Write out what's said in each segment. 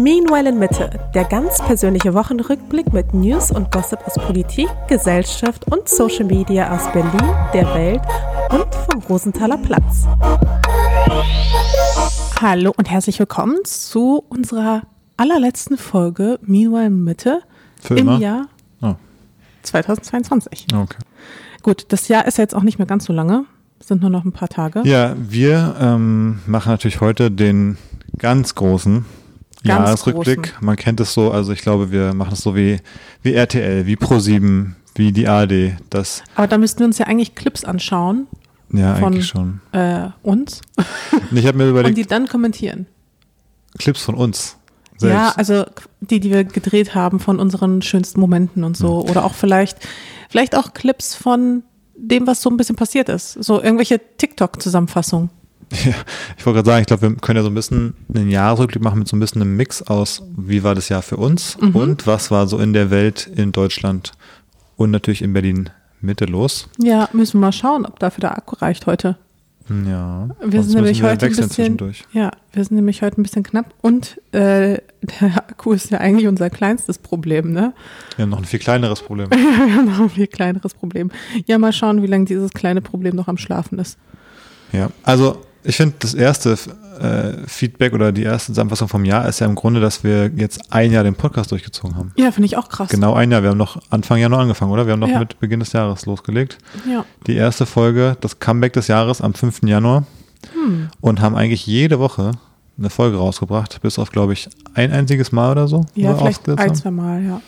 Meanwhile in Mitte, der ganz persönliche Wochenrückblick mit News und Gossip aus Politik, Gesellschaft und Social Media aus Berlin, der Welt und vom Rosenthaler Platz. Hallo und herzlich willkommen zu unserer allerletzten Folge Meanwhile in Mitte Für im immer? Jahr Oh, 2022. okay. Gut, das Jahr ist ja jetzt auch nicht mehr ganz so lange, sind nur noch ein paar Tage. Ja, wir ähm, machen natürlich heute den ganz großen Ganz Jahresrückblick. großen. Man kennt es so, also ich glaube, wir machen es so wie, wie RTL, wie Pro7, wie die ARD. Das, Aber da müssten wir uns ja eigentlich Clips anschauen, ja, Von- eigentlich schon. äh, uns, Und ich habe mir und überlegt, die dann kommentieren. Clips von uns. Selbst. Ja, also die, die wir gedreht haben von unseren schönsten Momenten und so. Oder auch vielleicht, vielleicht auch Clips von dem, was so ein bisschen passiert ist. So irgendwelche TikTok-Zusammenfassungen. Ja, ich wollte gerade sagen, ich glaube, wir können ja so ein bisschen einen Jahresrückblick machen mit so ein bisschen einem Mix aus, wie war das Jahr für uns Mhm. und was war so in der Welt, in Deutschland und natürlich in Berlin Mitte los. Ja, müssen wir mal schauen, ob dafür der Akku reicht heute. Ja. Wir sind nämlich wir heute ein bisschen, ja, wir sind nämlich heute ein bisschen knapp und äh, der Akku ist ja eigentlich unser kleinstes Problem, ne? Wir haben noch ein viel kleineres Problem. Wir haben noch ein viel kleineres Problem. Ja, mal schauen, wie lange dieses kleine Problem noch am Schlafen ist. Ja, also ich finde, das erste äh, Feedback oder die erste Zusammenfassung vom Jahr ist ja im Grunde, dass wir jetzt ein Jahr den Podcast durchgezogen haben. Ja, finde ich auch krass. Genau ein Jahr. Wir haben noch Anfang Januar angefangen, oder? Wir haben noch Ja. mit Beginn des Jahres losgelegt. Ja. Die erste Folge, das Comeback des Jahres am 5. Januar Hm. und haben eigentlich jede Woche eine Folge rausgebracht, bis auf, glaube ich, ein einziges Mal oder so. Ja, vielleicht ein, zwei Mal, ja.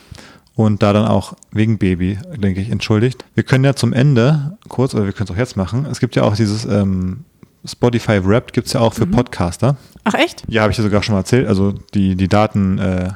Und da dann auch wegen Baby, denke ich, entschuldigt. Wir können ja zum Ende kurz, oder wir können es auch jetzt machen, es gibt ja auch dieses ähm, Spotify Wrapped, gibt es ja auch Mhm. für Podcaster. Ach echt? Ja, habe ich ja sogar schon mal erzählt, also die, die Daten äh,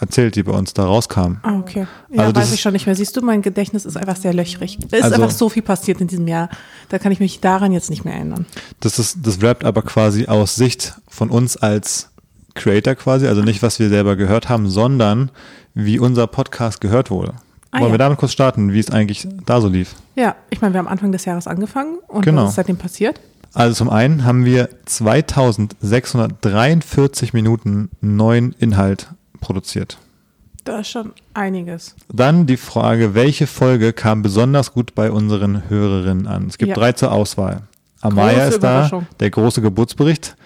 erzählt, die bei uns da rauskamen. Ah, okay. Ja, Also weiß ich schon nicht mehr. Siehst du, mein Gedächtnis ist einfach sehr löchrig. Es ist Also- einfach so viel passiert in diesem Jahr. Da kann ich mich daran jetzt nicht mehr erinnern. Das ist das Wrapped aber quasi aus Sicht von uns als Creator quasi, also nicht, was wir selber gehört haben, sondern wie unser Podcast gehört wurde. Ah, Wollen ja. wir damit kurz starten, wie es eigentlich da so lief? Ja, ich meine, wir haben Anfang des Jahres angefangen und Genau. was ist seitdem passiert? Also zum einen haben wir 2643 Minuten neuen Inhalt produziert. Da ist schon einiges. Dann die Frage, welche Folge kam besonders gut bei unseren Hörerinnen an? Es gibt Ja. drei zur Auswahl. Amaya ist da, der große Geburtsbericht,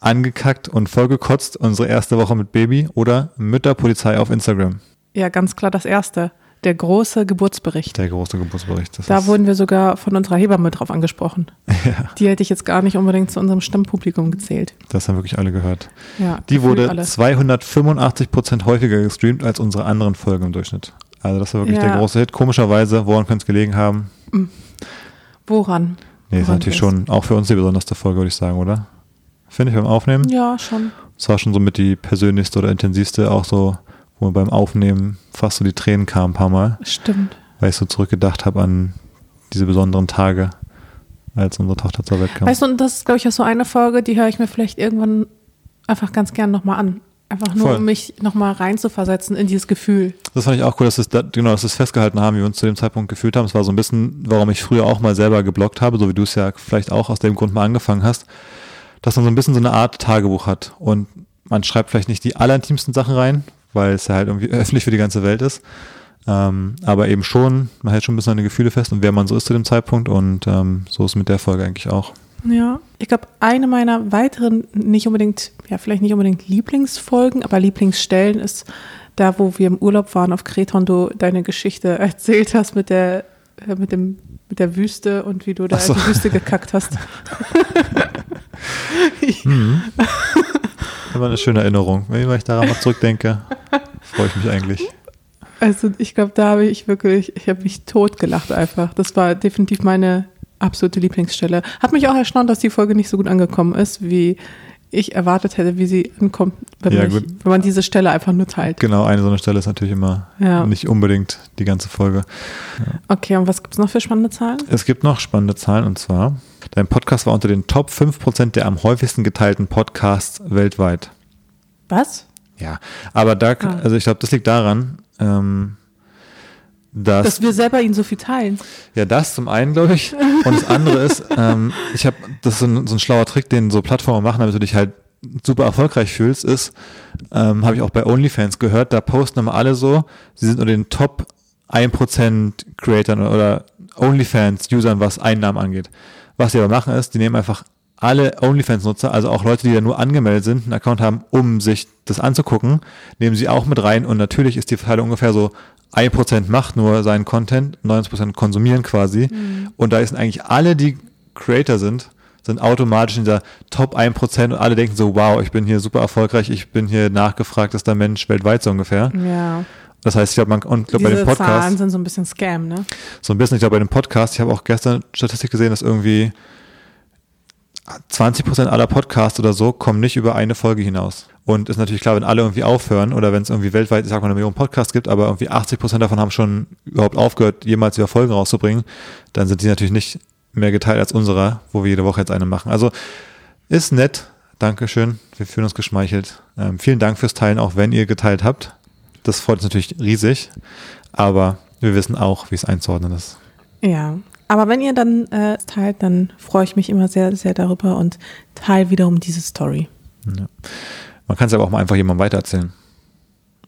angekackt und vollgekotzt, unsere erste Woche mit Baby oder Mütterpolizei auf Instagram. Ja, ganz klar das Erste. Der große Geburtsbericht. Der große Geburtsbericht. Da ist, wurden wir sogar von unserer Hebamme drauf angesprochen. ja, Die hätte ich jetzt gar nicht unbedingt zu unserem Stammpublikum gezählt. das haben wirklich alle gehört. Ja, Die wurde alle. 285 Prozent häufiger gestreamt als unsere anderen Folgen im Durchschnitt. Also das war wirklich Ja. der große Hit. Komischerweise, woran könnte es gelegen haben? Woran? Nee, ist Woran natürlich ist- schon auch für uns die besonderste Folge, würde ich sagen, oder? Finde ich beim Aufnehmen. Ja, schon. Es war schon so mit die persönlichste oder intensivste, auch so, wo mir beim Aufnehmen fast so die Tränen kamen ein paar Mal, Stimmt. weil ich so zurückgedacht habe an diese besonderen Tage, als unsere Tochter zur Welt kam. Weißt du, und das ist, glaube ich, auch so eine Folge, die höre ich mir vielleicht irgendwann einfach ganz gern nochmal an. Einfach nur, Voll. um mich nochmal reinzuversetzen in dieses Gefühl. Das fand ich auch cool, dass wir es da, genau, dass wir es festgehalten haben, wie wir uns zu dem Zeitpunkt gefühlt haben. Es war so ein bisschen, warum ich früher auch mal selber geblockt habe, so wie du es ja vielleicht auch aus dem Grund mal angefangen hast, dass man so ein bisschen so eine Art Tagebuch hat und man schreibt vielleicht nicht die allerintimsten Sachen rein, weil es ja halt irgendwie öffentlich für die ganze Welt ist. Ähm, aber eben schon, man hält schon ein bisschen seine Gefühle fest und wer man so ist zu dem Zeitpunkt und ähm, so ist mit der Folge eigentlich auch. Ja. Ich glaube, eine meiner weiteren, nicht unbedingt, ja, vielleicht nicht unbedingt Lieblingsfolgen, aber Lieblingsstellen ist da, wo wir im Urlaub waren auf du deine Geschichte erzählt hast mit der, äh, mit dem, mit der Wüste und wie du da so. in die Wüste gekackt hast. Das war eine schöne Erinnerung. Wenn ich daran mal zurückdenke, freue ich mich eigentlich. Also ich glaube, da habe ich wirklich, ich habe mich totgelacht einfach. Das war definitiv meine absolute Lieblingsstelle. Hat mich auch erstaunt, dass die Folge nicht so gut angekommen ist, wie ich erwartet hätte, wie sie ankommt, wenn, Ja, man, gut. wenn man diese Stelle einfach nur teilt. Genau, eine so eine Stelle ist natürlich immer Ja. nicht unbedingt die ganze Folge. Okay, und was gibt es noch für spannende Zahlen? Es gibt noch spannende Zahlen und zwar, dein Podcast war unter den Top 5% der am häufigsten geteilten Podcasts weltweit. Was? Ja, aber da, Ah. also ich glaube, das liegt daran, ähm, dass, Dass wir selber ihn so viel teilen. ja, das zum einen, glaube ich. Und das andere ist, ähm, ich habe, das ist so ein, so ein schlauer Trick, den so Plattformen machen, damit du dich halt super erfolgreich fühlst, ist, ähm, habe ich auch bei OnlyFans gehört, da posten immer alle so, sie sind unter den Top 1% Creatern oder OnlyFans-Usern, was Einnahmen angeht. Was sie aber machen ist, die nehmen einfach alle OnlyFans-Nutzer, also auch Leute, die da nur angemeldet sind, einen Account haben, um sich das anzugucken, nehmen sie auch mit rein und natürlich ist die Verteilung ungefähr so 1% macht nur seinen Content, 90% konsumieren quasi mhm. und da sind eigentlich alle, die Creator sind, sind automatisch in dieser Top 1% und alle denken so, wow, ich bin hier super erfolgreich, ich bin hier nachgefragtester Mensch weltweit so ungefähr. Ja. Das heißt, ich glaube, man und glaub, bei dem Podcast. Zahlen sind so ein bisschen Scam, ne? So ein bisschen, ich glaube, bei dem Podcast, ich habe auch gestern Statistik gesehen, dass irgendwie 20 Prozent aller Podcasts oder so kommen nicht über eine Folge hinaus. Und ist natürlich klar, wenn alle irgendwie aufhören oder wenn es irgendwie weltweit, ich sag mal, eine Million Podcasts gibt, aber irgendwie 80 Prozent davon haben schon überhaupt aufgehört, jemals wieder Folgen rauszubringen, dann sind die natürlich nicht mehr geteilt als unserer, wo wir jede Woche jetzt eine machen. Also ist nett. Dankeschön. Wir fühlen uns geschmeichelt. Ähm, vielen Dank fürs Teilen, auch wenn ihr geteilt habt. Das freut uns natürlich riesig, aber wir wissen auch, wie es einzuordnen ist. Ja, aber wenn ihr dann äh, teilt, dann freue ich mich immer sehr, sehr darüber und teile wiederum diese Story. Ja. Man kann es aber auch mal einfach jemandem weitererzählen.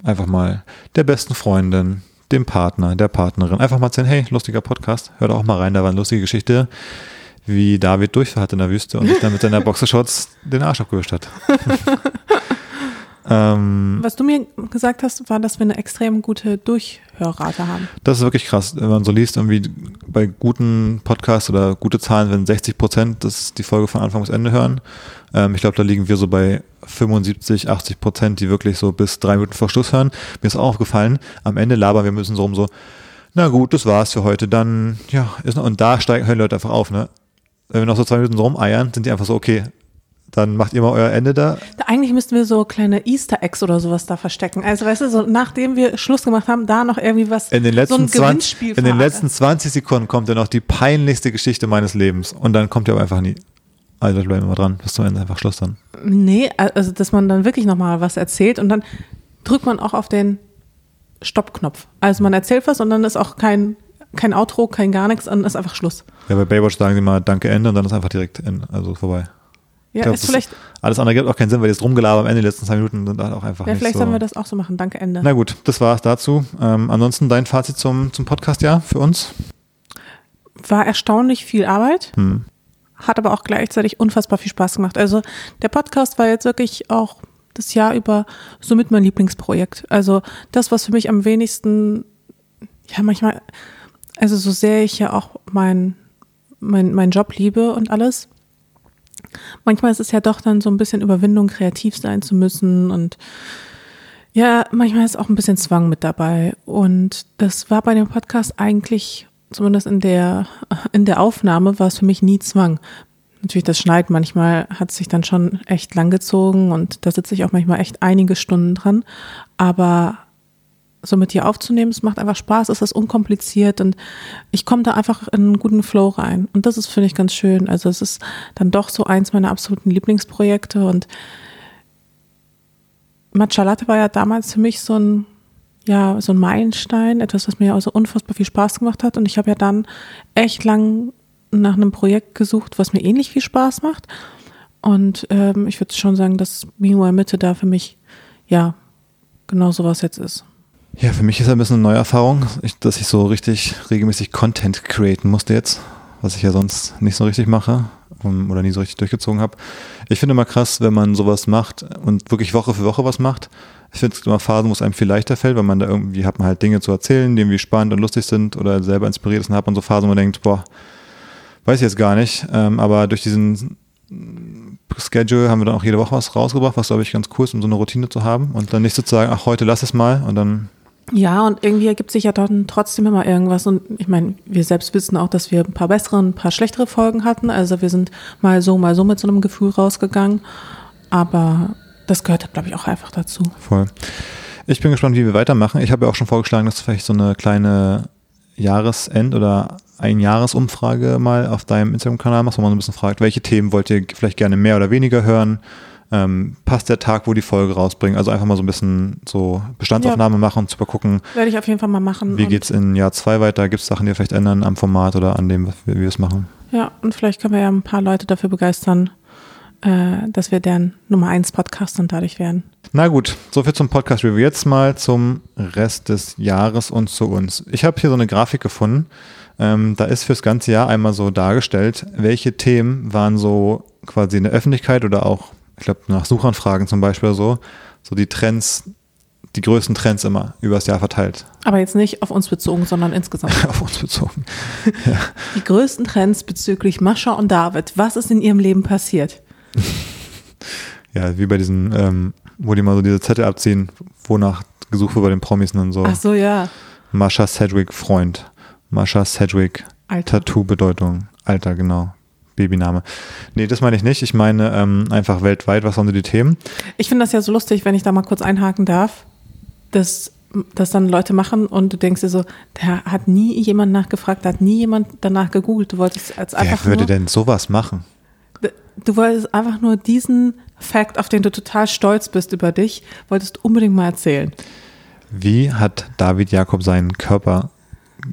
Einfach mal der besten Freundin, dem Partner, der Partnerin. Einfach mal erzählen, hey, lustiger Podcast, hört auch mal rein, da war eine lustige Geschichte, wie David Durchfall hat in der Wüste und sich dann mit seiner Boxershorts den Arsch abgewischt hat. Ähm, Was du mir gesagt hast, war, dass wir eine extrem gute Durchhörrate haben. Das ist wirklich krass. Wenn man so liest, irgendwie bei guten Podcasts oder gute Zahlen, wenn 60 Prozent das die Folge von Anfang bis Ende hören. Ähm, ich glaube, da liegen wir so bei 75, 80 Prozent, die wirklich so bis drei Minuten vor Schluss hören. Mir ist auch aufgefallen, am Ende labern wir müssen so rum so, na gut, das war's für heute. Dann, ja, ist noch, und da steigen, hören Leute einfach auf, ne? Wenn wir noch so zwei Minuten so rumeiern, sind die einfach so, okay, dann macht ihr mal euer Ende da. Eigentlich müssten wir so kleine Easter Eggs oder sowas da verstecken. Also weißt du, so nachdem wir Schluss gemacht haben, da noch irgendwie was. In den letzten, so 20, in den letzten 20 Sekunden kommt dann noch die peinlichste Geschichte meines Lebens. Und dann kommt ihr aber einfach nie. Also bleiben wir dran, bis zum Ende einfach Schluss dann. Nee, also dass man dann wirklich nochmal was erzählt und dann drückt man auch auf den Stoppknopf. Also man erzählt was und dann ist auch kein, kein Outro, kein gar nichts, und ist einfach Schluss. Ja, bei Baywatch sagen sie mal Danke Ende und dann ist einfach direkt Ende, also vorbei. Ja, glaub, ist vielleicht. Alles andere gibt auch keinen Sinn, weil jetzt rumgelabert am Ende die letzten zwei Minuten sind halt auch einfach. Ja, vielleicht so. sollen wir das auch so machen. Danke, Ende. Na gut, das war es dazu. Ähm, ansonsten dein Fazit zum, zum Podcast, ja, für uns? War erstaunlich viel Arbeit. Hm. Hat aber auch gleichzeitig unfassbar viel Spaß gemacht. Also der Podcast war jetzt wirklich auch das Jahr über somit mein Lieblingsprojekt. Also das, was für mich am wenigsten, ja, manchmal, also so sehr ich ja auch mein, mein, mein Job liebe und alles, manchmal ist es ja doch dann so ein bisschen Überwindung, kreativ sein zu müssen und ja, manchmal ist auch ein bisschen Zwang mit dabei. Und das war bei dem Podcast eigentlich, zumindest in der, in der Aufnahme, war es für mich nie Zwang. Natürlich, das schneit manchmal, hat sich dann schon echt lang gezogen und da sitze ich auch manchmal echt einige Stunden dran. Aber so mit dir aufzunehmen. Es macht einfach Spaß, es ist unkompliziert und ich komme da einfach in einen guten Flow rein. Und das ist, finde ich, ganz schön. Also es ist dann doch so eins meiner absoluten Lieblingsprojekte und Matcha Latte war ja damals für mich so ein, ja, so ein Meilenstein, etwas, was mir ja auch so unfassbar viel Spaß gemacht hat. Und ich habe ja dann echt lang nach einem Projekt gesucht, was mir ähnlich viel Spaß macht. Und ähm, ich würde schon sagen, dass Meanwhile Mitte da für mich, ja, genau sowas jetzt ist. Ja, für mich ist ein bisschen eine neue Erfahrung, dass ich so richtig regelmäßig Content createn musste jetzt, was ich ja sonst nicht so richtig mache oder nie so richtig durchgezogen habe. Ich finde immer krass, wenn man sowas macht und wirklich Woche für Woche was macht. Ich finde es immer Phasen, wo es einem viel leichter fällt, weil man da irgendwie hat man halt Dinge zu erzählen, die irgendwie spannend und lustig sind oder selber inspiriert ist und hat man so Phasen, wo man denkt, boah, weiß ich jetzt gar nicht. Ähm, aber durch diesen Schedule haben wir dann auch jede Woche was rausgebracht, was glaube ich ganz cool ist, um so eine Routine zu haben und dann nicht sozusagen, ach heute lass es mal und dann ja, und irgendwie ergibt sich ja dann trotzdem immer irgendwas. Und ich meine, wir selbst wissen auch, dass wir ein paar bessere und ein paar schlechtere Folgen hatten. Also wir sind mal so, mal so mit so einem Gefühl rausgegangen. Aber das gehört, glaube ich, auch einfach dazu. Voll. Ich bin gespannt, wie wir weitermachen. Ich habe ja auch schon vorgeschlagen, dass du vielleicht so eine kleine Jahresend- oder Einjahresumfrage mal auf deinem Instagram-Kanal machst, wo man so ein bisschen fragt, welche Themen wollt ihr vielleicht gerne mehr oder weniger hören? Ähm, passt der Tag, wo die Folge rausbringen. Also einfach mal so ein bisschen so Bestandsaufnahme ja. machen und zu gucken. Werde ich auf jeden Fall mal machen. Wie geht es in Jahr zwei weiter? Gibt es Sachen, die wir vielleicht ändern am Format oder an dem, wie wir es machen? Ja, und vielleicht können wir ja ein paar Leute dafür begeistern, äh, dass wir deren Nummer 1 Podcast dann dadurch werden. Na gut, soviel zum Podcast-Review. Jetzt mal zum Rest des Jahres und zu uns. Ich habe hier so eine Grafik gefunden. Ähm, da ist fürs ganze Jahr einmal so dargestellt, welche Themen waren so quasi in der Öffentlichkeit oder auch, ich glaube, nach Suchanfragen zum Beispiel so, so die Trends, die größten Trends immer übers Jahr verteilt. Aber jetzt nicht auf uns bezogen, sondern insgesamt. Auf uns bezogen. Die größten Trends bezüglich Mascha und David. Was ist in ihrem Leben passiert? Ja, wie bei diesen, ähm, wo die mal so diese Zettel abziehen, wonach gesucht wird bei den Promis und so. Ach so, ja. Mascha Sedgwick Freund. Mascha Sedgwick. Tattoo-Bedeutung. Alter, genau. Babyname. Nee, das meine ich nicht. Ich meine ähm, einfach weltweit, was sind so die Themen? Ich finde das ja so lustig, wenn ich da mal kurz einhaken darf, dass das dann Leute machen und du denkst dir so, da hat nie jemand nachgefragt, da hat nie jemand danach gegoogelt. Du wolltest als einfach Wer würde nur, denn sowas machen? du wolltest einfach nur diesen Fact, auf den du total stolz bist über dich, wolltest unbedingt mal erzählen. Wie hat David Jakob seinen Körper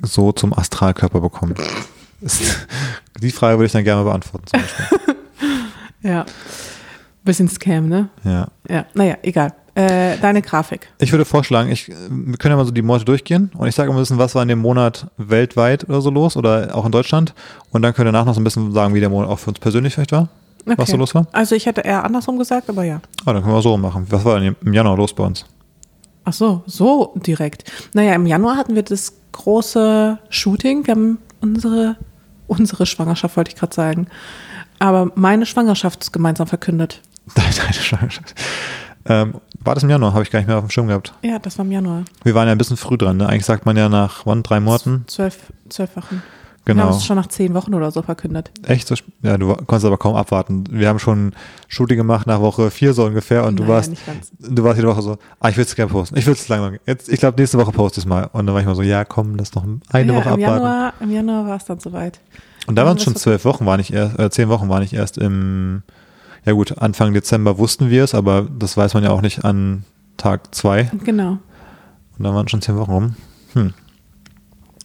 so zum Astralkörper bekommen? Die Frage würde ich dann gerne beantworten. Zum Beispiel. Ja. Bisschen Scam, ne? Ja. Ja, naja, egal. Äh, deine Grafik. Ich würde vorschlagen, ich, wir können ja mal so die Monate durchgehen und ich sage mal ein bisschen, was war in dem Monat weltweit oder so los oder auch in Deutschland und dann könnt ihr danach noch so ein bisschen sagen, wie der Monat auch für uns persönlich vielleicht war, was Okay. so los war. Also ich hätte eher andersrum gesagt, aber ja. Ah, dann können wir so machen. Was war denn im Januar los bei uns? Ach so, so direkt. Naja, im Januar hatten wir das große Shooting. Wir haben unsere, unsere Schwangerschaft, wollte ich gerade sagen. Aber meine Schwangerschaft ist gemeinsam verkündet. Deine, deine Schwangerschaft. Ähm, war das im Januar? Habe ich gar nicht mehr auf dem Schirm gehabt. Ja, das war im Januar. Wir waren ja ein bisschen früh dran. Ne? Eigentlich sagt man ja nach wann, drei Monaten. Zwölf, zwölf Wochen. Wir haben Genau. es schon nach zehn Wochen oder so verkündet. Echt? So, ja, du konntest aber kaum abwarten. Wir haben schon Shooting gemacht nach Woche vier so ungefähr und du Naja, warst, nicht ganz. du warst jede Woche so, ah, ich will es gerne posten. Ich will es lange. Jetzt, ich glaube, nächste Woche poste ich es mal. Und dann war ich mal so, ja, komm, lass noch eine ja, Woche im abwarten. Januar, Im Januar war es dann soweit. und da waren es schon zwölf Wochen, war nicht erst, äh, zehn Wochen war nicht erst im, ja gut, Anfang Dezember wussten wir es, aber das weiß man ja auch nicht an Tag zwei. Genau. Und dann waren schon zehn Wochen rum. Hm.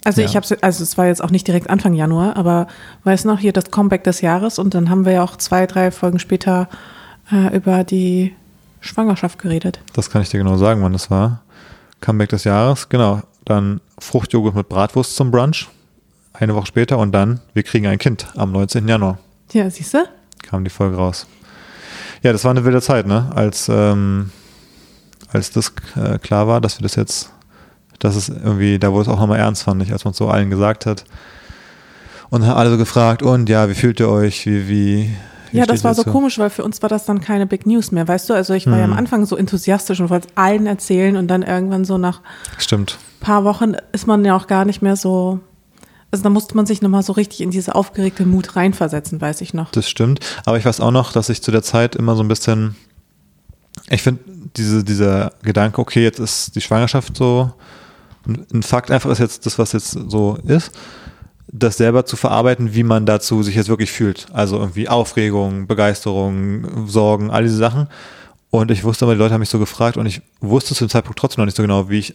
Also Ja. ich habe also es war jetzt auch nicht direkt Anfang Januar, aber weiß noch hier das Comeback des Jahres und dann haben wir ja auch zwei, drei Folgen später äh, über die Schwangerschaft geredet. Das kann ich dir genau sagen, wann das war. Comeback des Jahres, genau. Dann Fruchtjoghurt mit Bratwurst zum Brunch. Eine Woche später und dann, wir kriegen ein Kind am 19. Januar. Ja, siehst du? Kam die Folge raus. Ja, das war eine wilde Zeit, ne? Als, ähm, als das äh, klar war, dass wir das jetzt, dass es irgendwie, da wurde es auch nochmal ernst, fand ich, als man es so allen gesagt hat. Und haben alle so gefragt, und ja, wie fühlt ihr euch? Wie, wie, wie Ja, das war so dazu? komisch, weil für uns war das dann keine Big News mehr, weißt du? Also ich war ja am Hm. Anfang so enthusiastisch und wollte es allen erzählen und dann irgendwann so nach Stimmt. ein paar Wochen ist man ja auch gar nicht mehr so, also da musste man sich nochmal so richtig in diese aufgeregte Mut reinversetzen, weiß ich noch. Das stimmt. Aber ich weiß auch noch, dass ich zu der Zeit immer so ein bisschen, ich finde, diese, dieser Gedanke, okay, jetzt ist die Schwangerschaft so, ein Fakt einfach ist jetzt das, was jetzt so ist, das selber zu verarbeiten, wie man dazu sich jetzt wirklich fühlt. Also irgendwie Aufregung, Begeisterung, Sorgen, all diese Sachen. Und ich wusste aber, die Leute haben mich so gefragt und ich wusste zu dem Zeitpunkt trotzdem noch nicht so genau, wie ich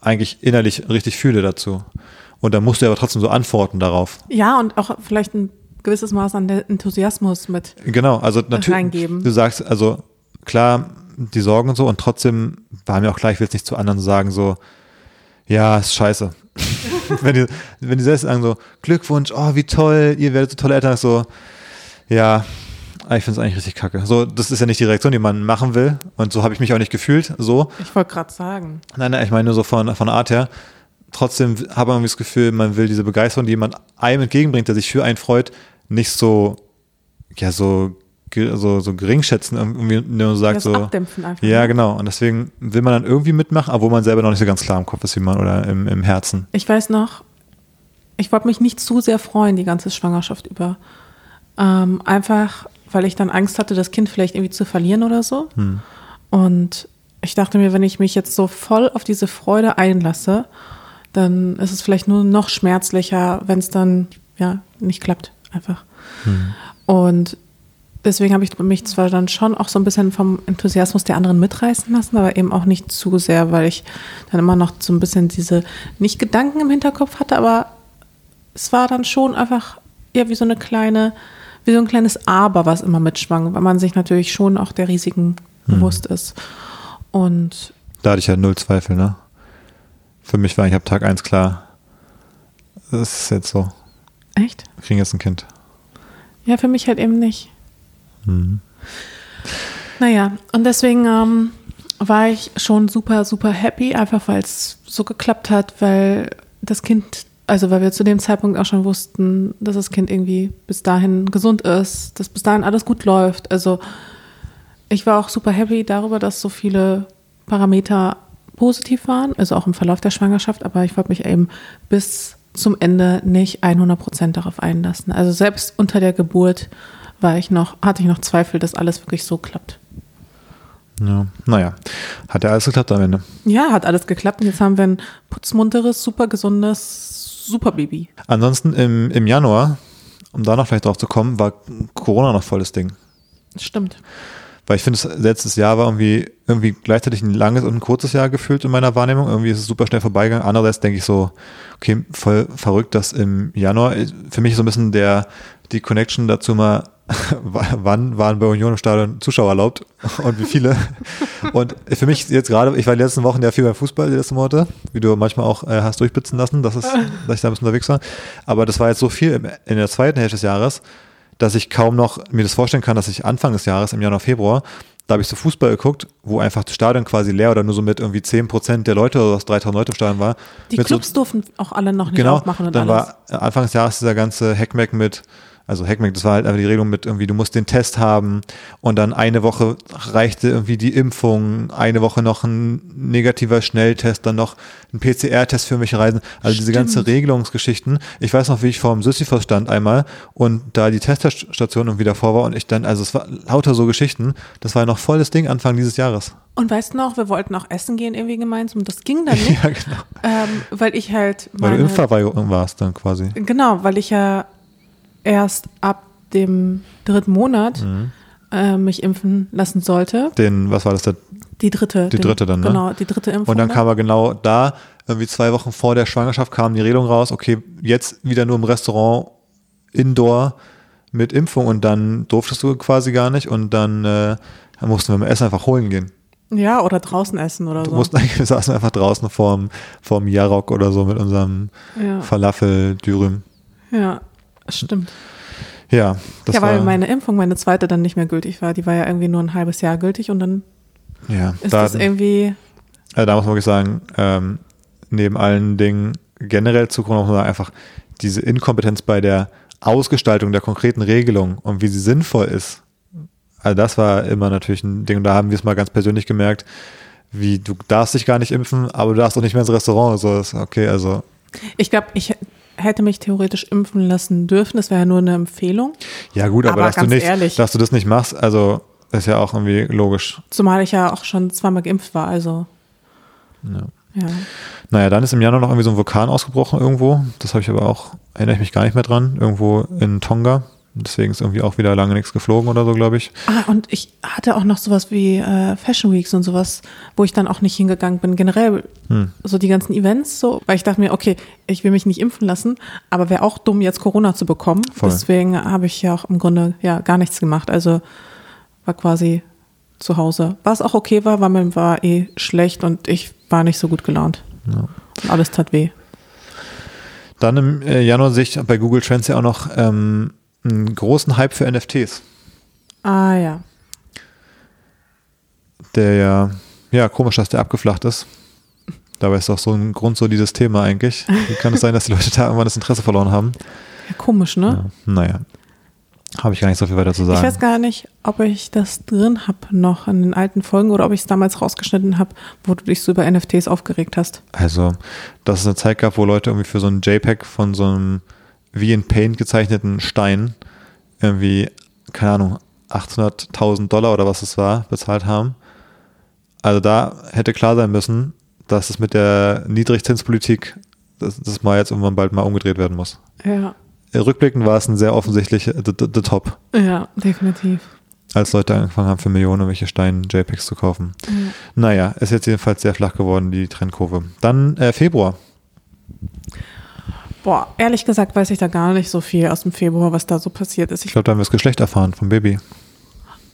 eigentlich innerlich richtig fühle dazu. Und da musste ich aber trotzdem so antworten darauf. Ja, und auch vielleicht ein gewisses Maß an Enthusiasmus mit. Genau, also natürlich. reingeben. Du sagst, also klar, die Sorgen und so und trotzdem war mir auch klar, ich will jetzt nicht zu anderen sagen, so, ja, ist scheiße. wenn die, wenn die selbst sagen so, Glückwunsch, oh, wie toll, ihr werdet so tolle Eltern, so, ja, ich finde es eigentlich richtig kacke. So, das ist ja nicht die Reaktion, die man machen will. Und so habe ich mich auch nicht gefühlt. So. Ich wollte gerade sagen. Nein, nein, ich meine nur so von, von Art her. Trotzdem hat man das Gefühl, man will diese Begeisterung, die jemand einem entgegenbringt, der sich für einen freut, nicht so, ja, so, so, so gering schätzen, irgendwie nur sagt das so. Abdämpfen einfach. Ja, ne? genau. Und deswegen will man dann irgendwie mitmachen, obwohl man selber noch nicht so ganz klar im Kopf ist, wie man, oder im, im Herzen. Ich weiß noch, ich wollte mich nicht zu sehr freuen, die ganze Schwangerschaft über. Ähm, einfach, weil ich dann Angst hatte, das Kind vielleicht irgendwie zu verlieren oder so. Hm. Und ich dachte mir, wenn ich mich jetzt so voll auf diese Freude einlasse, dann ist es vielleicht nur noch schmerzlicher, wenn es dann ja nicht klappt, einfach. Und deswegen habe ich mich zwar dann schon auch so ein bisschen vom Enthusiasmus der anderen mitreißen lassen, aber eben auch nicht zu sehr, weil ich dann immer noch so ein bisschen diese, nicht Gedanken im Hinterkopf hatte, aber es war dann schon einfach ja wie so eine kleine wie so ein kleines Aber, was immer mitschwang, weil man sich natürlich schon auch der Risiken bewusst ist. Und Da hatte ich ja null Zweifel, ne? Für mich war eigentlich ab Tag eins klar, das ist jetzt so. echt? Wir kriegen jetzt ein Kind. Ja, für mich halt eben nicht. Mhm. Naja, und deswegen ähm, war ich schon super, super happy, einfach weil es so geklappt hat, weil das Kind, also weil wir zu dem Zeitpunkt auch schon wussten, dass das Kind irgendwie bis dahin gesund ist, dass bis dahin alles gut läuft. Also ich war auch super happy darüber, dass so viele Parameter positiv waren, also auch im Verlauf der Schwangerschaft, aber ich wollte mich eben bis zum Ende nicht 100 Prozent darauf einlassen. Also selbst unter der Geburt war ich noch, hatte ich noch Zweifel, dass alles wirklich so klappt. Ja. Naja, hat ja alles geklappt am Ende. Ja, hat alles geklappt und jetzt haben wir ein putzmunteres, super gesundes Superbaby. Ansonsten im, im Januar, um da noch vielleicht drauf zu kommen, war Corona noch volles Ding. Stimmt. Weil ich finde, das letztes Jahr war irgendwie, irgendwie gleichzeitig ein langes und ein kurzes Jahr gefühlt in meiner Wahrnehmung. Irgendwie ist es super schnell vorbeigegangen. Andererseits denke ich so, okay, voll verrückt, dass im Januar, für mich so ein bisschen der, die Connection dazu mal, wann waren bei Union im Stadion Zuschauer erlaubt und wie viele. Und für mich jetzt gerade, ich war in den letzten Wochen ja viel beim Fußball, die letzten Monate, wie du manchmal auch äh, hast durchblitzen lassen, dass, es, dass ich da ein bisschen unterwegs war. Aber das war jetzt so viel im, in der zweiten Hälfte des Jahres, dass ich kaum noch mir das vorstellen kann, dass ich Anfang des Jahres, im Januar, Februar, da habe ich so Fußball geguckt, wo einfach das Stadion quasi leer oder nur so mit irgendwie 10 Prozent der Leute oder was 3000 Leute im Stadion war. Die Clubs durften auch alle noch nicht genau, aufmachen und dann alles. war Anfang des Jahres dieser ganze Heckmeck mit, also Heckmeck, das war halt einfach die Regelung mit irgendwie, du musst den Test haben und dann eine Woche reichte irgendwie die Impfung, eine Woche noch ein negativer Schnelltest, dann noch ein PCR-Test für mich reisen. Also diese ganze Stimmt. Regelungsgeschichten. Ich weiß noch, wie ich vor dem Sisyphos stand einmal und da die Teststation irgendwie davor war und ich dann, also es war lauter so Geschichten. Das war ja noch voll das Ding Anfang dieses Jahres. Und weißt du noch, wir wollten auch essen gehen irgendwie gemeinsam. Das ging dann nicht, ja, genau. ähm, weil ich halt Weil du meine, Impfverweigerung warst dann quasi. Genau, weil ich ja erst ab dem dritten Monat Mhm. äh, mich impfen lassen sollte. Den, was war das, der Die dritte. Die dritte dann, ne? Genau, die dritte Impfung. Und dann kam er genau da, irgendwie zwei Wochen vor der Schwangerschaft kam die Regelung raus, okay, jetzt wieder nur im Restaurant, Indoor mit Impfung und dann durftest du quasi gar nicht und dann, äh, dann mussten wir mit Essen einfach holen gehen. Ja, oder draußen essen oder Du so. mussten wir saßen einfach draußen vorm, vorm Jarok oder so mit unserem Ja, Falafel-Dürüm. ja, stimmt. Ja, das ja, war, weil meine Impfung, meine zweite, dann nicht mehr gültig war. Die war ja irgendwie nur ein halbes Jahr gültig und dann ja, ist da, das irgendwie. Also da muss man wirklich sagen, ähm, neben allen Dingen generell zu Corona muss man sagen, einfach diese Inkompetenz bei der Ausgestaltung der konkreten Regelung und wie sie sinnvoll ist. Also das war immer natürlich ein Ding und da haben wir es mal ganz persönlich gemerkt, wie du darfst dich gar nicht impfen, aber du darfst auch nicht mehr ins Restaurant. So ist okay, also Ich glaube, ich hätte mich theoretisch impfen lassen dürfen. Das wäre ja nur eine Empfehlung. ja gut, aber, Aber dass du nicht, ehrlich. dass du das nicht machst, also ist ja auch irgendwie logisch. Zumal ich ja auch schon zweimal geimpft war. Also, Ja. ja. Naja, dann ist im Januar noch irgendwie so ein Vulkan ausgebrochen irgendwo. Das habe ich aber auch, erinnere ich mich gar nicht mehr dran. Irgendwo in Tonga. Deswegen ist irgendwie auch wieder lange nichts geflogen oder so, glaube ich. Ah, und ich hatte auch noch sowas wie äh, Fashion Weeks und sowas, wo ich dann auch nicht hingegangen bin. Generell Hm. so die ganzen Events, so, weil ich dachte mir, okay, ich will mich nicht impfen lassen, aber wäre auch dumm, jetzt Corona zu bekommen. Voll. Deswegen habe ich ja auch im Grunde ja gar nichts gemacht. Also war quasi zu Hause. Was auch okay war, weil man war eh schlecht und ich war nicht so gut gelaunt. Ja. Und alles tat weh. Dann im äh, Januar sehe ich bei Google Trends ja auch noch ähm, einen großen Hype für NFTs, Ah ja. der ja, ja, komisch, dass der abgeflacht ist. Dabei ist doch so ein grundsolides Thema eigentlich. Wie kann es sein, dass die Leute da irgendwann das Interesse verloren haben? Ja, komisch, ne? Ja, naja, habe ich gar nicht so viel weiter zu sagen. Ich weiß gar nicht, ob ich das drin habe noch in den alten Folgen oder ob ich es damals rausgeschnitten habe, wo du dich so über NFTs aufgeregt hast. Also, dass es eine Zeit gab, wo Leute irgendwie für so ein JPEG von so einem wie in Paint gezeichneten Stein irgendwie, keine Ahnung, 800.000 Dollar oder was es war, bezahlt haben. Also da hätte klar sein müssen, dass es mit der Niedrigzinspolitik, dass das mal jetzt irgendwann bald mal umgedreht werden muss. Ja, Rückblickend war es ein sehr offensichtlich the, the, the Top, ja, definitiv. als Leute angefangen haben, für Millionen irgendwelche Stein-JPEGs zu kaufen. Ja. Naja, ist jetzt jedenfalls sehr flach geworden, die Trendkurve. Dann äh, Februar. Boah, ehrlich gesagt weiß ich da gar nicht so viel aus dem Februar, was da so passiert ist. Ich glaube, da haben wir das Geschlecht erfahren vom Baby.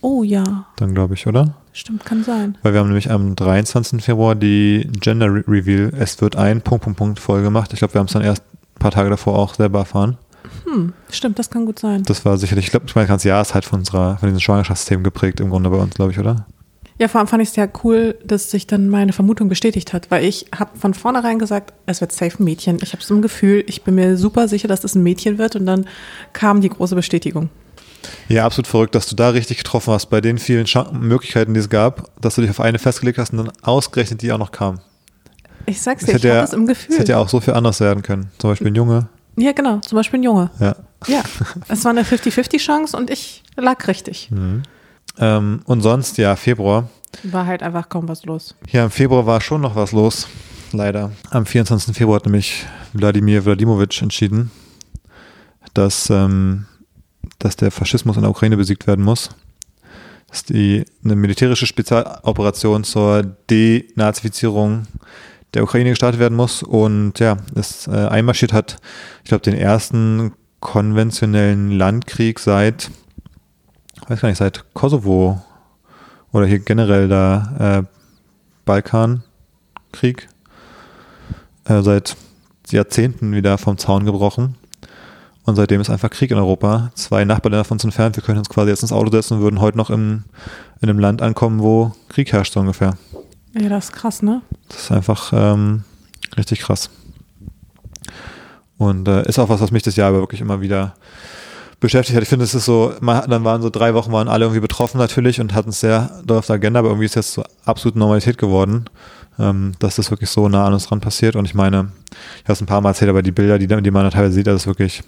Oh ja. Dann glaube ich, oder? Stimmt, kann sein. Weil wir haben nämlich am 23. Februar die Gender Re Reveal, es wird ein Punkt, Punkt, Punkt voll gemacht. Ich glaube, wir haben es dann erst ein paar Tage davor auch selber erfahren. Hm, stimmt, das kann gut sein. Das war sicherlich, ich glaube, ich meine, das ganze Jahr ist halt von unserer, von diesem Schwangerschaftssystem geprägt im Grunde bei uns, glaube ich, oder? Ja, vor allem fand ich es ja cool, dass sich dann meine Vermutung bestätigt hat, weil ich habe von vornherein gesagt, es wird safe ein Mädchen. Ich habe so ein Gefühl, ich bin mir super sicher, dass es ein Mädchen wird und dann kam die große Bestätigung. Ja, absolut verrückt, dass du da richtig getroffen hast bei den vielen Möglichkeiten, die es gab, dass du dich auf eine festgelegt hast und dann ausgerechnet die auch noch kam. Ich sag's dir, ich ja- das im Gefühl. Es hätte ja auch so viel anders werden können. Zum Beispiel ein Junge. ja, genau, zum Beispiel ein Junge. Ja. Ja, es war eine 50-50-Chance und ich lag richtig. Ähm, und sonst, ja, Februar. War halt einfach kaum was los. Ja, im Februar war schon noch was los. Leider. Am 24. Februar hat nämlich Wladimir Wladimowitsch entschieden, dass, ähm, dass der Faschismus in der Ukraine besiegt werden muss. Dass die eine militärische Spezialoperation zur Denazifizierung der Ukraine gestartet werden muss und ja, es äh, einmarschiert hat, ich glaube, den ersten konventionellen Landkrieg seit, weiß gar nicht, seit Kosovo oder hier generell da äh, Balkankrieg äh, seit Jahrzehnten wieder vom Zaun gebrochen. Und seitdem ist einfach Krieg in Europa. Zwei Nachbarländer von uns entfernt. Wir können uns quasi jetzt ins Auto setzen und würden heute noch im, in einem Land ankommen, wo Krieg herrscht so ungefähr. Ja, das ist krass, ne? Das ist einfach ähm, richtig krass. Und äh, ist auch was, was mich das Jahr über wirklich immer wieder beschäftigt hat. Ich finde, es ist so, man, dann waren so drei Wochen, waren alle irgendwie betroffen natürlich und hatten es sehr doll auf der Agenda, aber irgendwie ist jetzt so absolut Normalität geworden, ähm, dass das wirklich so nah an uns dran passiert. Und ich meine, ich habe es ein paar Mal erzählt, aber die Bilder, die, die man da teilweise sieht, das ist wirklich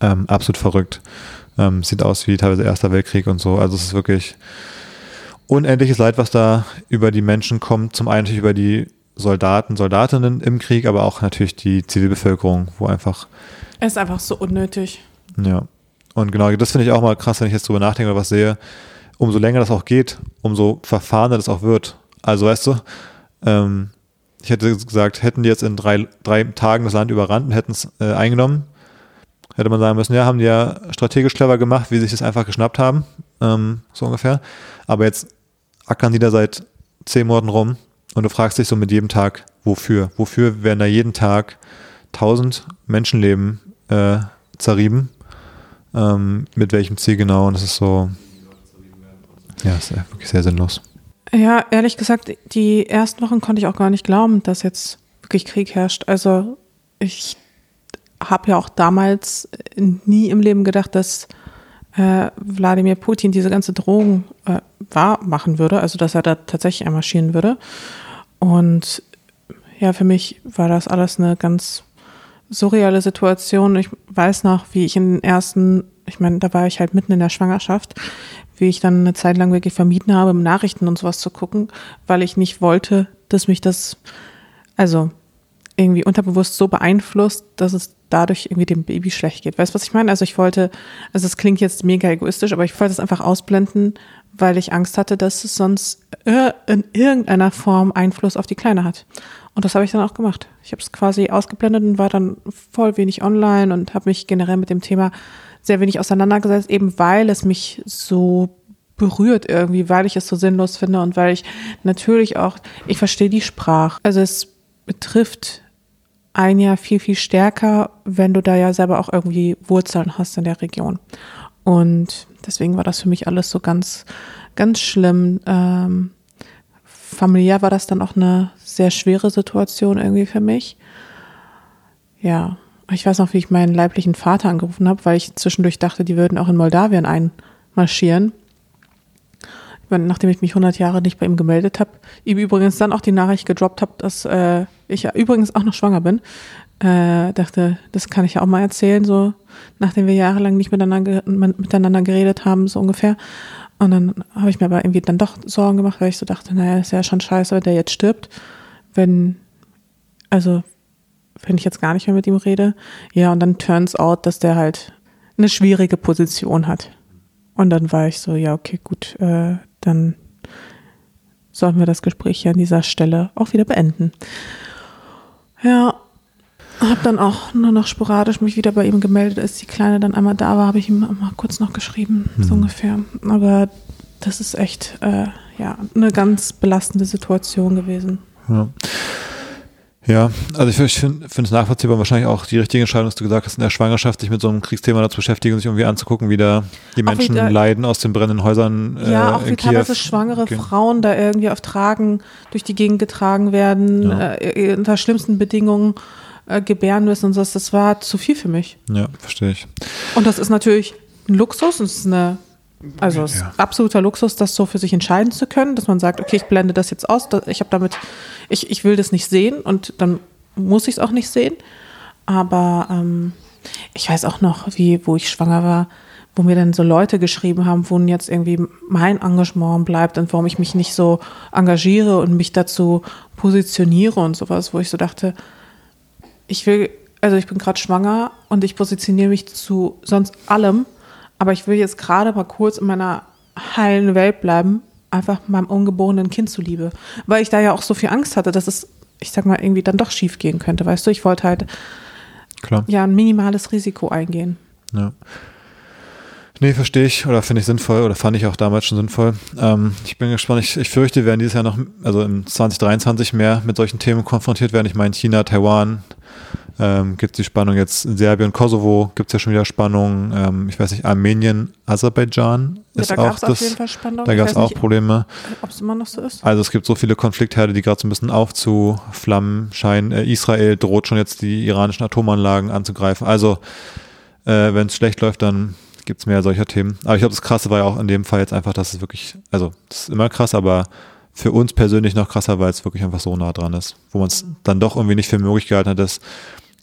ähm, absolut verrückt. Ähm, sieht aus wie teilweise Erster Weltkrieg und so. Also es ist wirklich unendliches Leid, was da über die Menschen kommt. Zum einen natürlich über die Soldaten, Soldatinnen im Krieg, aber auch natürlich die Zivilbevölkerung, wo einfach, Es ist einfach so unnötig. Ja. Und genau, das finde ich auch mal krass, wenn ich jetzt drüber nachdenke oder was sehe. Umso länger das auch geht, umso verfahrener das auch wird. Also weißt du, ähm, ich hätte gesagt, hätten die jetzt in drei, drei Tagen das Land überrannt und hätten es äh, eingenommen, hätte man sagen müssen, ja, haben die ja strategisch clever gemacht, wie sie sich das einfach geschnappt haben, ähm, so ungefähr. Aber jetzt ackern die da seit zehn Monaten rum und du fragst dich so mit jedem Tag, wofür? Wofür werden da jeden Tag tausend Menschenleben äh, zerrieben? Ähm, mit welchem Ziel genau? Und das ist so, ja, ist ja wirklich sehr sinnlos. Ja, ehrlich gesagt, die ersten Wochen konnte ich auch gar nicht glauben, dass jetzt wirklich Krieg herrscht. Also ich habe ja auch damals nie im Leben gedacht, dass äh, Wladimir Putin diese ganze Drohung äh, wahr machen würde, also dass er da tatsächlich einmarschieren würde. Und ja, für mich war das alles eine ganz surreale Situation. Ich weiß noch, wie ich in den ersten, ich meine, da war ich halt mitten in der Schwangerschaft, wie ich dann eine Zeit lang wirklich vermieden habe, Nachrichten und sowas zu gucken, weil ich nicht wollte, dass mich das, also irgendwie unterbewusst so beeinflusst, dass es dadurch irgendwie dem Baby schlecht geht. Weißt du, was ich meine? Also ich wollte, also es klingt jetzt mega egoistisch, aber ich wollte es einfach ausblenden, weil ich Angst hatte, dass es sonst ir- in irgendeiner Form Einfluss auf die Kleine hat. Und das habe ich dann auch gemacht. Ich habe es quasi ausgeblendet und war dann voll wenig online und habe mich generell mit dem Thema sehr wenig auseinandergesetzt, eben weil es mich so berührt irgendwie, weil ich es so sinnlos finde und weil ich natürlich auch, ich verstehe die Sprache. Also es betrifft ein Jahr viel, viel stärker, wenn du da ja selber auch irgendwie Wurzeln hast in der Region. Und deswegen war das für mich alles so ganz, ganz schlimm. Ähm, familiär war das dann auch eine sehr schwere Situation irgendwie für mich. Ja, ich weiß noch, wie ich meinen leiblichen Vater angerufen habe, weil ich zwischendurch dachte, die würden auch in Moldawien einmarschieren. Nachdem ich mich 100 Jahre nicht bei ihm gemeldet habe, ihm übrigens dann auch die Nachricht gedroppt habe, dass äh, ich ja übrigens auch noch schwanger bin, äh, dachte, das kann ich ja auch mal erzählen, so nachdem wir jahrelang nicht miteinander, miteinander geredet haben, so ungefähr. Und dann habe ich mir aber irgendwie dann doch Sorgen gemacht, weil ich so dachte, naja, ist ja schon scheiße, wenn der jetzt stirbt. Wenn, also, wenn ich jetzt gar nicht mehr mit ihm rede. Ja, und dann turns out, dass der halt eine schwierige Position hat. Und dann war ich so, ja, okay, gut, äh, dann sollten wir das Gespräch hier an dieser Stelle auch wieder beenden. Ja, Habe dann auch nur noch sporadisch mich wieder bei ihm gemeldet, als die Kleine dann einmal da war, habe ich ihm mal kurz noch geschrieben, so Mhm. ungefähr. Aber das ist echt, äh, ja, eine ganz belastende Situation gewesen. Ja. Ja, also ich, finde es nachvollziehbar, wahrscheinlich auch die richtige Entscheidung, dass du gesagt hast, in der Schwangerschaft sich mit so einem Kriegsthema da zu beschäftigen und sich irgendwie anzugucken, wie da die Menschen wieder- leiden aus den brennenden Häusern äh, Ja, auch wie Kiew. teilweise schwangere Okay. Frauen da irgendwie auf Tragen durch die Gegend getragen werden, Ja. äh, unter schlimmsten Bedingungen äh, gebären müssen und so. Das war zu viel für mich. Ja, verstehe ich. Und das ist natürlich ein Luxus, es ist eine, also es ist Ja. absoluter Luxus, das so für sich entscheiden zu können, dass man sagt, okay, ich blende das jetzt aus, ich habe damit, ich, ich will das nicht sehen und dann muss ich es auch nicht sehen. Aber ähm, ich weiß auch noch, wie, wo ich schwanger war, wo mir dann so Leute geschrieben haben, wo jetzt irgendwie mein Engagement bleibt und warum ich mich nicht so engagiere und mich dazu positioniere und sowas, wo ich so dachte, ich will, also ich bin gerade schwanger und ich positioniere mich zu sonst allem, aber ich will jetzt gerade mal kurz in meiner heilen Welt bleiben, einfach meinem ungeborenen Kind zuliebe. Weil ich da ja auch so viel Angst hatte, dass es, ich sag mal, irgendwie dann doch schief gehen könnte. Weißt du, ich wollte halt Klar. ja ein minimales Risiko eingehen. Ja. Nee, verstehe ich oder finde ich sinnvoll oder fand ich auch damals schon sinnvoll. Ähm, ich bin gespannt. Ich, ich fürchte, wir werden dieses Jahr noch, also im 2023 mehr mit solchen Themen konfrontiert werden. Ich meine, China, Taiwan, ähm, gibt es die Spannung jetzt in Serbien, Kosovo, gibt es ja schon wieder Spannung. Ähm, ich weiß nicht, Armenien, Aserbaidschan Ja, ist da auch das. jeden Fall Spannung. Da gab es auch nicht, Probleme. Ob es immer noch so ist. Also es gibt so viele Konfliktherde, die gerade so ein bisschen aufzuflammen scheinen. Äh, Israel droht schon jetzt die iranischen Atomanlagen anzugreifen. Also äh, wenn es schlecht läuft, dann gibt es mehr solcher Themen. Aber ich glaube, das Krasse war ja auch in dem Fall jetzt einfach, dass es wirklich, also das ist immer krass, aber für uns persönlich noch krasser, weil es wirklich einfach so nah dran ist, wo man es dann doch irgendwie nicht für möglich gehalten hat, dass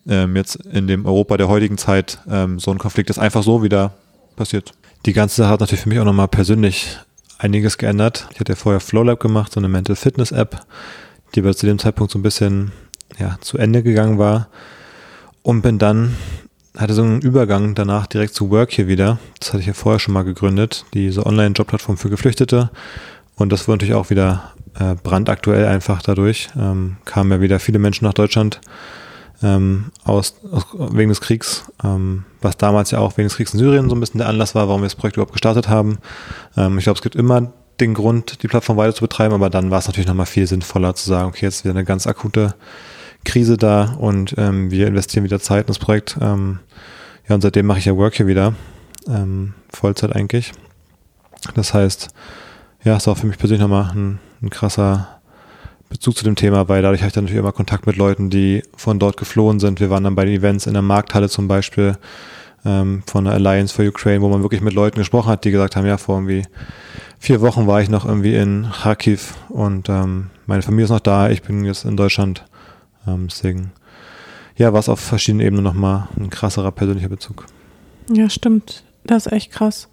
ähm, jetzt in dem Europa der heutigen Zeit ähm, so ein Konflikt ist einfach so wieder passiert. Die ganze Sache hat natürlich für mich auch nochmal persönlich einiges geändert. Ich hatte ja vorher Flowlab gemacht, so eine Mental Fitness App, die aber zu dem Zeitpunkt so ein bisschen ja, zu Ende gegangen war. Und bin dann, hatte so einen Übergang danach direkt zu Work hier wieder. Das hatte ich ja vorher schon mal gegründet, diese Online-Jobplattform für Geflüchtete. Und das wurde natürlich auch wieder äh, brandaktuell einfach dadurch. Ähm, kamen ja wieder viele Menschen nach Deutschland ähm, aus, aus, wegen des Kriegs, ähm, was damals ja auch wegen des Kriegs in Syrien so ein bisschen der Anlass war, warum wir das Projekt überhaupt gestartet haben. Ähm, ich glaube, es gibt immer den Grund, die Plattform weiter zu betreiben, aber dann war es natürlich nochmal viel sinnvoller zu sagen, okay, jetzt ist wieder eine ganz akute Krise da und ähm, wir investieren wieder Zeit in das Projekt. Ähm, ja, und seitdem mache ich ja Work hier wieder, ähm, Vollzeit eigentlich. Das heißt, ja, ist auch für mich persönlich nochmal ein, ein krasser Bezug zu dem Thema, weil dadurch habe ich dann natürlich immer Kontakt mit Leuten, die von dort geflohen sind. Wir waren dann bei den Events in der Markthalle zum Beispiel ähm, von der Alliance for Ukraine, wo man wirklich mit Leuten gesprochen hat, die gesagt haben, ja, vor irgendwie vier Wochen war ich noch irgendwie in Kharkiv und ähm, meine Familie ist noch da, ich bin jetzt in Deutschland. Ähm, deswegen, ja, war es auf verschiedenen Ebenen nochmal ein krasserer persönlicher Bezug. Ja, stimmt. Das ist echt krass.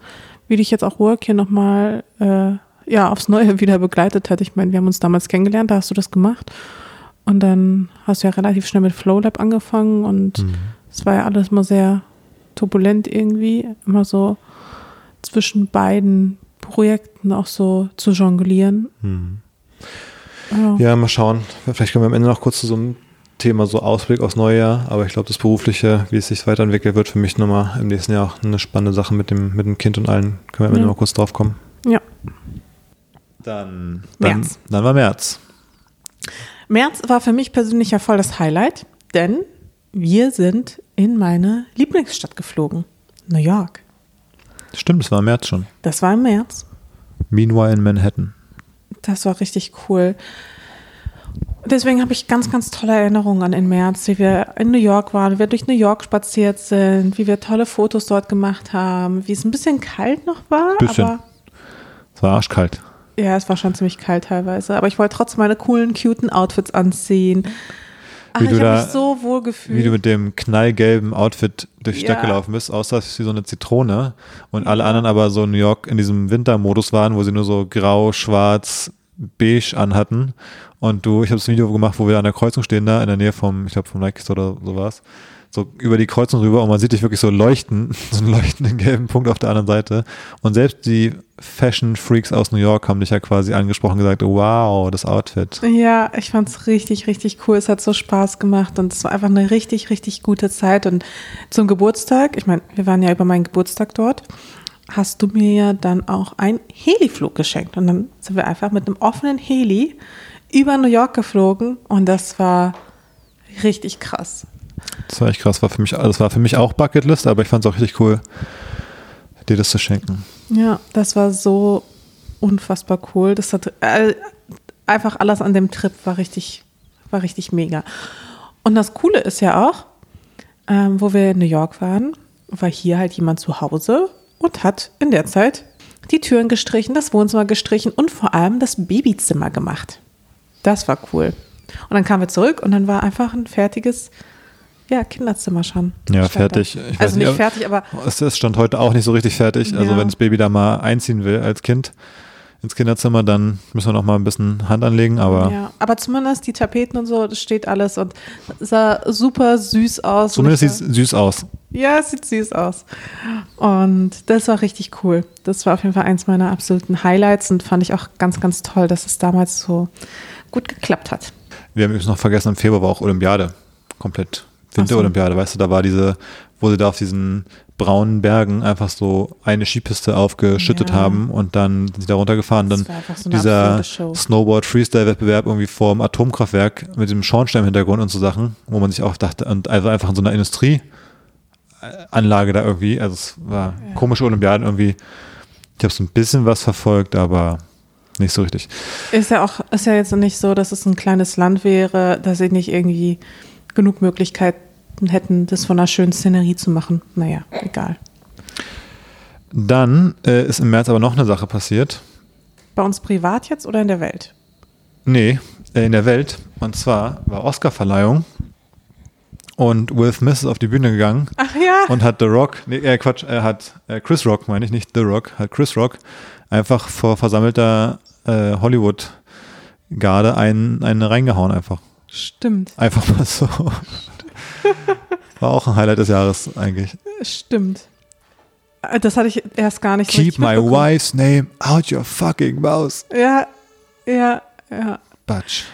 Wie dich jetzt auch Work hier nochmal äh, ja, aufs Neue wieder begleitet hat. Ich meine, wir haben uns damals kennengelernt, da hast du das gemacht. Und dann hast du ja relativ schnell mit Flowlab angefangen und Mhm. es war ja alles mal sehr turbulent irgendwie, immer so zwischen beiden Projekten auch so zu jonglieren. Mhm. Ja. Ja, mal schauen. Vielleicht können wir am Ende noch kurz zu so einem Thema so Ausblick aufs neue Jahr. Aber ich glaube, das Berufliche, wie es sich weiterentwickelt, wird für mich nochmal im nächsten Jahr auch eine spannende Sache mit dem, mit dem Kind und allen. Können wir am Ende Ja. mal kurz drauf kommen. ja. Dann, dann, März. dann war März. März war für mich persönlich ja voll das Highlight, denn wir sind in meine Lieblingsstadt geflogen, New York. Stimmt, es war März schon. Das war im März. Meanwhile in Manhattan. Das war richtig cool. Deswegen habe ich ganz, ganz tolle Erinnerungen an den März, wie wir in New York waren, wie wir durch New York spaziert sind, wie wir tolle Fotos dort gemacht haben, wie es ein bisschen kalt noch war. Bisschen. Aber Es war arschkalt. Ja, es war schon ziemlich kalt teilweise. Aber ich wollte trotzdem meine coolen, cuten Outfits anziehen. Ach, Wie ich du habe da- mich so wohl gefühlt. Wie du mit dem knallgelben Outfit durch die Ja. Stadt gelaufen bist, aussah es wie so eine Zitrone. Und alle anderen aber so New York in diesem Wintermodus waren, wo sie nur so grau, schwarz, beige anhatten. Und du, ich habe das Video gemacht, wo wir an der Kreuzung stehen, da in der Nähe vom, ich glaube vom Nike Store oder sowas. So über die Kreuzung rüber und man sieht dich wirklich so leuchten, so einen leuchtenden gelben Punkt auf der anderen Seite. Und selbst die Fashion Freaks aus New York haben dich ja quasi angesprochen gesagt, wow, das Outfit. Ja, ich fand es richtig, richtig cool. Es hat so Spaß gemacht und es war einfach eine richtig, richtig gute Zeit. Und zum Geburtstag, ich meine, wir waren ja über meinen Geburtstag dort, hast du mir ja dann auch einen Heliflug geschenkt. Und dann sind wir einfach mit einem offenen Heli über New York geflogen und das war richtig krass. Das war echt krass, war für mich, das war für mich auch Bucketlist, aber ich fand es auch richtig cool, dir das zu schenken. Ja, das war so unfassbar cool. Das hat äh, einfach alles an dem Trip war richtig, war richtig mega. Und das Coole ist ja auch, ähm, wo wir in New York waren, war hier halt jemand zu Hause und hat in der Zeit die Türen gestrichen, das Wohnzimmer gestrichen und vor allem das Babyzimmer gemacht. Das war cool. Und dann kamen wir zurück und dann war einfach ein fertiges ja, Kinderzimmer schon. Ja, fertig. Ich also nicht, nicht fertig, aber. Es stand heute auch nicht so richtig fertig. Also, ja. wenn das Baby da mal einziehen will als Kind ins Kinderzimmer, dann müssen wir noch mal ein bisschen Hand anlegen, aber. Ja, aber zumindest die Tapeten und so, das steht alles und sah super süß aus. Zumindest sieht es süß aus. Ja, es sieht süß aus. Und das war richtig cool. Das war auf jeden Fall eins meiner absoluten Highlights und fand ich auch ganz, ganz toll, dass es damals so gut geklappt hat. Wir haben übrigens noch vergessen, im Februar war auch Olympiade. Komplett Winterolympiade, so. weißt du, da war diese, wo sie da auf diesen braunen Bergen einfach so eine Skipiste aufgeschüttet ja. haben und dann sind sie da runtergefahren. Dann so dieser Snowboard-Freestyle-Wettbewerb irgendwie vorm Atomkraftwerk mit dem Schornstein im Hintergrund und so Sachen, wo man sich auch dachte, und also einfach in so einer Industrieanlage da irgendwie, also es war ja. komische Olympiaden irgendwie. Ich habe so ein bisschen was verfolgt, aber nicht so richtig. Ist ja auch, ist ja jetzt nicht so, dass es ein kleines Land wäre, dass sie nicht irgendwie genug Möglichkeiten hätten, das von einer schönen Szenerie zu machen. Naja, egal. Dann äh, ist im März aber noch eine Sache passiert. Bei uns privat jetzt oder in der Welt? Nee, äh, in der Welt. Und zwar war Oscar-Verleihung und Will Smith ist auf die Bühne gegangen. Ach ja. Und hat The Rock, nee, äh, Quatsch, er hat äh, Chris Rock, meine ich, nicht The Rock, hat Chris Rock einfach vor versammelter äh, Hollywood-Garde einen, einen reingehauen einfach. Stimmt. Einfach mal so. War auch ein Highlight des Jahres eigentlich. Stimmt. Äh, das hatte ich erst gar nicht Keep my wife's name out your fucking mouth. Ja, ja, ja. Batsch.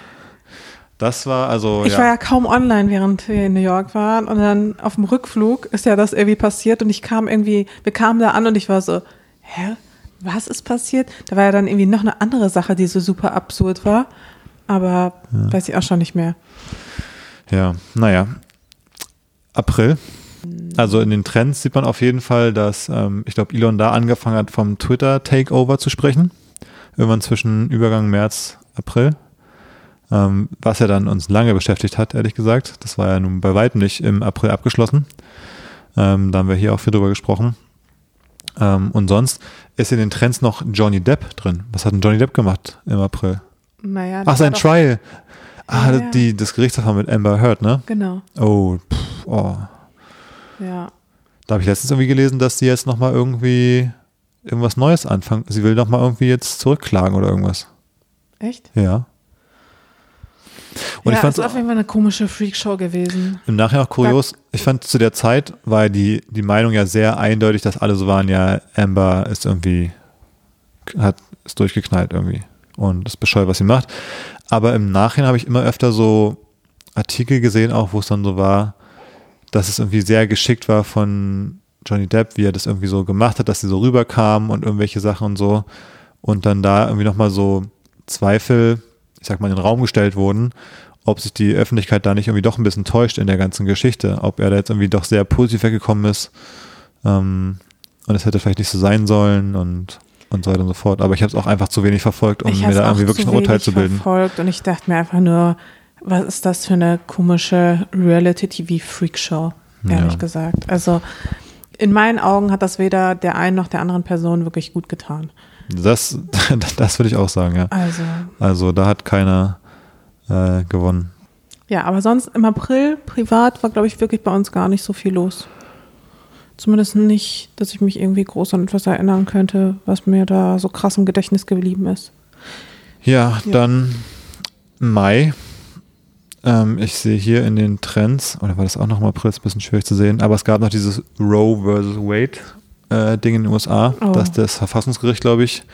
Das war also. Ich ja. war ja kaum online, während wir in New York waren. Und dann auf dem Rückflug ist ja das irgendwie passiert. Und ich kam irgendwie, wir kamen da an und ich war so, hä? Was ist passiert? Da war ja dann irgendwie noch eine andere Sache, die so super absurd war aber ja. weiß ich auch schon nicht mehr. Ja, naja. April. Also in den Trends sieht man auf jeden Fall, dass ähm, ich glaube, Elon da angefangen hat, vom Twitter-Takeover zu sprechen. Irgendwann zwischen Übergang März, April. Ähm, was ja dann uns lange beschäftigt hat, ehrlich gesagt. Das war ja nun bei weitem nicht im April abgeschlossen. Ähm, da haben wir hier auch viel drüber gesprochen. Ähm, und sonst ist in den Trends noch Johnny Depp drin. Was hat denn Johnny Depp gemacht im April? Naja, Ach, sein Trial. Ah, ja, die, das Gerichtsverfahren mit Amber Heard, ne? Genau. Oh, pff, oh. Ja. Da habe ich letztens irgendwie gelesen, dass sie jetzt nochmal irgendwie irgendwas Neues anfangen. Sie will nochmal irgendwie jetzt zurückklagen oder irgendwas. Echt? Ja. Und ja, ich fand es auf jeden Fall eine komische Freakshow gewesen. Im Nachhinein auch kurios. Ich fand zu der Zeit war die, die Meinung ja sehr eindeutig, dass alle so waren, ja, Amber ist irgendwie, hat, ist durchgeknallt irgendwie und das bescheuert, was sie macht. Aber im Nachhinein habe ich immer öfter so Artikel gesehen, auch wo es dann so war, dass es irgendwie sehr geschickt war von Johnny Depp, wie er das irgendwie so gemacht hat, dass sie so rüberkam und irgendwelche Sachen und so. Und dann da irgendwie nochmal so Zweifel, ich sag mal, in den Raum gestellt wurden, ob sich die Öffentlichkeit da nicht irgendwie doch ein bisschen täuscht in der ganzen Geschichte, ob er da jetzt irgendwie doch sehr positiv weggekommen ist ähm, und es hätte vielleicht nicht so sein sollen und und so weiter und so fort. Aber ich habe es auch einfach zu wenig verfolgt, um mir da irgendwie wirklich ein Urteil zu bilden. verfolgt und ich dachte mir einfach nur, was ist das für eine komische Reality-TV-Freakshow, ehrlich ja. gesagt. Also in meinen Augen hat das weder der einen noch der anderen Person wirklich gut getan. Das, das würde ich auch sagen, ja. Also, also da hat keiner äh, gewonnen. Ja, aber sonst im April privat war, glaube ich, wirklich bei uns gar nicht so viel los. Zumindest nicht, dass ich mich irgendwie groß an etwas erinnern könnte, was mir da so krass im Gedächtnis geblieben ist. Ja, ja. dann Mai. Äh, Ähm, ich sehe hier in den Trends, oder war das auch noch im April, ist ein bisschen schwierig zu sehen, aber es gab noch dieses Roe versus Wade äh, Ding in den USA, Oh. dass das Verfassungsgericht, glaube ich,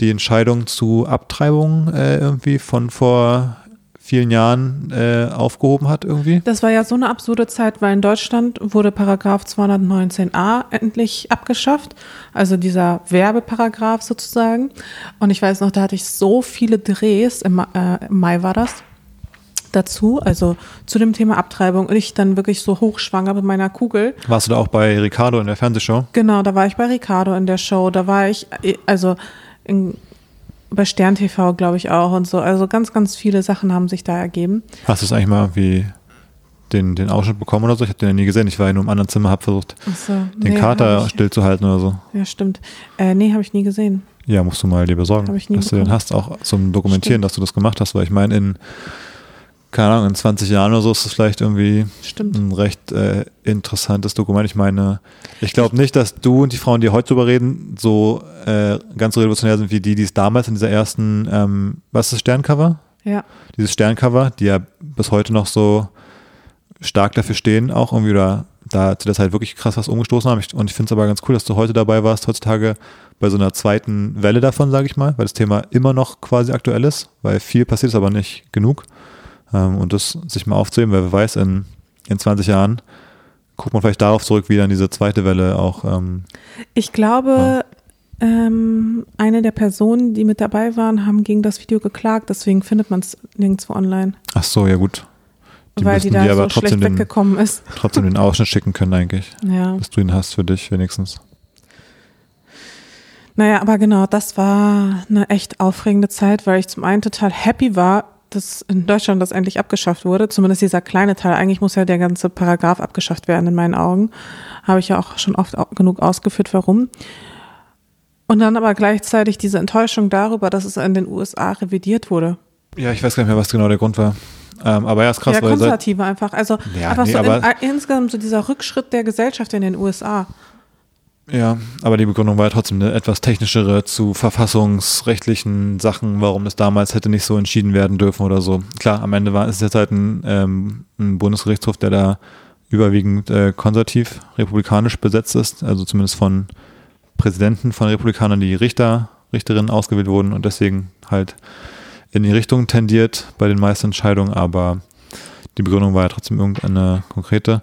die Entscheidung zu Abtreibung äh, irgendwie von vor vielen Jahren äh, aufgehoben hat irgendwie. Das war ja so eine absurde Zeit, weil in Deutschland wurde Paragraph 219a endlich abgeschafft, also dieser Werbeparagraph sozusagen. Und ich weiß noch, da hatte ich so viele Drehs, im, äh, im Mai war das, dazu, also zu dem Thema Abtreibung. Und ich dann wirklich so hochschwanger mit meiner Kugel. Warst du da auch bei Ricardo in der Fernsehshow? Genau, da war ich bei Ricardo in der Show, da war ich, äh, also in, bei Stern TV, glaube ich, auch und so. Also ganz, ganz viele Sachen haben sich da ergeben. Hast du es eigentlich mal wie den, den Ausschnitt bekommen oder so? Ich habe den ja nie gesehen. Ich war ja nur im anderen Zimmer, habe versucht, so, den nee, Kater stillzuhalten oder so. Ja, stimmt. Äh, nee, habe ich nie gesehen. Ja, musst du mal dir besorgen, Hab ich nie dass du den bekommen. hast, auch zum Dokumentieren, Stimmt. dass du das gemacht hast, weil ich meine, in, keine Ahnung, in 20 Jahren oder so ist das vielleicht irgendwie Stimmt. ein recht äh, interessantes Dokument. Ich meine, ich glaube nicht, dass du und die Frauen, die heute drüber reden, so äh, ganz so revolutionär sind wie die, die es damals in dieser ersten, ähm, was ist das Sterncover? Ja. Dieses Sterncover, die ja bis heute noch so stark dafür stehen, auch irgendwie oder da zu der Zeit wirklich krass was umgestoßen haben. Ich, und ich finde es aber ganz cool, dass du heute dabei warst, heutzutage bei so einer zweiten Welle davon, sage ich mal, weil das Thema immer noch quasi aktuell ist, weil viel passiert ist, aber nicht genug. Ähm, und das sich mal aufzuheben, weil wer weiß, in, in 20 Jahren guckt man vielleicht darauf zurück, wie dann diese zweite Welle auch ähm, Ich glaube, ähm, eine der Personen, die mit dabei waren, haben gegen das Video geklagt, deswegen findet man es nirgendwo online. Ach so, ja gut. Die weil müssten die da dir aber so schlecht trotzdem den, weggekommen ist. trotzdem den Ausschnitt schicken können eigentlich, Ja. dass du ihn hast für dich wenigstens. Naja, aber genau, das war eine echt aufregende Zeit, weil ich zum einen total happy war, dass in Deutschland das endlich abgeschafft wurde. Zumindest dieser kleine Teil. Eigentlich muss ja der ganze Paragraph abgeschafft werden in meinen Augen. Habe ich ja auch schon oft genug ausgeführt, warum. Und dann aber gleichzeitig diese Enttäuschung darüber, dass es in den USA revidiert wurde. Ja, ich weiß gar nicht mehr, was genau der Grund war. Ähm, aber ja, ist krass, ja, konservative einfach. Also Ja, einfach nee, so in, insgesamt so dieser Rückschritt der Gesellschaft in den USA. Ja, aber die Begründung war ja trotzdem eine etwas technischere zu verfassungsrechtlichen Sachen, warum das damals hätte nicht so entschieden werden dürfen oder so. Klar, am Ende war es jetzt halt ein, ähm, ein Bundesgerichtshof, der da überwiegend äh, konservativ, republikanisch besetzt ist, also zumindest von Präsidenten von Republikanern, die Richter, Richterinnen ausgewählt wurden und deswegen halt in die Richtung tendiert bei den meisten Entscheidungen, aber die Begründung war ja trotzdem irgendeine konkrete.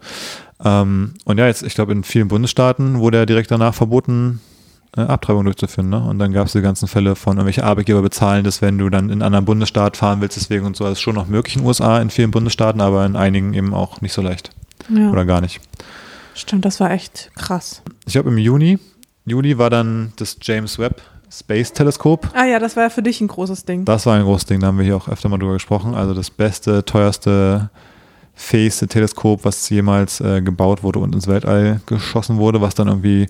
Ähm, und ja, jetzt, ich glaube, in vielen Bundesstaaten wurde ja direkt danach verboten, äh, Abtreibung durchzuführen. Ne? Und dann gab es die ganzen Fälle von irgendwelche Arbeitgeber bezahlen das, wenn du dann in einen anderen Bundesstaat fahren willst, deswegen und so. Das ist schon noch möglich in den USA, in vielen Bundesstaaten, aber in einigen eben auch nicht so leicht. Ja, Oder gar nicht. stimmt, das war echt krass. Ich glaube, im Juni, Juli war dann das James Webb Space Teleskop. Ah ja, das war ja für dich ein großes Ding. Das war ein großes Ding, da haben wir hier auch öfter mal drüber gesprochen. Also das beste, teuerste, fähigste Teleskop, was jemals äh, gebaut wurde und ins Weltall geschossen wurde, was dann irgendwie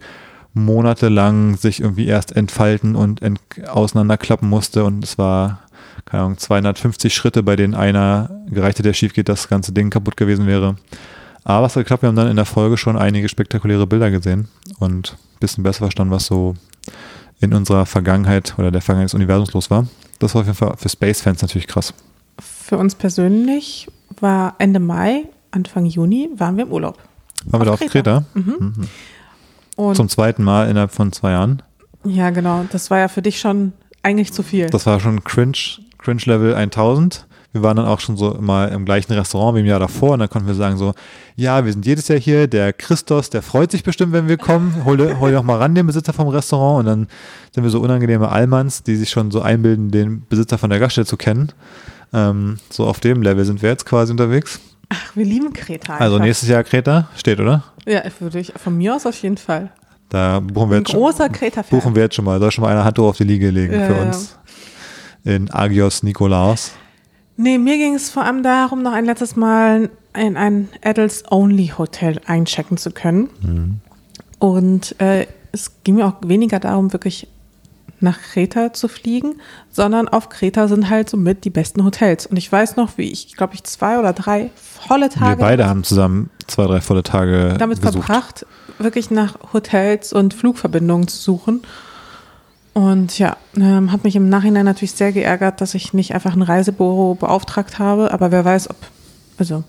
monatelang sich irgendwie erst entfalten und ent auseinanderklappen musste. Und es war, keine Ahnung, 250 Schritte, bei denen einer gereicht hätte, der schief geht, das ganze Ding kaputt gewesen wäre. Aber es hat geklappt, wir haben dann in der Folge schon einige spektakuläre Bilder gesehen und ein bisschen besser verstanden, was so in unserer Vergangenheit oder der Vergangenheit des Universums los war. Das war auf jeden Fall für Space-Fans natürlich krass. Für uns persönlich war Ende Mai, Anfang Juni, waren wir im Urlaub. Waren wir da auf Kreta? Mhm. Und Zum zweiten Mal innerhalb von zwei Jahren. ja, genau, das war ja für dich schon eigentlich zu viel. Das war schon cringe, cringe Level 1000. Wir waren dann auch schon so mal im gleichen Restaurant wie im Jahr davor und dann konnten wir sagen so, ja, wir sind jedes Jahr hier, der Christos, der freut sich bestimmt, wenn wir kommen, hol, hol doch mal ran den Besitzer vom Restaurant und dann sind wir so unangenehme Allmanns, die sich schon so einbilden, den Besitzer von der Gaststätte zu kennen. Ähm, so auf dem Level sind wir jetzt quasi unterwegs. Ach, wir lieben Kreta. Also einfach. nächstes Jahr Kreta steht, oder? Ja, würde ich, von mir aus auf jeden Fall. Da buchen wir Ein jetzt schon, großer Kreta-Fan. buchen wir jetzt schon mal. Soll schon mal eine Hand auf die Liege legen Ja, für ja. uns in Agios Nikolaos. Nee, mir ging es vor allem darum, noch ein letztes Mal in ein Adults-Only-Hotel einchecken zu können. Mhm. Und äh, es ging mir auch weniger darum, wirklich nach Kreta zu fliegen, sondern auf Kreta sind halt somit die besten Hotels. Und ich weiß noch, wie ich, glaube ich, zwei oder drei volle Wir Tage beide haben zusammen zwei, drei volle Tage damit gesucht. verbracht, wirklich nach Hotels und Flugverbindungen zu suchen. Und ja, ähm, hat mich im Nachhinein natürlich sehr geärgert, dass ich nicht einfach ein Reisebüro beauftragt habe. Aber wer weiß, ob also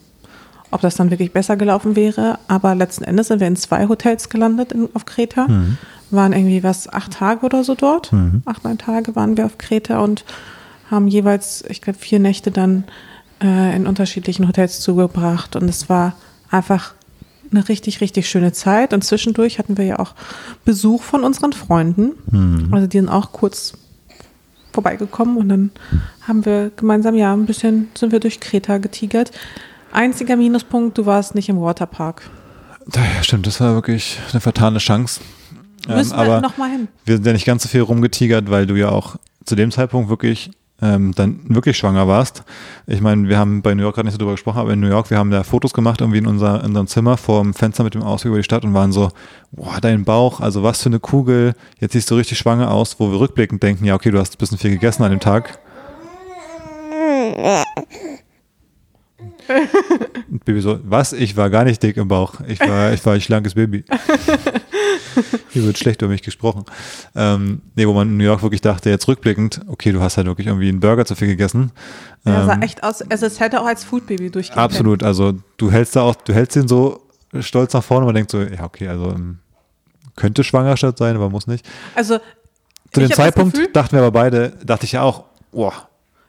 ob das dann wirklich besser gelaufen wäre. Aber letzten Endes sind wir in zwei Hotels gelandet in, auf Kreta. Mhm. Waren irgendwie was, acht Tage oder so dort. Mhm. Acht, neun Tage waren wir auf Kreta und haben jeweils, ich glaube, vier Nächte dann äh, in unterschiedlichen Hotels zugebracht. Und es war einfach eine richtig, richtig schöne Zeit. Und zwischendurch hatten wir ja auch Besuch von unseren Freunden. Mhm. Also die sind auch kurz vorbeigekommen und dann haben wir gemeinsam ja ein bisschen, sind wir durch Kreta getigert. Einziger Minuspunkt, du warst nicht im Waterpark. Ja, stimmt, das war wirklich eine vertane Chance. Ähm, Müssen wir aber nochmal hin. wir sind ja nicht ganz so viel rumgetigert, weil du ja auch zu dem Zeitpunkt wirklich ähm, dann wirklich schwanger warst. Ich meine, wir haben bei New York gerade nicht so drüber gesprochen, aber in New York, wir haben da Fotos gemacht, irgendwie in, unser, in unserem Zimmer vor dem Fenster mit dem Ausblick über die Stadt und waren so, boah, dein Bauch, also was für eine Kugel, jetzt siehst du richtig schwanger aus, wo wir rückblickend denken, ja, okay, du hast ein bisschen viel gegessen an dem Tag. Baby so, was? Ich war gar nicht dick im Bauch. Ich war, ich war ein schlankes Baby. Hier wird schlecht über mich gesprochen. Ähm, nee, wo man in New York wirklich dachte, jetzt rückblickend, okay, du hast halt wirklich irgendwie einen Burger zu viel gegessen. Er sah Ähm, echt aus, also es hätte auch als Foodbaby durchgehen absolut. Also du hältst da auch, du hältst ihn so stolz nach vorne und man denkt so, ja, okay, also ähm, könnte Schwangerschaft sein, aber muss nicht. Also Zu dem Zeitpunkt Gefühl, dachten wir aber beide, dachte ich ja auch, boah,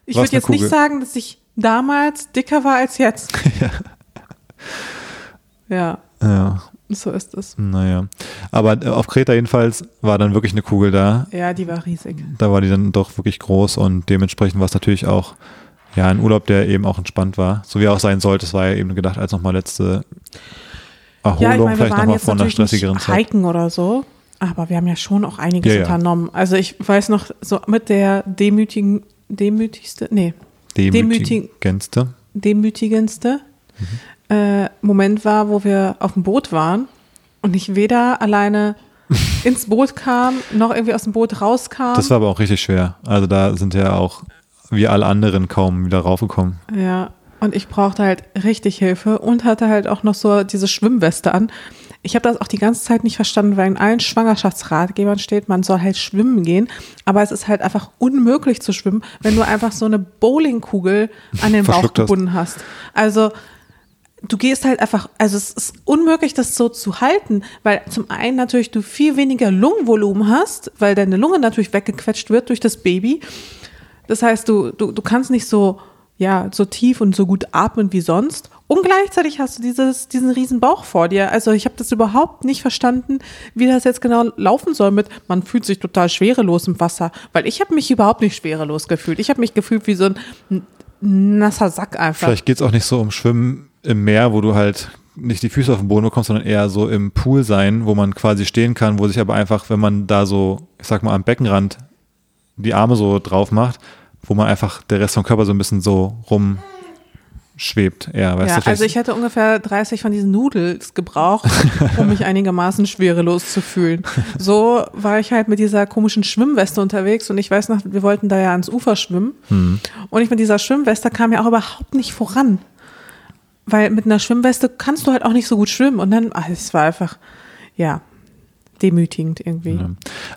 ich würde jetzt nicht Kugel. sagen, dass ich damals dicker war als jetzt. ja, ja, so ist es. naja. Aber äh, auf Kreta jedenfalls war dann wirklich eine Kugel da. Ja, die war riesig. Da war die dann doch wirklich groß und dementsprechend war es natürlich auch ja ein Urlaub, der eben auch entspannt war. So wie er auch sein sollte. Es war ja eben gedacht als nochmal letzte Erholung, Ja, ich meine, wir vielleicht nochmal von einer stressigeren Zeit. hiken oder so, aber wir haben ja schon auch einiges Ja, ja. unternommen. Also ich weiß noch, so mit der demütigen, demütigste, nee, Demütig- Demütigendste. demütigendste Mhm. Äh, Moment war, wo wir auf dem Boot waren und ich weder alleine ins Boot kam, noch irgendwie aus dem Boot rauskam. Das war aber auch richtig schwer. Also da sind ja auch wie alle anderen kaum wieder raufgekommen. Ja, und ich brauchte halt richtig Hilfe und hatte halt auch noch so diese Schwimmweste an. Ich habe das auch die ganze Zeit nicht verstanden, weil in allen Schwangerschaftsratgebern steht, man soll halt schwimmen gehen. Aber es ist halt einfach unmöglich zu schwimmen, wenn du einfach so eine Bowlingkugel an den Bauch gebunden hast. Also du gehst halt einfach, also es ist unmöglich, das so zu halten, weil zum einen natürlich du viel weniger Lungenvolumen hast, weil deine Lunge natürlich weggequetscht wird durch das Baby. Das heißt, du, du, du kannst nicht so, ja, so tief und so gut atmen wie sonst. Und gleichzeitig hast du dieses, diesen riesen Bauch vor dir. Also ich habe das überhaupt nicht verstanden, wie das jetzt genau laufen soll mit, man fühlt sich total schwerelos im Wasser. Weil ich habe mich überhaupt nicht schwerelos gefühlt. Ich habe mich gefühlt wie so ein nasser Sack einfach. Vielleicht geht es auch nicht so um Schwimmen im Meer, wo du halt nicht die Füße auf den Boden bekommst, sondern eher so im Pool sein, wo man quasi stehen kann, wo sich aber einfach, wenn man da so, ich sag mal, am Beckenrand die Arme so drauf macht, wo man einfach der Rest vom Körper so ein bisschen so rumschwebt. eher, weißt Ja, du, also ich hätte ungefähr 30 von diesen Nudels gebraucht, um mich einigermaßen schwerelos zu fühlen. So war ich halt mit dieser komischen Schwimmweste unterwegs und ich weiß noch, wir wollten da ja ans Ufer schwimmen Hm. und ich mit dieser Schwimmweste kam ja auch überhaupt nicht voran. Weil mit einer Schwimmweste kannst du halt auch nicht so gut schwimmen und dann, ah, es war einfach, ja, demütigend irgendwie. Ja.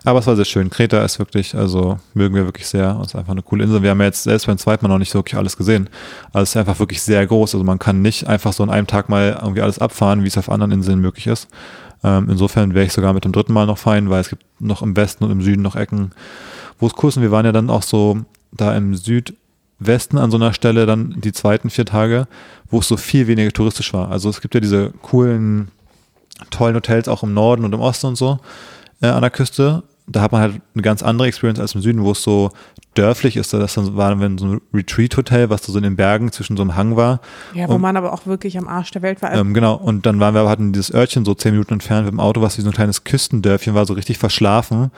Aber es war sehr schön. Kreta ist wirklich, also mögen wir wirklich sehr. Es ist einfach eine coole Insel. Wir haben ja jetzt selbst beim zweiten Mal noch nicht wirklich alles gesehen. Also es ist einfach wirklich sehr groß. Also man kann nicht einfach so an einem Tag mal irgendwie alles abfahren, wie es auf anderen Inseln möglich ist. Ähm, insofern wäre ich sogar mit dem dritten Mal noch fein, weil es gibt noch im Westen und im Süden noch Ecken, wo es. Und wir waren ja dann auch so da im Südwesten an so einer Stelle dann die zweiten vier Tage, wo es so viel weniger touristisch war. Also es gibt ja diese coolen tollen Hotels auch im Norden und im Osten und so äh, an der Küste. Da hat man halt eine ganz andere Experience als im Süden, wo es so dörflich ist. Das dann war wenn so ein Retreat-Hotel, was da so in den Bergen zwischen so einem Hang war. Ja, wo Und- man aber auch wirklich am Arsch der Welt war. Ähm, genau, und dann waren wir, hatten dieses Örtchen so zehn Minuten entfernt mit dem Auto, was wie so ein kleines Küstendörfchen war, so richtig verschlafen.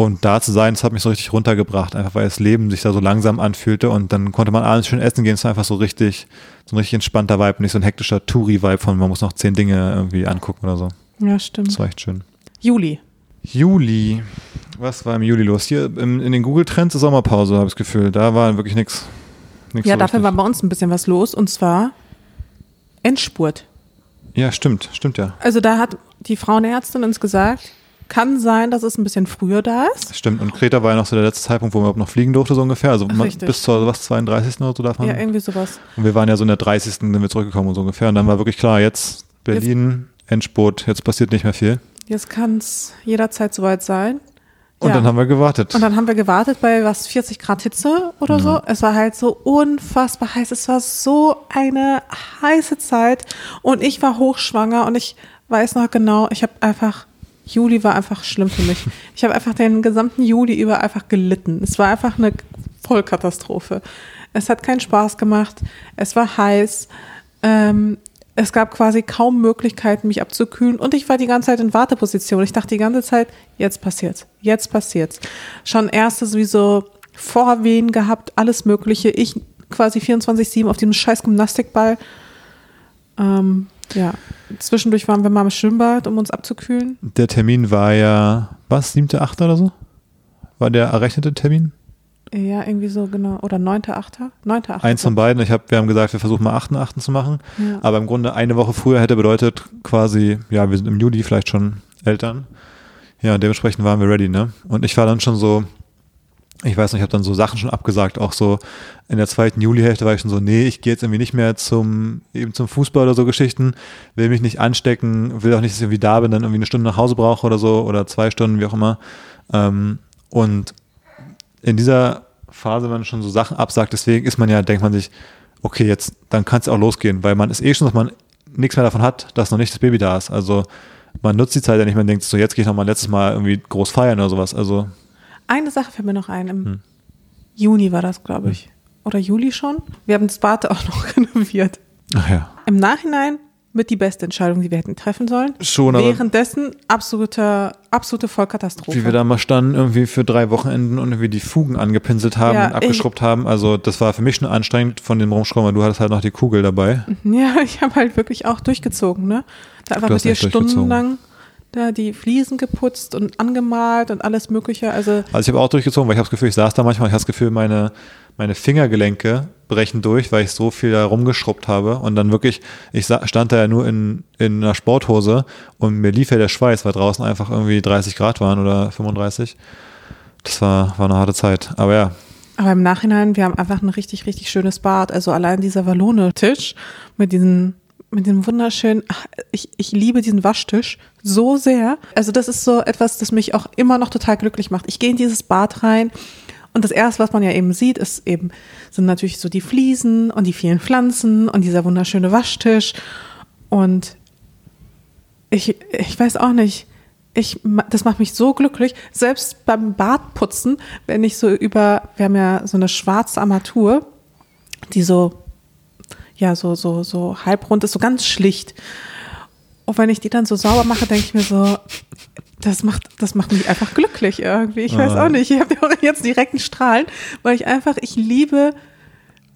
Und da zu sein, das hat mich so richtig runtergebracht, einfach weil das Leben sich da so langsam anfühlte und dann konnte man abends schön essen gehen. Es war einfach so richtig, so ein richtig entspannter Vibe, nicht so ein hektischer Touri-Vibe von man muss noch zehn Dinge irgendwie angucken oder so. ja, stimmt. Das war echt schön. Juli. Juli. Was war im Juli los? Hier im, in den Google-Trends ist Sommerpause, habe ich das Gefühl. Da war wirklich nichts. Ja, dafür war bei uns ein bisschen was los und zwar Endspurt. Ja, stimmt, stimmt ja. Also da hat die Frauenärztin uns gesagt, Kann sein, dass es ein bisschen früher da ist. Stimmt, und Kreta war ja noch so der letzte Zeitpunkt, wo man überhaupt noch fliegen durfte, so ungefähr. Also man, bis zur was, 32. oder so darf man. Ja, irgendwie sowas. und wir waren ja so in der 30. sind wir zurückgekommen und so ungefähr. Und dann war wirklich klar, jetzt Berlin, Endspurt, jetzt passiert nicht mehr viel. Jetzt kann es jederzeit soweit sein. Und Ja. dann haben wir gewartet. Und dann haben wir gewartet bei was 40 Grad Hitze oder so. Es war halt so unfassbar heiß. Es war so eine heiße Zeit und ich war hochschwanger und ich weiß noch genau, ich habe einfach Juli war einfach schlimm für mich. Ich habe einfach den gesamten Juli über einfach gelitten. Es war einfach eine Vollkatastrophe. Es hat keinen Spaß gemacht. Es war heiß. Ähm, es gab quasi kaum Möglichkeiten, mich abzukühlen. Und ich war die ganze Zeit in Warteposition. Ich dachte die ganze Zeit, jetzt passiert's. Jetzt passiert's. Schon erste sowieso Vorwehen gehabt, alles Mögliche. Ich quasi 24-7 auf diesem scheiß Gymnastikball. Ähm, ja, zwischendurch waren wir mal im Schwimmbad, um uns abzukühlen. Der Termin war ja, was, 7., 8. oder so? War der errechnete Termin? Ja, irgendwie so, genau. Oder 9.8. 9.8. Eins von beiden. Ich hab, wir haben gesagt, wir versuchen mal 8. 8. zu machen. Ja. Aber im Grunde eine Woche früher hätte bedeutet quasi, ja, wir sind im Juli vielleicht schon Eltern. Ja, dementsprechend waren wir ready, ne? Und ich war dann schon so, ich weiß nicht, ich habe dann so Sachen schon abgesagt, auch so in der zweiten Julihälfte war ich schon so, nee, ich gehe jetzt irgendwie nicht mehr zum eben zum Fußball oder so Geschichten, will mich nicht anstecken, will auch nicht, dass ich irgendwie da bin, dann irgendwie eine Stunde nach Hause brauche oder so oder zwei Stunden, wie auch immer. Ähm, und in dieser Phase, wenn man schon so Sachen absagt, deswegen ist man ja, denkt man sich, okay, jetzt, dann kann es auch losgehen, weil man ist eh schon, dass man nichts mehr davon hat, dass noch nicht das Baby da ist. Also man nutzt die Zeit ja nicht und denkt so, jetzt gehe ich noch mal letztes Mal irgendwie groß feiern oder sowas. Also Eine Sache fällt mir noch ein. Im Hm. Juni war das, glaube ich. Oder Juli schon. Wir haben das Bad auch noch renoviert. ach ja. Im Nachhinein mit die beste Entscheidung, die wir hätten treffen sollen. Schon, aber- Währenddessen absolute, absolute Vollkatastrophe. Wie wir da mal standen, irgendwie für drei Wochenenden und irgendwie die Fugen angepinselt haben Ja, und abgeschrubbt haben. Also das war für mich schon anstrengend von dem Rumschrauben, du hattest halt noch die Kugel dabei. Ja, ich habe halt wirklich auch durchgezogen, ne? Da einfach Du mit dir stundenlang da die Fliesen geputzt und angemalt und alles Mögliche. Also Also ich habe auch durchgezogen, weil ich habe das Gefühl, ich saß da manchmal, ich habe das Gefühl, meine, meine Fingergelenke brechen durch, weil ich so viel da rumgeschrubbt habe. Und dann wirklich, ich stand da ja nur in, in einer Sporthose und mir lief ja der Schweiß, weil draußen einfach irgendwie 30 Grad waren oder 35. Das war, war eine harte Zeit. Aber ja, Aber im Nachhinein, wir haben einfach ein richtig, richtig schönes Bad. Also allein dieser Wallone-Tisch mit diesen, mit dem wunderschönen, ach, ich, ich liebe diesen Waschtisch so sehr. Also das ist so etwas, das mich auch immer noch total glücklich macht. Ich gehe in dieses Bad rein und das erste, was man ja eben sieht, ist eben, sind natürlich so die Fliesen und die vielen Pflanzen und dieser wunderschöne Waschtisch. Und ich, ich weiß auch nicht. Ich, das macht mich so glücklich. Selbst beim Badputzen, wenn ich so über, wir haben ja so eine schwarze Armatur, die so, ja, so, so, so halbrund ist, so ganz schlicht. Und wenn ich die dann so sauber mache, denke ich mir so, das macht, das macht mich einfach glücklich irgendwie. Ich weiß Ah. auch nicht. Ich habe jetzt direkt einen Strahlen, weil ich einfach, ich liebe,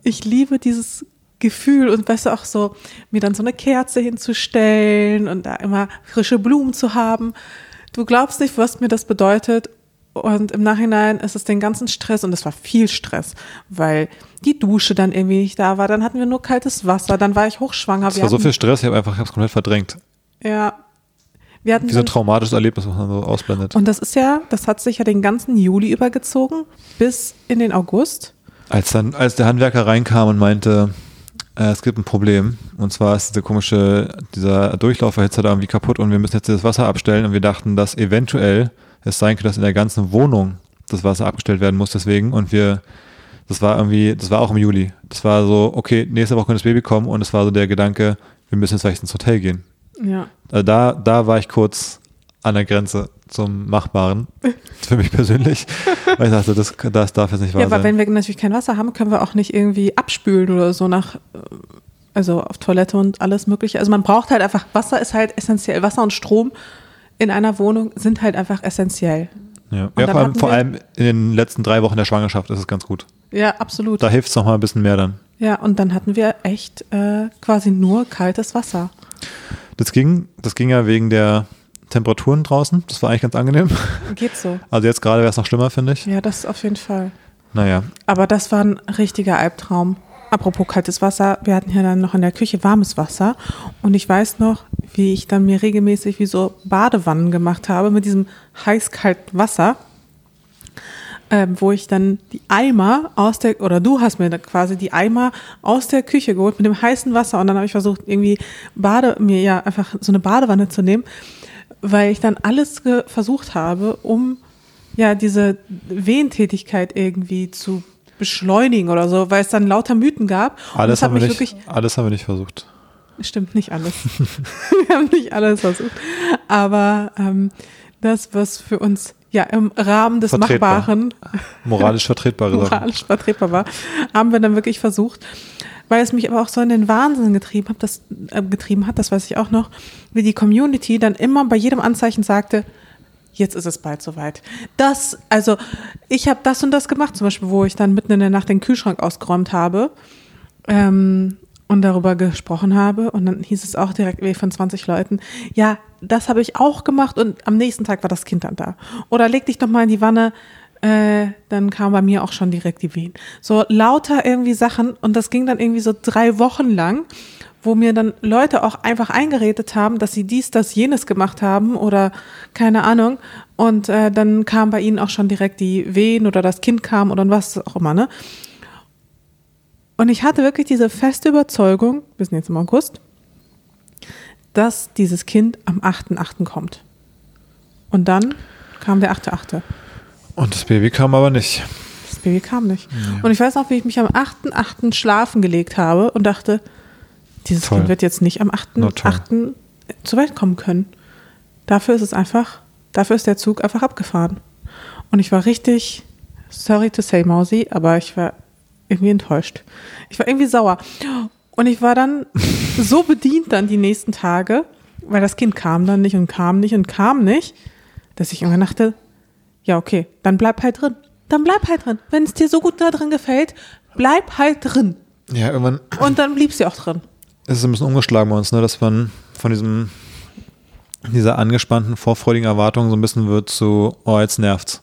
ich liebe dieses Gefühl und weißt du auch so, mir dann so eine Kerze hinzustellen und da immer frische Blumen zu haben. Du glaubst nicht, was mir das bedeutet. Und im Nachhinein ist es den ganzen Stress und es war viel Stress, weil die Dusche dann irgendwie nicht da war. Dann hatten wir nur kaltes Wasser, dann war ich hochschwanger. es war so viel Stress, ich habe einfach, ich habe es komplett verdrängt. Ja. Wir hatten Wie so ein traumatisches Erlebnis, was man so ausblendet. und das ist ja, das hat sich ja den ganzen Juli übergezogen bis in den August. Als dann, als der Handwerker reinkam und meinte, äh, es gibt ein Problem, und zwar ist diese komische, dieser Durchlauferhitzer da irgendwie kaputt und wir müssen jetzt das Wasser abstellen und wir dachten, dass eventuell es sein könnte, dass in der ganzen Wohnung das Wasser abgestellt werden muss deswegen und wir, das war irgendwie, das war auch im Juli. Das war so, okay, nächste Woche könnte das Baby kommen und es war so der Gedanke, wir müssen jetzt vielleicht ins Hotel gehen. Ja. Also da, da war ich kurz an der Grenze zum Machbaren, für mich persönlich, weil ich dachte, das, das darf jetzt nicht wahr Ja, aber sein. wenn wir natürlich kein Wasser haben, können wir auch nicht irgendwie abspülen oder so nach, äh, also auf Toilette und alles Mögliche. Also man braucht halt einfach, Wasser ist halt essentiell. Wasser und Strom in einer Wohnung sind halt einfach essentiell. Ja, ja vor, allem, vor allem in den letzten drei Wochen der Schwangerschaft ist es ganz gut. Ja, absolut. Da hilft es nochmal ein bisschen mehr dann. Ja, und dann hatten wir echt äh, quasi nur kaltes Wasser. Das ging, das ging ja wegen der Temperaturen draußen. Das war eigentlich ganz angenehm. Geht so. Also jetzt gerade wäre es noch schlimmer, finde ich. Ja, das auf jeden Fall. Naja, Aber das war ein richtiger Albtraum. apropos kaltes Wasser, wir hatten ja dann noch in der Küche warmes Wasser und ich weiß noch, wie ich dann mir regelmäßig wie so Badewannen gemacht habe mit diesem heiß-kalten Wasser, ähm, wo ich dann die Eimer aus der, oder du hast mir quasi die Eimer aus der Küche geholt mit dem heißen Wasser und dann habe ich versucht, irgendwie Bade, mir ja einfach so eine Badewanne zu nehmen, weil ich dann alles versucht habe, um ja diese Wehentätigkeit irgendwie zu beschleunigen oder so, weil es dann lauter Mythen gab. Alles, haben wir, nicht, alles haben wir nicht versucht. Stimmt, nicht alles. wir haben nicht alles versucht. Aber ähm, das, was für uns ja im Rahmen des Vertretbar. Machbaren moralisch vertretbar moralisch vertretbar war, haben wir dann wirklich versucht, weil es mich aber auch so in den Wahnsinn getrieben hat, das äh, getrieben hat, das weiß ich auch noch, wie die Community dann immer bei jedem Anzeichen sagte, jetzt ist es bald soweit. Das, also ich habe das und das gemacht, zum Beispiel, wo ich dann mitten in der Nacht den Kühlschrank ausgeräumt habe ähm, und darüber gesprochen habe. Und dann hieß es auch direkt von 20 Leuten, ja, das habe ich auch gemacht und am nächsten Tag war das Kind dann da. Oder leg dich doch mal in die Wanne, äh, dann kam bei mir auch schon direkt die Wehen. So lauter irgendwie Sachen und das ging dann irgendwie so drei Wochen lang wo mir dann Leute auch einfach eingeredet haben, dass sie dies, das, jenes gemacht haben oder keine Ahnung. Und äh, dann kam bei ihnen auch schon direkt die Wehen oder das Kind kam oder was auch immer, ne? Und ich hatte wirklich diese feste Überzeugung, wir sind jetzt im August, dass dieses Kind am 8.8. kommt. Und dann kam der 8.8. Und das Baby kam aber nicht. Das Baby kam nicht. Nee. Und ich weiß noch, wie ich mich am 8.8. schlafen gelegt habe und dachte, dieses Toll. Kind wird jetzt nicht am 8.8. zur Welt kommen können. Dafür ist es einfach, dafür ist der Zug einfach abgefahren. Und ich war richtig, sorry to say, Mausi, aber ich war irgendwie enttäuscht. Ich war irgendwie sauer. Und ich war dann so bedient dann die nächsten Tage, weil das Kind kam dann nicht und kam nicht und kam nicht, dass ich irgendwann dachte, ja, okay, dann bleib halt drin. Dann bleib halt drin. Wenn es dir so gut da drin gefällt, bleib halt drin. Ja, irgendwann. Und dann blieb sie auch drin es ist ein bisschen umgeschlagen bei uns, ne, dass man von diesem, dieser angespannten, vorfreudigen Erwartung so ein bisschen wird zu, oh, jetzt nervt's.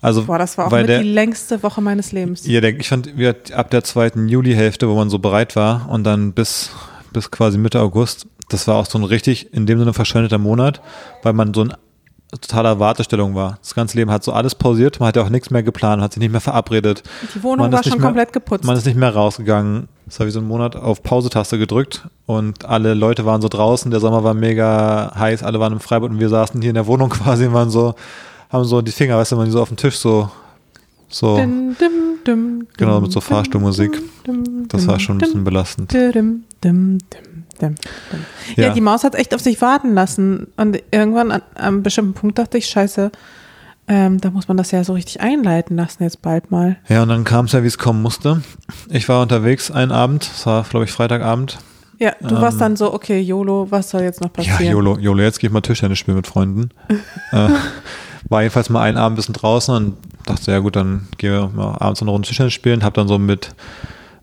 Also, Boah, das war auch mit der, die längste Woche meines Lebens. Ja, der, ich fand, wir ab der zweiten Juli-Hälfte, wo man so bereit war und dann bis, bis quasi Mitte August, das war auch so ein richtig, in dem Sinne verschwendeter Monat, weil man so ein totaler Wartestellung war. Das ganze Leben hat so alles pausiert, man hat ja auch nichts mehr geplant, hat sich nicht mehr verabredet. Die Wohnung war schon mehr, komplett geputzt. Man ist nicht mehr rausgegangen. Das habe ich so einen Monat auf Pause-Taste gedrückt und alle Leute waren so draußen, der Sommer war mega heiß, alle waren im Freiburg und wir saßen hier in der Wohnung quasi und waren so, haben so die Finger, weißt du, man so auf dem Tisch so, so, dim, dim, dim, genau, mit so Fahrstuhlmusik. Das war schon ein bisschen belastend. Ja. ja, die Maus hat echt auf sich warten lassen. Und irgendwann an, an einem bestimmten Punkt dachte ich, scheiße, ähm, da muss man das ja so richtig einleiten lassen jetzt bald mal. Ja, und dann kam es ja, wie es kommen musste. Ich war unterwegs einen Abend, es war, glaube ich, Freitagabend. Ja, du ähm, warst dann so, okay, YOLO, was soll jetzt noch passieren? Ja, YOLO, YOLO jetzt gehe ich mal Tischtennis spielen mit Freunden. äh, war jedenfalls mal einen Abend ein bisschen draußen und dachte, ja gut, dann gehen wir mal abends eine Runde Tischtennis spielen. Hab dann so mit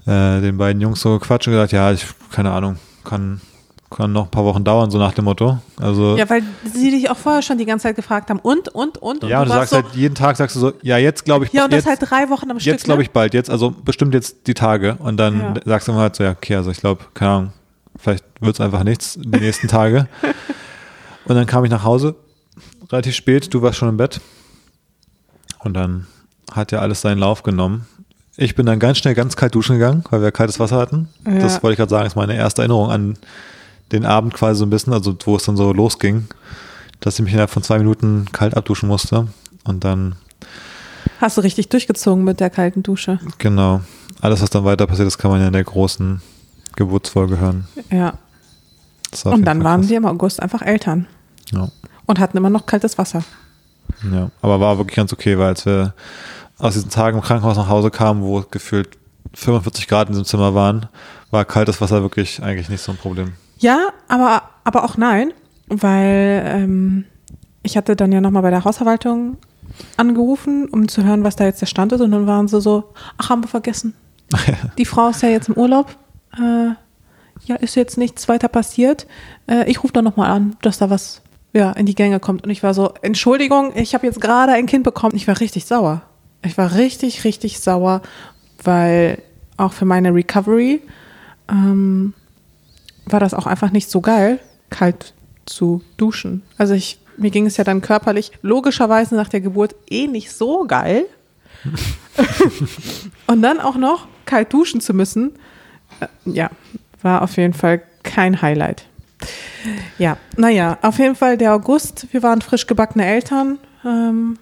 äh, den beiden Jungs so gequatscht und gesagt, ja, ich, keine Ahnung, kann, kann noch ein paar Wochen dauern, so nach dem Motto. Also, ja, weil sie dich auch vorher schon die ganze Zeit gefragt haben, und, und, und. Ja, und du, sagst so, halt, jeden Tag sagst du so, ja, jetzt glaube ich. Ja, und jetzt, das halt drei Wochen am Stück. Jetzt glaube ne? ich bald, jetzt, also bestimmt jetzt die Tage. Und dann ja. sagst du mal halt so, ja, okay, also ich glaube, keine Ahnung, vielleicht wird es einfach nichts die nächsten Tage. und dann kam ich nach Hause, relativ spät, du warst schon im Bett. Und dann hat ja alles seinen Lauf genommen. Ich bin dann ganz schnell ganz kalt duschen gegangen, weil wir kaltes Wasser hatten. Ja. Das wollte ich gerade sagen, ist meine erste Erinnerung an den Abend quasi so ein bisschen, also wo es dann so losging, dass ich mich innerhalb von zwei Minuten kalt abduschen musste. Und dann. Hast du richtig durchgezogen mit der kalten Dusche? Genau. Alles, was dann weiter passiert ist, kann man ja in der großen Geburtsfolge hören. Ja. Und dann waren wir im August einfach Eltern. Ja. Und hatten immer noch kaltes Wasser. Ja, aber war wirklich ganz okay, weil als wir aus diesen Tagen im Krankenhaus nach Hause kamen, wo gefühlt 45 Grad in diesem Zimmer waren, war kaltes Wasser wirklich eigentlich nicht so ein Problem. Ja, aber, aber auch nein, weil ähm, ich hatte dann ja nochmal bei der Hausverwaltung angerufen, um zu hören, was da jetzt der Stand ist. Und dann waren sie so, ach, haben wir vergessen. Die Frau ist ja jetzt im Urlaub. Äh, ja, ist jetzt nichts weiter passiert. Äh, ich rufe dann nochmal an, dass da was ja, in die Gänge kommt. Und ich war so, Entschuldigung, ich habe jetzt gerade ein Kind bekommen. Ich war richtig sauer. Ich war richtig, richtig sauer, weil auch für meine Recovery ähm, war das auch einfach nicht so geil, kalt zu duschen. Also ich, mir ging es ja dann körperlich logischerweise nach der Geburt eh nicht so geil. Und dann auch noch kalt duschen zu müssen, äh, ja, war auf jeden Fall kein Highlight. Ja, naja, auf jeden Fall der August, wir waren frisch gebackene Eltern. Ähm,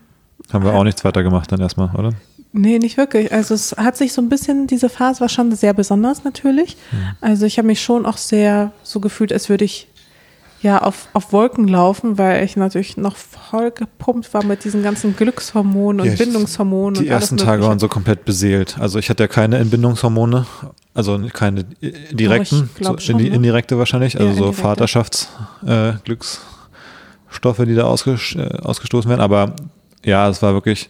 Haben wir auch nichts weiter gemacht dann erstmal, oder? Nee, nicht wirklich. Also es hat sich so ein bisschen, diese Phase war schon sehr besonders natürlich. Also ich habe mich schon auch sehr so gefühlt, als würde ich ja auf, auf Wolken laufen, weil ich natürlich noch voll gepumpt war mit diesen ganzen Glückshormonen und Ja, Bindungshormonen. Die und ersten Tage waren so komplett beseelt. Also ich hatte ja keine Entbindungshormone, also keine direkten, glaub so schon, ne? indirekte wahrscheinlich, also Ja, so indirekte. Vaterschaftsglücksstoffe, äh, die da ausges äh, ausgestoßen werden. Aber ja, es war wirklich.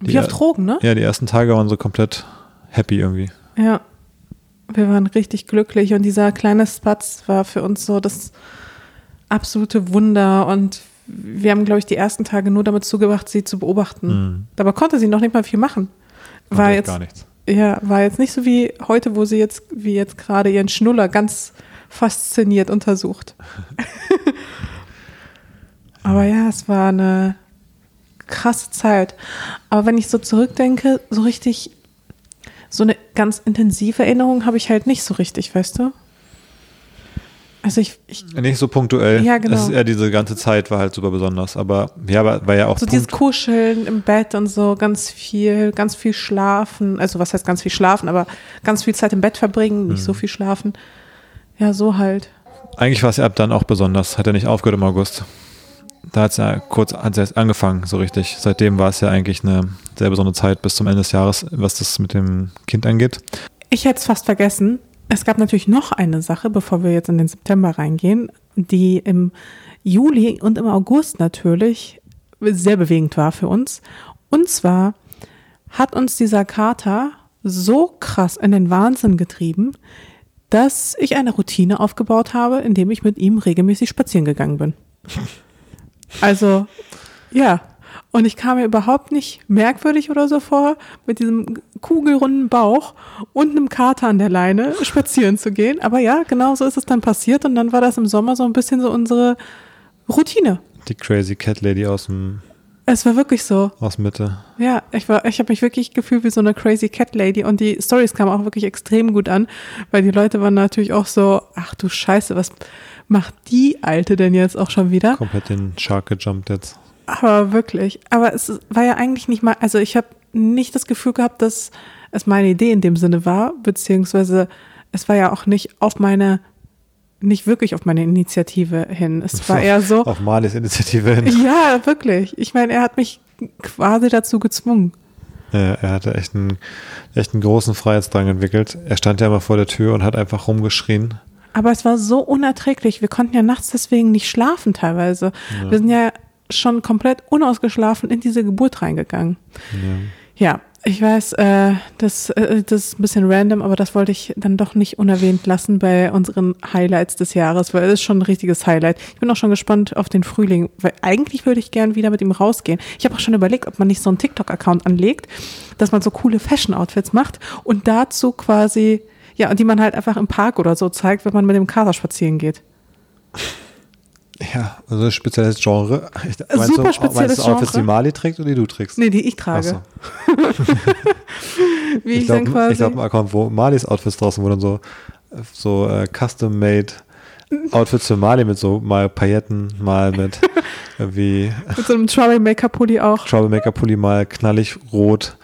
Die, Wie auf Drogen, ne? Ja, die ersten Tage waren so komplett happy irgendwie. Ja. Wir waren richtig glücklich und dieser kleine Spatz war für uns so das absolute Wunder und wir haben, glaube ich, die ersten Tage nur damit zugebracht, sie zu beobachten. Mhm. Dabei konnte sie noch nicht mal viel machen. War jetzt, gar nichts. Ja, war jetzt nicht so wie heute, wo sie jetzt, wie jetzt gerade ihren Schnuller ganz fasziniert untersucht. Aber ja, es war eine krasse Zeit. Aber wenn ich so zurückdenke, so richtig, so eine ganz intensive Erinnerung habe ich halt nicht so richtig, weißt du? Also ich, ich Nicht so punktuell. Ja, genau. Es ist eher diese ganze Zeit war halt super besonders. Aber ja, war, war ja auch so dieses Punkt, Kuscheln im Bett und so, ganz viel, ganz viel schlafen. Also was heißt ganz viel schlafen, aber ganz viel Zeit im Bett verbringen, nicht Mhm. so viel schlafen. Ja, so halt. Eigentlich war es ja ab dann auch besonders. Hat er nicht aufgehört im August. Da hat es ja kurz erst angefangen, so richtig. Seitdem war es ja eigentlich eine sehr besondere Zeit bis zum Ende des Jahres, was das mit dem Kind angeht. Ich hätte es fast vergessen. Es gab natürlich noch eine Sache, bevor wir jetzt in den September reingehen, die im Juli und im August natürlich sehr bewegend war für uns. Und zwar hat uns dieser Kater so krass in den Wahnsinn getrieben, dass ich eine Routine aufgebaut habe, indem ich mit ihm regelmäßig spazieren gegangen bin. Also, ja. Und ich kam mir überhaupt nicht merkwürdig oder so vor, mit diesem kugelrunden Bauch und einem Kater an der Leine spazieren zu gehen. Aber ja, genau so ist es dann passiert. Und dann war das im Sommer so ein bisschen so unsere Routine. Die Crazy Cat Lady aus dem Es war wirklich so. aus Mitte. Ja, ich war, ich habe mich wirklich gefühlt wie so eine crazy Cat Lady und die Stories kamen auch wirklich extrem gut an, weil die Leute waren natürlich auch so, ach du Scheiße, was macht die Alte denn jetzt auch schon wieder? Komplett den Shark gejumpt jetzt. Aber wirklich, aber es war ja eigentlich nicht mal, also ich habe nicht das Gefühl gehabt, dass es meine Idee in dem Sinne war, beziehungsweise es war ja auch nicht auf meine, nicht wirklich auf meine Initiative hin. Es war eher so, Auf Malis Initiative hin. ja, wirklich. Ich meine, er hat mich quasi dazu gezwungen. Ja, er hatte echt einen, echt einen großen Freiheitsdrang entwickelt. Er stand ja immer vor der Tür und hat einfach rumgeschrien. Aber es war so unerträglich. Wir konnten ja nachts deswegen nicht schlafen teilweise. Wir sind ja schon komplett unausgeschlafen in diese Geburt reingegangen. Ja, ich weiß, äh, das, äh, das ist ein bisschen random, aber das wollte ich dann doch nicht unerwähnt lassen bei unseren Highlights des Jahres, weil es ist schon ein richtiges Highlight. Ich bin auch schon gespannt auf den Frühling, weil eigentlich würde ich gern wieder mit ihm rausgehen. Ich habe auch schon überlegt, ob man nicht so einen TikTok-Account anlegt, dass man so coole Fashion-Outfits macht und dazu quasi, ja, und die man halt einfach im Park oder so zeigt, wenn man mit dem Kater spazieren geht. Ja, also ein spezielles Genre. Ich, Super du, spezielles meinst du Outfits, Genre. die Mali trägt oder die du trägst? Nee, die ich trage. so. Wie ich, Ich dann glaube, quasi. ich glaub, ein Account, wo Malis Outfits draußen, dann so, so äh, custom-made Outfits für Mali mit so mal Pailletten, mal mit irgendwie mit so einem Troublemaker-Pulli auch. Troublemaker-Pulli, mal knallig rot,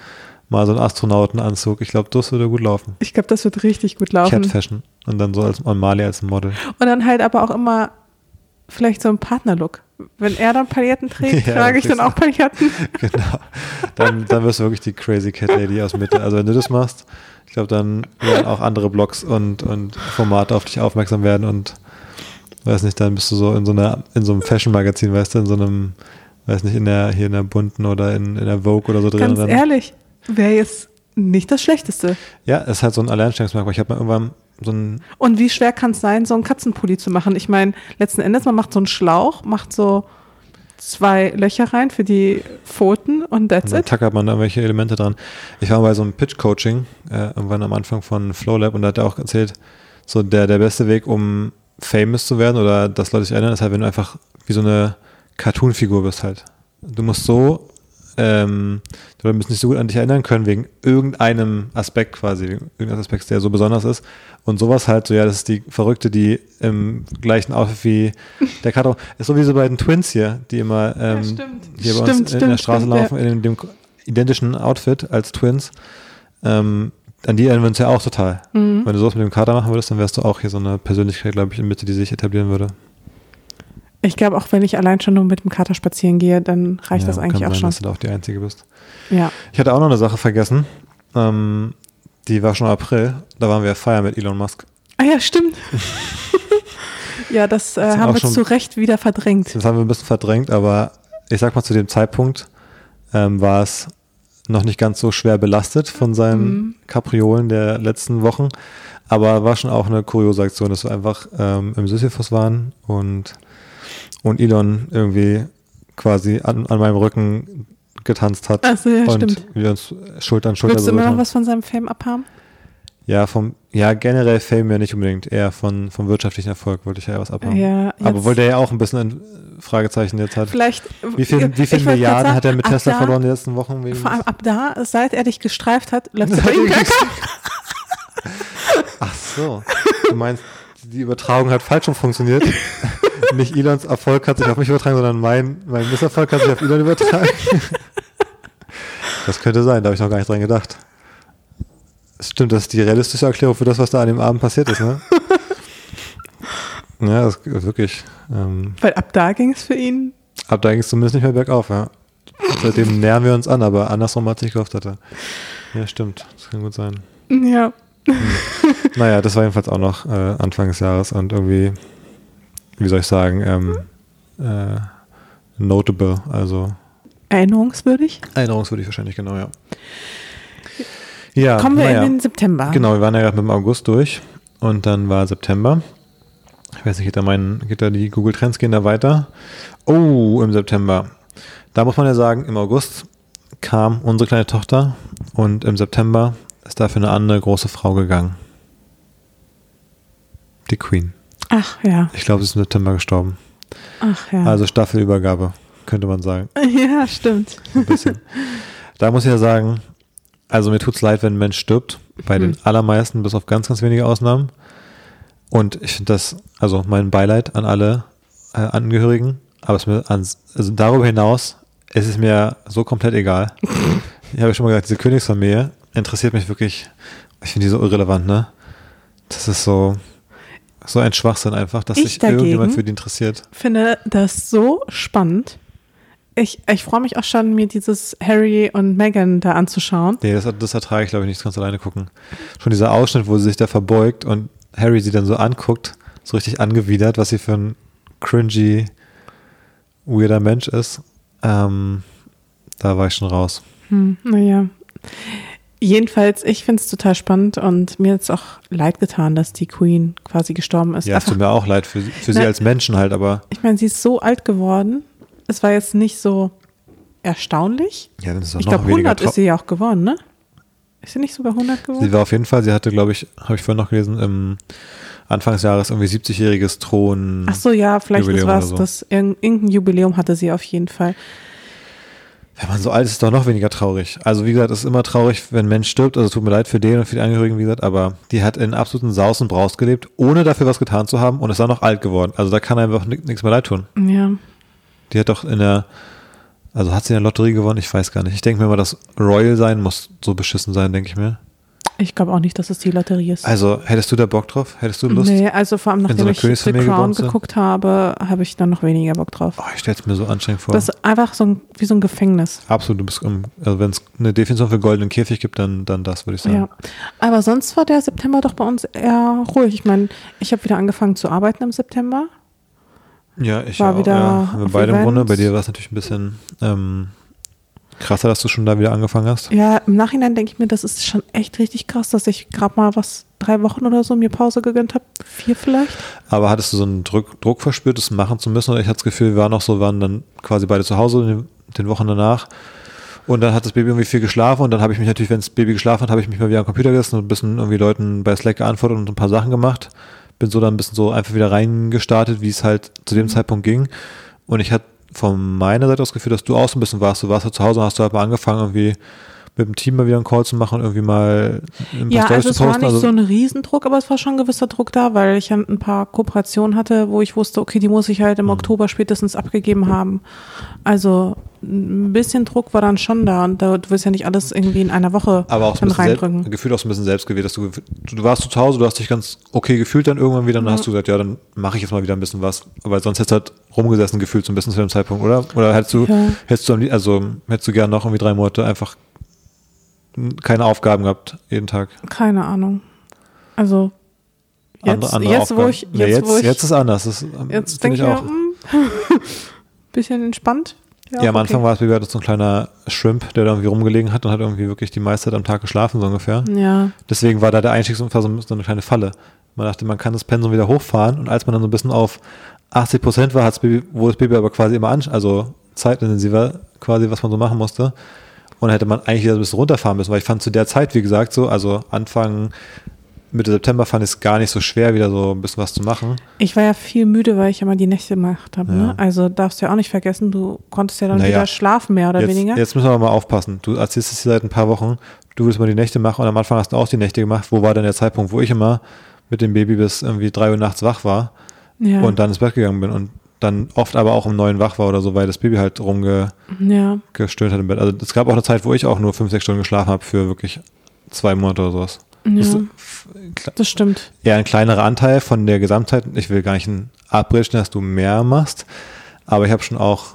mal so ein Astronautenanzug. Ich glaube, das würde gut laufen. Ich glaube, das wird richtig gut laufen. Cat Fashion. Und dann so als an Mali als Model. Und dann halt aber auch immer vielleicht so ein Partnerlook. Wenn er dann Pailletten trägt, Ja, trage ich dann auch Pailletten. genau. Dann, dann wirst du wirklich die Crazy Cat Lady aus Mitte. Also wenn du das machst, ich glaube, dann werden auch andere Blogs und, und Formate auf dich aufmerksam werden und weiß nicht, dann bist du so in so einer, in so einem Fashion-Magazin, weißt du, in so einem, weiß nicht, in der, hier in der bunten oder in, in der Vogue oder so drin. Ganz ehrlich, wäre jetzt nicht das Schlechteste. Ja, es ist halt so ein Alleinstellungsmerkmal. Ich habe mal irgendwann so ein, Und wie schwer kann es sein, so einen Katzenpulli zu machen? Ich meine, letzten Endes, man macht so einen Schlauch, macht so, zwei Löcher rein für die Pfoten und that's Und dann it. tackert man da irgendwelche Elemente dran. Ich war bei so einem Pitch-Coaching äh, irgendwann am Anfang von Flowlab und da hat er auch erzählt, so der, der beste Weg, um famous zu werden oder dass Leute sich erinnern, ist halt, wenn du einfach wie so eine Cartoon-Figur bist halt. Du musst so, ähm, du musst nicht so gut an dich erinnern können wegen irgendeinem Aspekt quasi, wegen irgendeinem Aspekt, der so besonders ist. Und sowas halt so, ja, das ist die Verrückte, die im gleichen Outfit wie der Kato, ist so wie so bei den Twins hier, die immer ähm, stimmt. hier bei Stimmt, uns in der stimmt, Straße stimmt, laufen, in dem identischen Outfit als Twins. Ähm, an die erinnern wir uns ja auch total. Mhm. Wenn du sowas mit dem Kater machen würdest, dann wärst du auch hier so eine Persönlichkeit, glaube ich, in Mitte, die sich etablieren würde. Ich glaube, auch wenn ich allein schon nur mit dem Kater spazieren gehe, dann reicht Ja, das eigentlich kann auch sein, schon. dass du da auch die Einzige bist. Ja. Ich hatte auch noch eine Sache vergessen. Ähm, die war schon im April. Da waren wir feiern mit Elon Musk. Ah ja, stimmt. ja, das äh, Das haben wir schon- zu Recht wieder verdrängt. Das haben wir ein bisschen verdrängt, aber ich sag mal, zu dem Zeitpunkt ähm, war es noch nicht ganz so schwer belastet von seinen Mhm. Kapriolen der letzten Wochen. Aber war schon auch eine kuriose Aktion, dass wir einfach ähm, im Sisyphus waren und, und Elon irgendwie quasi an, an meinem Rücken getanzt hat. Achso, ja, und stimmt. wir uns Schulter an Schulter Willst du immer noch haben. was von seinem Fame abhaben? Ja, vom, ja, generell Fame ja nicht unbedingt, eher von, vom wirtschaftlichen Erfolg wollte ich ja was abhaben. Ja, Aber jetzt- weil der ja auch ein bisschen ein Fragezeichen jetzt hat. Vielleicht. Wie viel, wie viel wollte Milliarden sagen, hat er mit Tesla da, verloren in den letzten Wochen? Wegen Vor allem ab da, seit er dich gestreift hat, läuft bergab. Ach so. Du meinst, die Übertragung hat falsch schon funktioniert? Nicht Elons Erfolg hat sich auf mich übertragen, sondern mein, mein Misserfolg hat sich auf Elon übertragen? Das könnte sein, da habe ich noch gar nicht dran gedacht. Stimmt, das ist die realistische Erklärung für das, was da an dem Abend passiert ist, ne? Ja, das ist wirklich. Ähm, Weil ab da ging es für ihn. ab da ging es zumindest nicht mehr bergauf, ja. Seitdem nähern wir uns an, aber andersrum als ich gehofft hatte. Ja, stimmt. Das kann gut sein. Ja. Naja, das war jedenfalls auch noch äh, Anfang des Jahres und irgendwie, wie soll ich sagen, ähm, äh, notable, also Erinnerungswürdig. erinnerungswürdig wahrscheinlich, genau, ja. Ja, Kommen wir naja, in den September. Genau, wir waren ja gerade mit dem August durch und dann war September. Ich weiß nicht, geht da, mein, geht da die Google Trends gehen da weiter? Oh, im September. Da muss man ja sagen, im August kam unsere kleine Tochter und im September ist dafür eine andere große Frau gegangen. Die Queen. Ach ja. Ich glaube, sie ist im September gestorben. Ach ja. Also Staffelübergabe, könnte man sagen. ja, stimmt. Ein bisschen. da muss ich ja sagen, also mir tut's leid, wenn ein Mensch stirbt. Bei den allermeisten, bis auf ganz, ganz wenige Ausnahmen. Und ich finde das, also mein Beileid an alle äh, Angehörigen, aber es mir ans, also darüber hinaus es ist mir so komplett egal. ich habe ja schon mal gesagt, diese Königsfamilie interessiert mich wirklich, ich finde die so irrelevant, ne? Das ist so, so ein Schwachsinn einfach, dass Ich sich irgendjemand für die interessiert. finde das so spannend. Ich, ich freue mich auch schon, mir dieses Harry und Meghan da anzuschauen. Nee, das, das ertrage ich, glaube ich, nicht. Das kannst du alleine gucken. Schon dieser Ausschnitt, wo sie sich da verbeugt und Harry sie dann so anguckt, so richtig angewidert, was sie für ein cringy, weirder Mensch ist. Ähm, da war ich schon raus. Hm, naja. Jedenfalls, ich finde es total spannend und mir hat es auch leid getan, dass die Queen quasi gestorben ist. Ja, es tut mir auch leid für, sie- für sie Na- als Menschen halt, aber ich meine, sie ist so alt geworden. Es war jetzt nicht so erstaunlich. ja, dann ist es doch Ich glaube, weniger 100 ist sie ja auch geworden, ne? Ist sie nicht sogar 100 geworden? Sie war auf jeden Fall, sie hatte, glaube ich, habe ich vorhin noch gelesen, im Anfangsjahres irgendwie 70-jähriges Thron. Ach so, ja, vielleicht Jubiläum das war's. oder so. Das, irg- irgendein Jubiläum hatte sie auf jeden Fall. Wenn man so alt ist, ist es doch noch weniger traurig. Also wie gesagt, es ist immer traurig, wenn ein Mensch stirbt. Also tut mir leid für den und für die Angehörigen, wie gesagt, aber die hat in absoluten Saus und Braus gelebt, ohne dafür was getan zu haben und ist auch noch alt geworden. Also da kann einfach ni- nichts mehr leid tun. Ja. Die hat doch in der, also hat sie in der Lotterie gewonnen? Ich weiß gar nicht. Ich denke mir mal, das Royal sein muss so beschissen sein, denke ich mir. Ich glaube auch nicht, dass es die Lotterie ist. Also hättest du da Bock drauf? Hättest du Lust? Nee, also vor allem so nachdem einer ich The Crown geguckt habe, habe ich dann noch weniger Bock drauf. Oh, ich stelle es mir so anstrengend vor. Das ist einfach so ein, wie so ein Gefängnis. Absolut, du bist, im- also wenn es eine Definition für goldenen Käfig gibt, dann, dann das, würde ich sagen. Ja. Aber sonst war der September doch bei uns eher ruhig. Ich meine, ich habe wieder angefangen zu arbeiten im September. Ja, ich War auch, wieder ja. Wir beide im Grunde. Bei dir war es natürlich ein bisschen ähm, krasser, dass du schon da wieder angefangen hast. Ja, im Nachhinein denke ich mir, das ist schon echt richtig krass, dass ich gerade mal was drei Wochen oder so mir Pause gegönnt habe. Vier vielleicht. Aber hattest du so einen Druck, Druck verspürt, das machen zu müssen? Oder ich hatte das Gefühl, wir waren noch so, waren dann quasi beide zu Hause in den, den Wochen danach. Und dann hat das Baby irgendwie viel geschlafen und dann habe ich mich natürlich, wenn das Baby geschlafen hat, habe ich mich mal wieder am Computer gesessen und ein bisschen irgendwie Leuten bei Slack geantwortet und ein paar Sachen gemacht. Bin so dann ein bisschen so einfach wieder reingestartet, wie es halt zu dem Zeitpunkt ging. Und ich hatte von meiner Seite aus Gefühl, dass du auch so ein bisschen warst. Du warst ja zu Hause und hast du halt mal angefangen, irgendwie mit dem Team mal wieder einen Call zu machen, irgendwie mal ein paar ja, Storys also es zu posten. war nicht also so ein Riesendruck, aber es war schon ein gewisser Druck da, weil ich ein paar Kooperationen hatte, wo ich wusste, okay, die muss ich halt im mhm. Oktober spätestens abgegeben haben. Also ein bisschen Druck war dann schon da und da, du willst ja nicht alles irgendwie in einer Woche aber auch ein reindrücken. gefühlt auch so ein bisschen selbstgewählt, dass du, du, warst zu Hause, du hast dich ganz okay gefühlt dann irgendwann wieder und dann hast du gesagt, ja, dann mache ich jetzt mal wieder ein bisschen was, weil sonst hättest du halt rumgesessen gefühlt so ein bisschen zu dem Zeitpunkt, oder? Oder hättest du, ja. hättest du, also hättest du gern noch irgendwie drei Monate einfach keine Aufgaben gehabt, jeden Tag? Keine Ahnung. Also jetzt, andere, andere jetzt wo ich jetzt, nee, jetzt, wo ich, jetzt ist anders. Das, jetzt denke ich auch. Mh, hm, bisschen entspannt. Ja, ja am okay. Anfang war es wie so ein kleiner Shrimp, der da irgendwie rumgelegen hat und hat irgendwie wirklich die meiste Zeit am Tag geschlafen, so ungefähr. Ja. Deswegen war da der Einstiegsunfall so, so eine kleine Falle. Man dachte, man kann das Pensum wieder hochfahren und als man dann so ein bisschen auf 80 Prozent war, hat's Baby, wo das Baby aber quasi immer an, also zeitintensiver quasi, was man so machen musste, und hätte man eigentlich wieder ein bisschen runterfahren müssen, weil ich fand zu der Zeit, wie gesagt, so, also Anfang Mitte September fand ich es gar nicht so schwer, wieder so ein bisschen was zu machen. Ich war ja viel müde, weil ich ja mal die Nächte gemacht habe. Ne? Ja. Ne? Also darfst du ja auch nicht vergessen, du konntest ja dann naja. wieder schlafen, mehr oder jetzt, weniger. Jetzt müssen wir mal aufpassen. Du erzählst es hier seit ein paar Wochen, du willst mal die Nächte machen und am Anfang hast du auch die Nächte gemacht. Wo war denn der Zeitpunkt, wo ich immer mit dem Baby bis irgendwie drei Uhr nachts wach war ja. und dann ins Bett gegangen bin und dann oft aber auch um neun wach war oder so, weil das Baby halt rumgestöhnt ja. hat im Bett. Also es gab auch eine Zeit, wo ich auch nur fünf, sechs Stunden geschlafen habe für wirklich zwei Monate oder sowas. Ja, das, das stimmt. Eher ein kleinerer Anteil von der Gesamtzeit. Ich will gar nicht ein abbrechen, dass du mehr machst, aber ich habe schon auch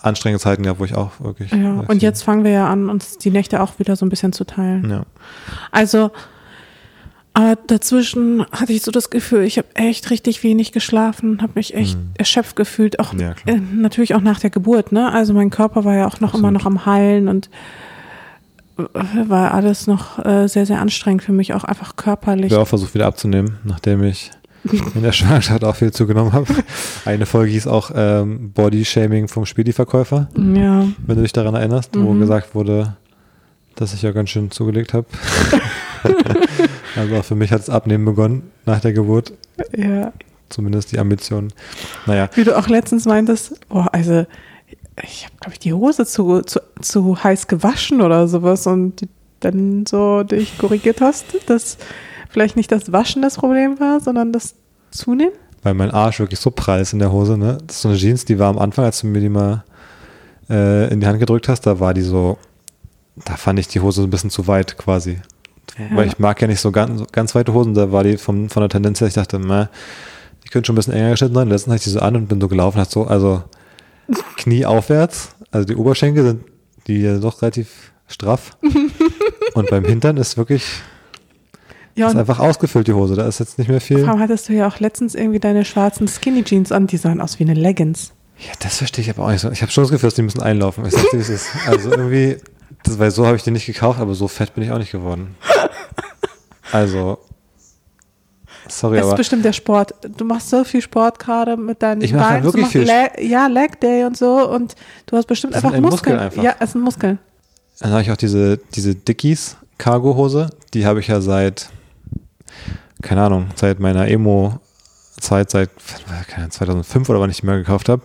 anstrengende Zeiten gehabt, wo ich auch wirklich. Ja, und jetzt fangen wir ja an, uns die Nächte auch wieder so ein bisschen zu teilen. Ja. Also aber dazwischen hatte ich so das Gefühl, ich habe echt richtig wenig geschlafen, habe mich echt mhm. erschöpft gefühlt, auch ja, äh, natürlich auch nach der Geburt, ne? Also mein Körper war ja auch noch Absolut. immer noch am Heilen und äh, war alles noch äh, sehr, sehr anstrengend für mich, auch einfach körperlich. Ich habe auch versucht wieder abzunehmen, nachdem ich in der Schwangerschaft auch viel zugenommen habe. Eine Folge hieß auch ähm, Body Shaming vom Spedi-Verkäufer. Ja. Wenn du dich daran erinnerst, mhm. wo gesagt wurde, dass ich ja ganz schön zugelegt habe. Also auch für mich hat es Abnehmen begonnen nach der Geburt. Ja. Zumindest die Ambition. Naja. Wie du auch letztens meintest, oh, also ich habe, glaube ich, die Hose zu, zu, zu heiß gewaschen oder sowas und die, dann so dich korrigiert hast, dass vielleicht nicht das Waschen das Problem war, sondern das Zunehmen? Weil mein Arsch wirklich so prall ist in der Hose, ne? Das ist so eine Jeans, die war am Anfang, als du mir die mal äh, in die Hand gedrückt hast, da war die so, da fand ich die Hose so ein bisschen zu weit quasi. Ja. Weil ich mag ja nicht so ganz, ganz weite Hosen, da war die vom, von der Tendenz her, ich dachte, na, die können schon ein bisschen enger geschnitten sein. Letztens hatte ich die so an und bin so gelaufen, hat so, also Knie aufwärts, also die Oberschenkel sind die doch relativ straff. und beim Hintern ist wirklich ja, ist einfach ausgefüllt, die Hose. Da ist jetzt nicht mehr viel. Warum hattest du ja auch letztens irgendwie deine schwarzen Skinny Jeans an, die sahen aus wie eine Leggings. Ja, das verstehe ich aber auch nicht so. Ich habe schon das Gefühl, dass die müssen einlaufen. Ich sag dir, es ist. Also irgendwie, das, weil so habe ich die nicht gekauft, aber so fett bin ich auch nicht geworden. Also, sorry, das aber. ist bestimmt der Sport. Du machst so viel Sport gerade mit deinen Ich mache wirklich viel Sport. Ja, Leg Day und so und du hast bestimmt einfach Muskeln. Muskeln einfach. Ja, es sind Muskeln. Dann habe ich auch diese, diese Dickies Cargo-Hose. Die habe ich ja seit, keine Ahnung, seit meiner Emo Zeit, seit 2005 oder wann ich die mehr gekauft habe,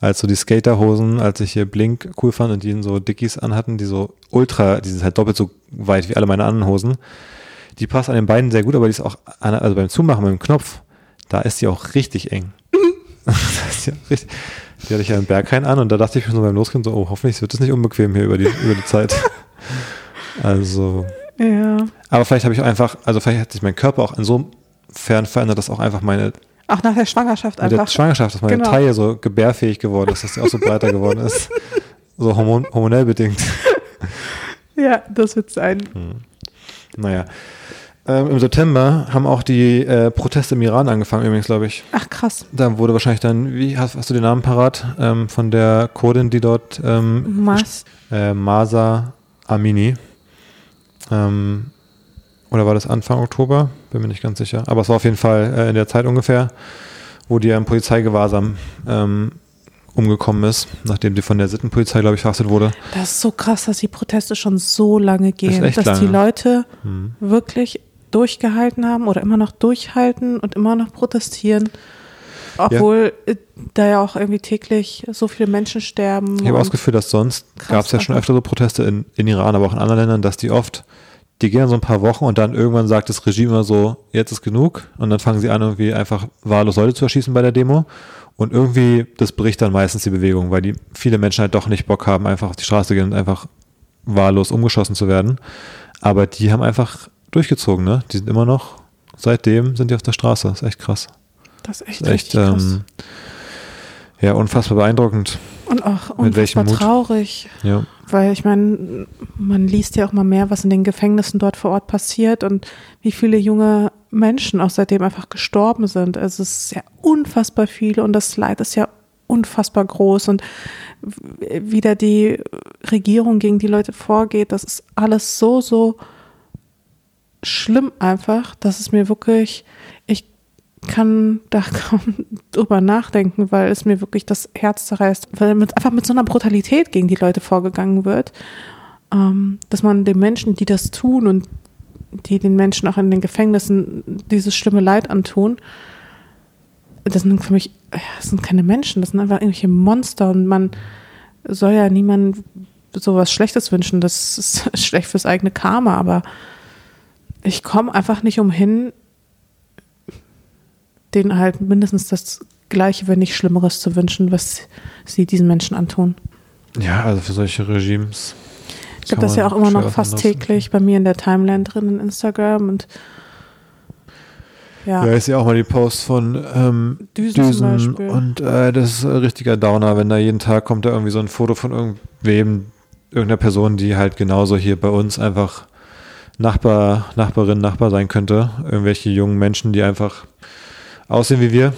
als so die Skaterhosen, als ich hier Blink cool fand und die in so Dickies anhatten, die so ultra, die sind halt doppelt so weit wie alle meine anderen Hosen. Die passt an den beiden sehr gut, aber die ist auch, an, also beim Zumachen mit dem Knopf, da ist die auch richtig eng. die, richtig, die hatte ich ja einen Berghain an und da dachte ich mir so beim Losgehen so, oh, hoffentlich wird das nicht unbequem hier über die, über die Zeit. Also. Ja. Aber vielleicht habe ich auch einfach, also vielleicht hat sich mein Körper auch insofern verändert, dass auch einfach meine auch nach der Schwangerschaft einfach. Mit der Schwangerschaft, dass meine genau. Taille so gebärfähig geworden ist, dass sie auch so breiter geworden ist. So hormon hormonell bedingt. Ja, das wird sein. Hm. Naja. Ähm, Im September haben auch die äh, Proteste im Iran angefangen, übrigens, glaube ich. Ach, krass. Da wurde wahrscheinlich dann, wie hast, hast du den Namen parat? Ähm, von der Kurdin, die dort. Ähm, Mas. Äh, Masa Amini. Ähm, Oder war das Anfang Oktober? Bin mir nicht ganz sicher. Aber es war auf jeden Fall äh, in der Zeit ungefähr, wo die ja im Polizeigewahrsam ähm, umgekommen ist, nachdem sie von der Sittenpolizei, glaube ich, verhaftet wurde. Das ist so krass, dass die Proteste schon so lange gehen, echt dass lange. die Leute Hm. wirklich durchgehalten haben oder immer noch durchhalten und immer noch protestieren. Obwohl äh, da ja auch irgendwie täglich so viele Menschen sterben. Ich habe auch das Gefühl, dass sonst gab es ja schon öfter so Proteste in, in Iran, aber auch in anderen Ländern, dass die oft, die gehen so ein paar Wochen und dann irgendwann sagt das Regime immer so, jetzt ist genug und dann fangen sie an, irgendwie einfach wahllos Leute zu erschießen bei der Demo und irgendwie, das bricht dann meistens die Bewegung, weil die viele Menschen halt doch nicht Bock haben, einfach auf die Straße zu gehen und einfach wahllos umgeschossen zu werden. Aber die haben einfach durchgezogen, ne? Die sind immer noch, seitdem sind die auf der Straße. Das ist echt krass. das ist echt, Das ist echt, krass. Ja, unfassbar beeindruckend. und auch unfassbar traurig. Ja. Weil ich meine, man liest ja auch mal mehr, was in den Gefängnissen dort vor Ort passiert und wie viele junge Menschen auch seitdem einfach gestorben sind. Also es ist ja unfassbar viele und das Leid ist ja unfassbar groß und w- wie da die Regierung gegen die Leute vorgeht, das ist alles so, so schlimm einfach, dass es mir wirklich, ich kann da kaum drüber nachdenken, weil es mir wirklich das Herz zerreißt, weil mit, einfach mit so einer Brutalität gegen die Leute vorgegangen wird, ähm, dass man den Menschen, die das tun und die den Menschen auch in den Gefängnissen dieses schlimme Leid antun, das sind für mich, das sind keine Menschen, das sind einfach irgendwelche Monster und man soll ja niemandem sowas Schlechtes wünschen, das ist schlecht fürs eigene Karma, aber ich komme einfach nicht umhin, denen halt mindestens das Gleiche, wenn nicht Schlimmeres zu wünschen, was sie diesen Menschen antun. Ja, also für solche Regimes. Ich glaube, das ja auch immer noch fast täglich. täglich bei mir in der Timeline drin in Instagram und ja, Ja, ich sehe auch mal die Posts von ähm, Düsen, Düsen und äh, das ist ein richtiger Downer, wenn da jeden Tag kommt da irgendwie so ein Foto von irgendwem, irgendeiner Person, die halt genauso hier bei uns einfach Nachbar, Nachbarin, Nachbar sein könnte. Irgendwelche jungen Menschen, die einfach aussehen wie wir.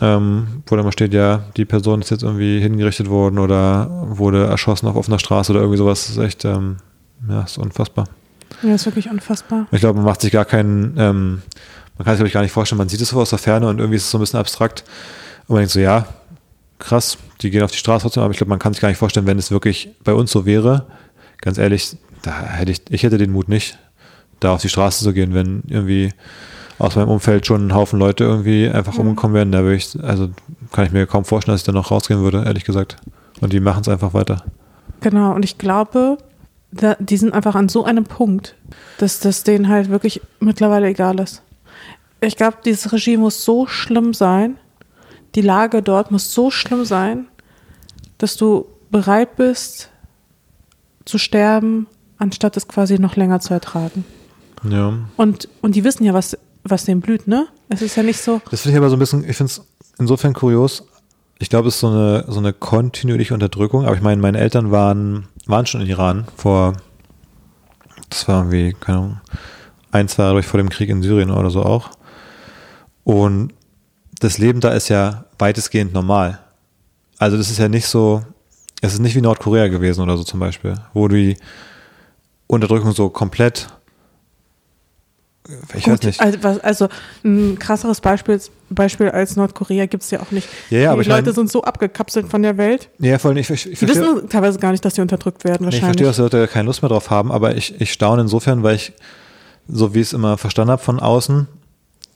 Ähm, wo dann mal steht, ja, die Person ist jetzt irgendwie hingerichtet worden oder wurde erschossen auf offener Straße oder irgendwie sowas. Das ist echt, ähm, ja, ist unfassbar. ja, ist wirklich unfassbar. Ich glaube, man macht sich gar keinen, ähm, man kann sich, glaube ich, gar nicht vorstellen, man sieht es so aus der Ferne und irgendwie ist es so ein bisschen abstrakt. Und man denkt so, ja, krass, die gehen auf die Straße trotzdem, aber ich glaube, man kann sich gar nicht vorstellen, wenn es wirklich bei uns so wäre, ganz ehrlich, da hätte ich, ich hätte den Mut nicht, da auf die Straße zu gehen, wenn irgendwie aus meinem Umfeld schon ein Haufen Leute irgendwie einfach Mhm. umgekommen wären, da würde ich, also kann ich mir kaum vorstellen, dass ich da noch rausgehen würde, ehrlich gesagt. Und die machen es einfach weiter. Genau, und ich glaube, da, die sind einfach an so einem Punkt, dass das denen halt wirklich mittlerweile egal ist. Ich glaube, dieses Regime muss so schlimm sein, die Lage dort muss so schlimm sein, dass du bereit bist zu sterben, anstatt es quasi noch länger zu ertragen. Ja. Und, und die wissen ja, was, was denen blüht, ne? Es ist ja nicht so, Das finde ich aber so ein bisschen, ich finde es insofern kurios. Ich glaube, es ist so eine, so eine kontinuierliche Unterdrückung. Aber ich meine, meine Eltern waren, waren schon in Iran vor, das war irgendwie, keine Ahnung, ein, zwei Jahre vor dem Krieg in Syrien oder so auch. Und das Leben da ist ja weitestgehend normal. Also das ist ja nicht so, es ist nicht wie Nordkorea gewesen oder so zum Beispiel, wo die Unterdrückung so komplett, ich weiß Gut, nicht. Also, was- also ein krasseres Beispiel, Beispiel als Nordkorea gibt es ja auch nicht. Ja, ja, aber die Leute mein- sind so abgekapselt von der Welt. Ja, vor allem, ich, ich, ich Die wissen teilweise gar nicht, dass sie unterdrückt werden, Nee, ich wahrscheinlich. verstehe, dass Leute keine Lust mehr drauf haben, aber ich, ich staune insofern, weil ich, so wie ich es immer verstanden habe von außen,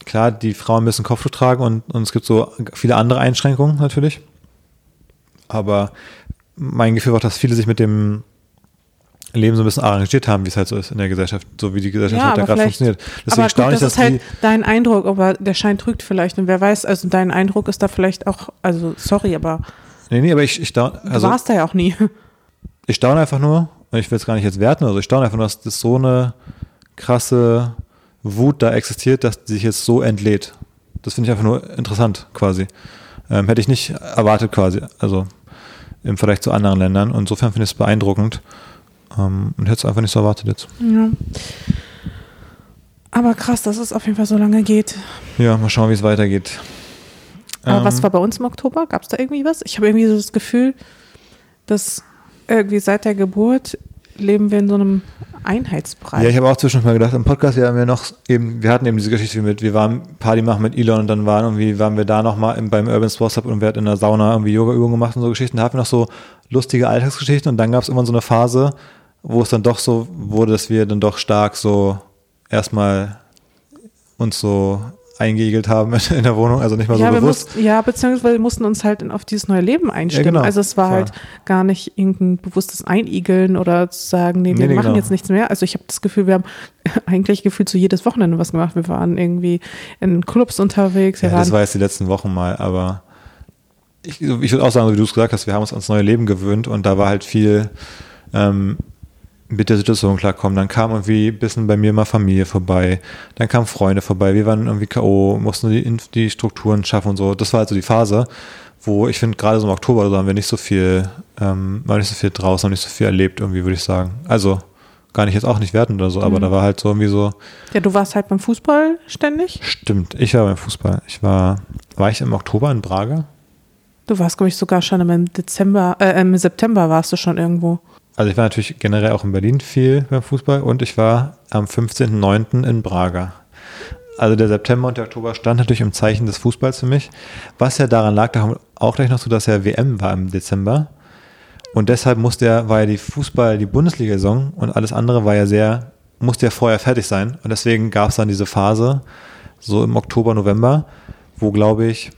klar, die Frauen müssen Kopftuch tragen und, und es gibt so viele andere Einschränkungen natürlich. Aber mein Gefühl war, dass viele sich mit dem Leben so ein bisschen arrangiert haben, wie es halt so ist in der Gesellschaft, so wie die Gesellschaft Ja, halt da gerade funktioniert. Deswegen aber gut, das ist halt dein Eindruck, aber der Schein trügt vielleicht. Und wer weiß, also dein Eindruck ist da vielleicht auch, also sorry, aber nee, nee, aber ich, ich staune, du also warst da ja auch nie. ich staune einfach nur, und ich will es gar nicht jetzt werten oder so, ich staune einfach nur, dass das so eine krasse Wut da existiert, dass die sich jetzt so entlädt. Das finde ich einfach nur interessant quasi. Ähm, hätte ich nicht erwartet quasi, also im Vergleich zu anderen Ländern. Und insofern finde ich es beeindruckend ähm, und hätte es einfach nicht so erwartet jetzt. Ja. Aber krass, dass es auf jeden Fall so lange geht. Ja, mal schauen, wie es weitergeht. Aber Ähm, was war bei uns im Oktober? Gab es da irgendwie was? Ich habe irgendwie so das Gefühl, dass irgendwie seit der Geburt leben wir in so einem Einheitsbrei. Ja, ich habe auch zwischendurch mal gedacht, im Podcast wir haben wir noch eben, wir hatten eben diese Geschichte mit, wir waren Party machen mit Elon und dann waren irgendwie, waren wir da nochmal beim Urban Sports Hub und wir hatten in der Sauna irgendwie Yoga-Übungen gemacht und so Geschichten. Da hatten wir noch so lustige Alltagsgeschichten und dann gab es irgendwann so eine Phase, wo es dann doch so wurde, dass wir dann doch stark so erstmal uns so eingeigelt haben in der Wohnung, also nicht mal ja, so bewusst. mussten, ja, beziehungsweise wir mussten uns halt auf dieses neue Leben einstimmen. genau. Also es war Voll. halt gar nicht irgendein bewusstes Einigeln oder zu sagen, nee, wir Nee, machen genau. jetzt nichts mehr. Also ich habe das Gefühl, wir haben eigentlich gefühlt so jedes Wochenende was gemacht. Wir waren irgendwie in Clubs unterwegs. Ja, das war jetzt die letzten Wochen mal, aber ich, ich würde auch sagen, wie du es gesagt hast, wir haben uns ans neue Leben gewöhnt und da war halt viel ähm, mit der Situation klarkommen. Dann kam irgendwie ein bisschen bei mir mal Familie vorbei, dann kamen Freunde vorbei, wir waren irgendwie K.O., mussten die, die Strukturen schaffen und so. Das war also die Phase, wo ich finde, gerade so im Oktober so haben wir nicht so viel, ähm, war nicht so viel draußen, haben nicht so viel erlebt, irgendwie, würde ich sagen. Also gar nicht jetzt auch nicht wertend oder so, aber da war halt so irgendwie so, ja, du warst halt beim Fußball ständig. stimmt, ich war beim Fußball. Ich war, war ich im Oktober in Braga? Du warst, glaube ich, sogar schon im Dezember, äh, im September warst du schon irgendwo. Also ich war natürlich generell auch in Berlin viel beim Fußball und ich war am 15.09. in Braga. Also der September und der Oktober stand natürlich im Zeichen des Fußballs für mich, was ja daran lag, da kommt auch gleich noch so, dass ja WM war im Dezember und deshalb musste ja, war ja die Fußball, die Bundesliga-Saison und alles andere war ja sehr, musste ja vorher fertig sein und deswegen gab es dann diese Phase, so im Oktober, November, wo glaube ich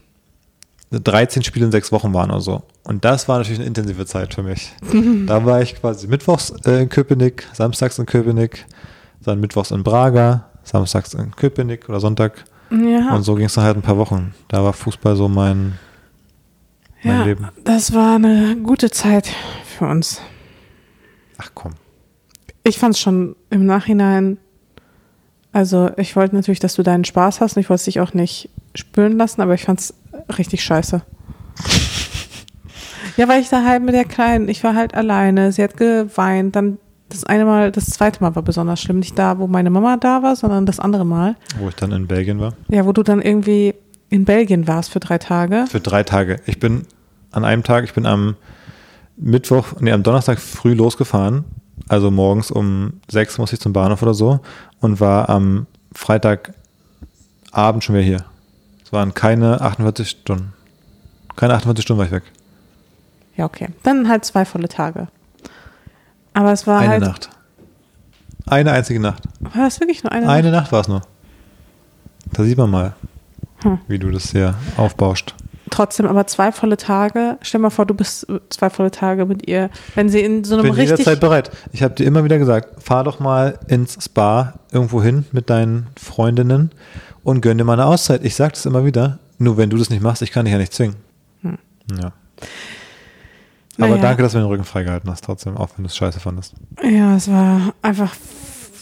13 Spiele in sechs Wochen waren oder so. Und das war natürlich eine intensive Zeit für mich. da war ich quasi mittwochs äh, in Köpenick, samstags in Köpenick, dann mittwochs in Braga, samstags in Köpenick oder Sonntag. Ja, Und so ging es dann halt ein paar Wochen. Da war Fußball so mein, mein ja Leben. das war eine gute Zeit für uns. Ach komm. Ich fand es schon im Nachhinein, also ich wollte natürlich, dass du deinen Spaß hast und ich wollte es dich auch nicht spüren lassen, aber ich fand es richtig scheiße. ja, weil ich da halt mit der Kleinen, ich war halt alleine, sie hat geweint, dann das eine Mal, das zweite Mal war besonders schlimm, nicht da, wo meine Mama da war, sondern das andere Mal. Wo ich dann in Belgien war. Ja, wo du dann irgendwie in Belgien warst für drei Tage. Für drei Tage. Ich bin an einem Tag, ich bin am Mittwoch, nee, am Donnerstag früh losgefahren. Also morgens um sechs musste ich zum Bahnhof oder so und war am Freitagabend schon wieder hier. Es waren keine 48 Stunden. Keine 48 Stunden war ich weg. Ja, okay. Dann halt zwei volle Tage. Aber es war Eine halt. Nacht. Eine einzige Nacht. War das wirklich nur eine, Eine Nacht war es nur. Da sieht man mal, Hm. wie du das hier aufbauscht. Trotzdem aber zwei volle Tage. Stell mal vor, du bist zwei volle Tage mit ihr. Wenn sie in so Ich einem bin richtig. jederzeit bereit. Ich habe dir immer wieder gesagt, fahr doch mal ins Spa irgendwo hin mit deinen Freundinnen und gönn dir mal eine Auszeit. Ich sage das immer wieder. Nur wenn du das nicht machst, ich kann dich ja nicht zwingen. Ja. Aber Naja. danke, dass du den Rücken freigehalten hast, trotzdem, auch wenn du es scheiße fandest. Ja, es war einfach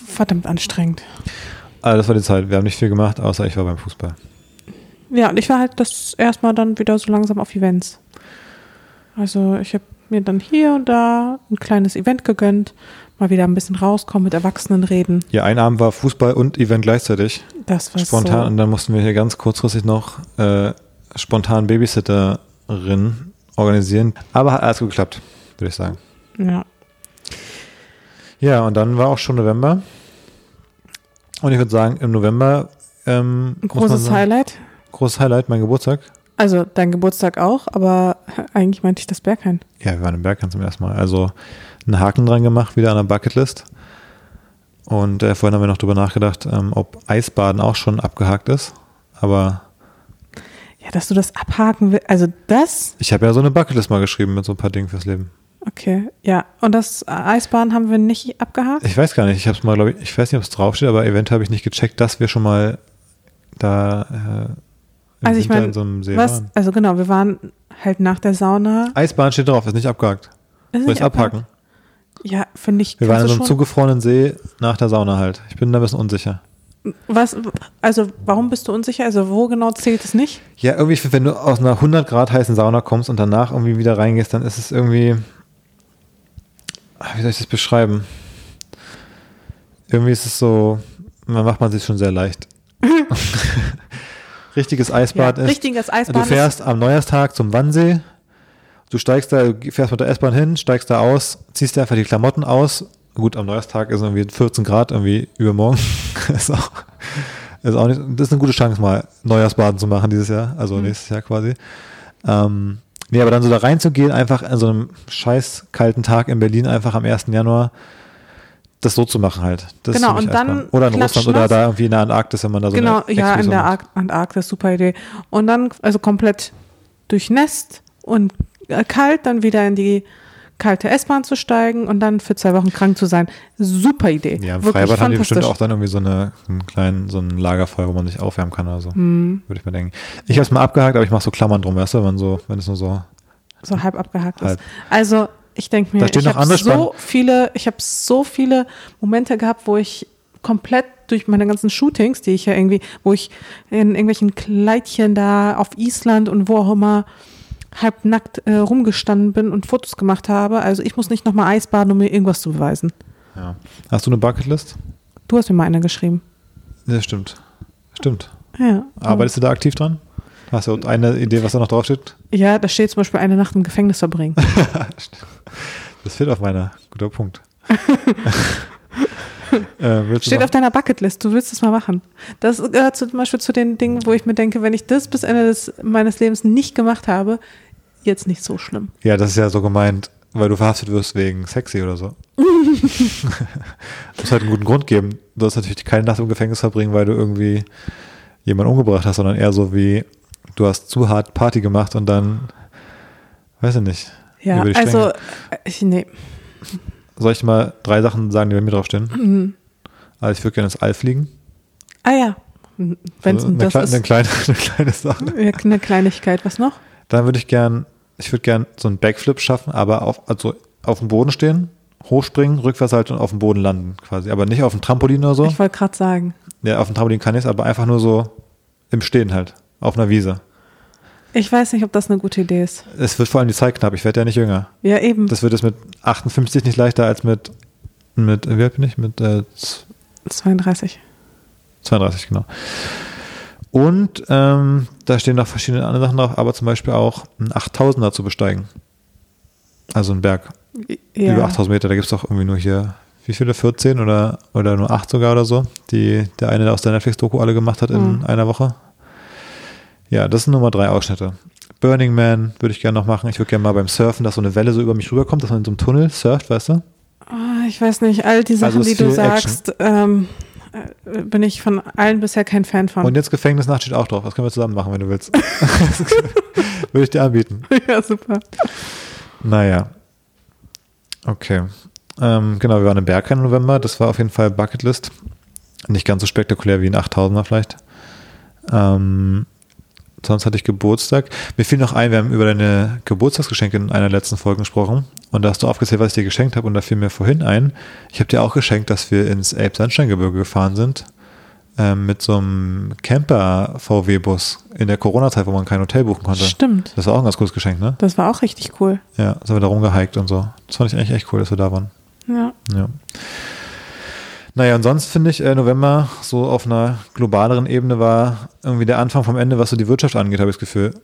verdammt anstrengend. Also das war die Zeit. Wir haben nicht viel gemacht, außer ich war beim Fußball. Ja, und ich war halt das erstmal dann wieder so langsam auf Events. Also ich habe mir dann hier und da ein kleines Event gegönnt, mal wieder ein bisschen rauskommen, mit Erwachsenen reden. Ja, ein Abend war Fußball und Event gleichzeitig. Das war Spontan. so. Und dann mussten wir hier ganz kurzfristig noch äh, spontan Babysitterin organisieren. Aber hat alles gut geklappt, würde ich sagen. Ja. Ja, und dann war auch schon November. Und ich würde sagen, im November ähm, Ein großes sagen, Highlight. Großes Highlight, mein Geburtstag. Also dein Geburtstag auch, aber eigentlich meinte ich das Berghain. Ja, wir waren im Berghain zum ersten Mal. Also einen Haken dran gemacht, wieder an der Bucketlist. Und äh, vorhin haben wir noch drüber nachgedacht, ähm, ob Eisbaden auch schon abgehakt ist. Aber Ja, dass du das abhaken willst. Also das, ich habe ja so eine Bucketlist mal geschrieben mit so ein paar Dingen fürs Leben. okay, ja. Und das Eisbahn haben wir nicht abgehakt? Ich weiß gar nicht, ich habe es mal, glaube ich, ich weiß nicht, ob es draufsteht, aber eventuell habe ich nicht gecheckt, dass wir schon mal da äh, Also ich meine, in so was? waren. Also genau, wir waren halt nach der Sauna. Eisbahn steht drauf, ist nicht abgehakt. Ist Soll ich abhaken? Ja, finde ich. Wir waren in so einem zugefrorenen See nach der Sauna halt. Ich bin da ein bisschen unsicher. Was, also warum bist du unsicher? Also wo genau zählt es nicht? Ja, irgendwie, wenn du aus einer 100 Grad heißen Sauna kommst und danach irgendwie wieder reingehst, dann ist es irgendwie, Ah, wie soll ich das beschreiben? Irgendwie ist es so, man macht man sich schon sehr leicht. Richtiges Eisbad ist, richtiges Eisbahn. du fährst am Neujahrstag zum Wannsee, du steigst da, fährst mit der S-Bahn hin, steigst da aus, ziehst dir einfach die Klamotten aus, gut, am Neujahrstag ist irgendwie 14 Grad, irgendwie übermorgen. ist, auch, ist auch nicht, das ist eine gute Chance, mal Neujahrsbaden zu machen dieses Jahr, also Mhm. nächstes Jahr quasi. Ähm, nee, aber dann so da reinzugehen, einfach an so einem scheiß kalten Tag in Berlin, einfach am 1. Januar, das so zu machen halt. Das Genau, und dann. Oder in Russland oder da irgendwie in der Antarktis, wenn man da so genau, ja, in der. Ark Antarktis, super Idee. Und dann also komplett durchnässt und kalt, dann wieder in die kalte S-Bahn zu steigen und dann für zwei Wochen krank zu sein. Super Idee. Ja, im Wirklich Freibad haben die bestimmt auch dann irgendwie so eine, einen kleinen, so ein Lagerfeuer, wo man sich aufwärmen kann oder so. Hm, Würde ich mir denken. Ich habe es mal abgehakt, aber ich mache so Klammern drum, weißt du, wenn so, wenn es nur so. so halb abgehakt Halb. ist. Also ich denke mir, ich habe so viele, ich habe so viele Momente gehabt, wo ich komplett durch meine ganzen Shootings, die ich ja irgendwie, wo ich in irgendwelchen Kleidchen da auf Island und wo auch immer halbnackt äh, rumgestanden bin und Fotos gemacht habe. Also ich muss nicht nochmal Eisbaden, um mir irgendwas zu beweisen. Ja. Hast du eine Bucketlist? Du hast mir mal eine geschrieben. Ja, stimmt. Stimmt. Ja. Arbeitest du da aktiv dran? Hast du eine Idee, was da noch draufsteht? Ja, da steht zum Beispiel eine Nacht im Gefängnis verbringen. Das fehlt auf meiner. Guter Punkt. äh, Steht auf deiner Bucketlist, du willst es mal machen. Das gehört zum Beispiel zu den Dingen, wo ich mir denke, wenn ich das bis Ende des, meines Lebens nicht gemacht habe, jetzt nicht so schlimm. ja, das ist ja so gemeint, weil du verhaftet wirst wegen sexy oder so. Muss halt einen guten Grund geben. Du sollst natürlich keine Nacht im Gefängnis verbringen, weil du irgendwie jemanden umgebracht hast, sondern eher so wie, du hast zu hart Party gemacht und dann, weiß ich nicht. Ja, also, ich, nee. Soll ich mal drei Sachen sagen, die bei mir draufstehen? Mhm. Also ich würde gerne ins All fliegen. Ah ja, wenn Also eine, das klei- ist eine, kleine, eine kleine Sache. eine Kleinigkeit. Was noch? Dann würde ich gern, ich würde gern so einen Backflip schaffen, aber auf, also auf dem Boden stehen, hochspringen, rückwärts halt und auf dem Boden landen quasi. Aber nicht auf dem Trampolin oder so. Ich wollte gerade sagen. Ja, auf dem Trampolin kann ich es, aber einfach nur so im Stehen halt. Auf einer Wiese. Ich weiß nicht, ob das eine gute Idee ist. Es wird vor allem die Zeit knapp. Ich werde ja nicht jünger. Ja, eben. Das wird es mit 58 nicht leichter als mit, mit wie alt bin ich? Mit äh, 32. 32, genau. Und ähm, da stehen noch verschiedene andere Sachen drauf, aber zum Beispiel auch einen 8000er zu besteigen. Also einen Berg. Ja. Über 8000 Meter, da gibt es doch irgendwie nur hier, wie viele, 14 oder, oder nur 8 sogar oder so, die der eine aus der Netflix-Doku alle gemacht hat in Mhm. einer Woche. Ja, das sind Nummer drei Ausschnitte. Burning Man würde ich gerne noch machen. Ich würde gerne mal beim Surfen, dass so eine Welle so über mich rüberkommt, dass man in so einem Tunnel surft, weißt du? Ah, ich weiß nicht, all die Sachen, Also die du viel sagst, ähm, äh, bin ich von allen bisher kein Fan von. Und jetzt Gefängnisnacht steht auch drauf. Das können wir zusammen machen, wenn du willst. würde ich dir anbieten. ja, super. Naja. Okay. Ähm, genau, wir waren im Bergheim im November. Das war auf jeden Fall Bucketlist. Nicht ganz so spektakulär wie ein 8000er vielleicht. Ähm, sonst hatte ich Geburtstag. Mir fiel noch ein, wir haben über deine Geburtstagsgeschenke in einer letzten Folge gesprochen. Und da hast du aufgezählt, was ich dir geschenkt habe. Und da fiel mir vorhin ein, ich habe dir auch geschenkt, dass wir ins Elbsandsteingebirge gefahren sind. Ähm, mit so einem Camper-VW-Bus in der Corona-Zeit, wo man kein Hotel buchen konnte. Stimmt. Das war auch ein ganz cooles Geschenk, ne? Das war auch richtig cool. Ja, sind wir da rumgehiked und so. Das fand ich eigentlich echt cool, dass wir da waren. Ja. Ja. Naja, und sonst finde ich, äh, November so auf einer globaleren Ebene war irgendwie der Anfang vom Ende, was so die Wirtschaft angeht, habe ich das Gefühl.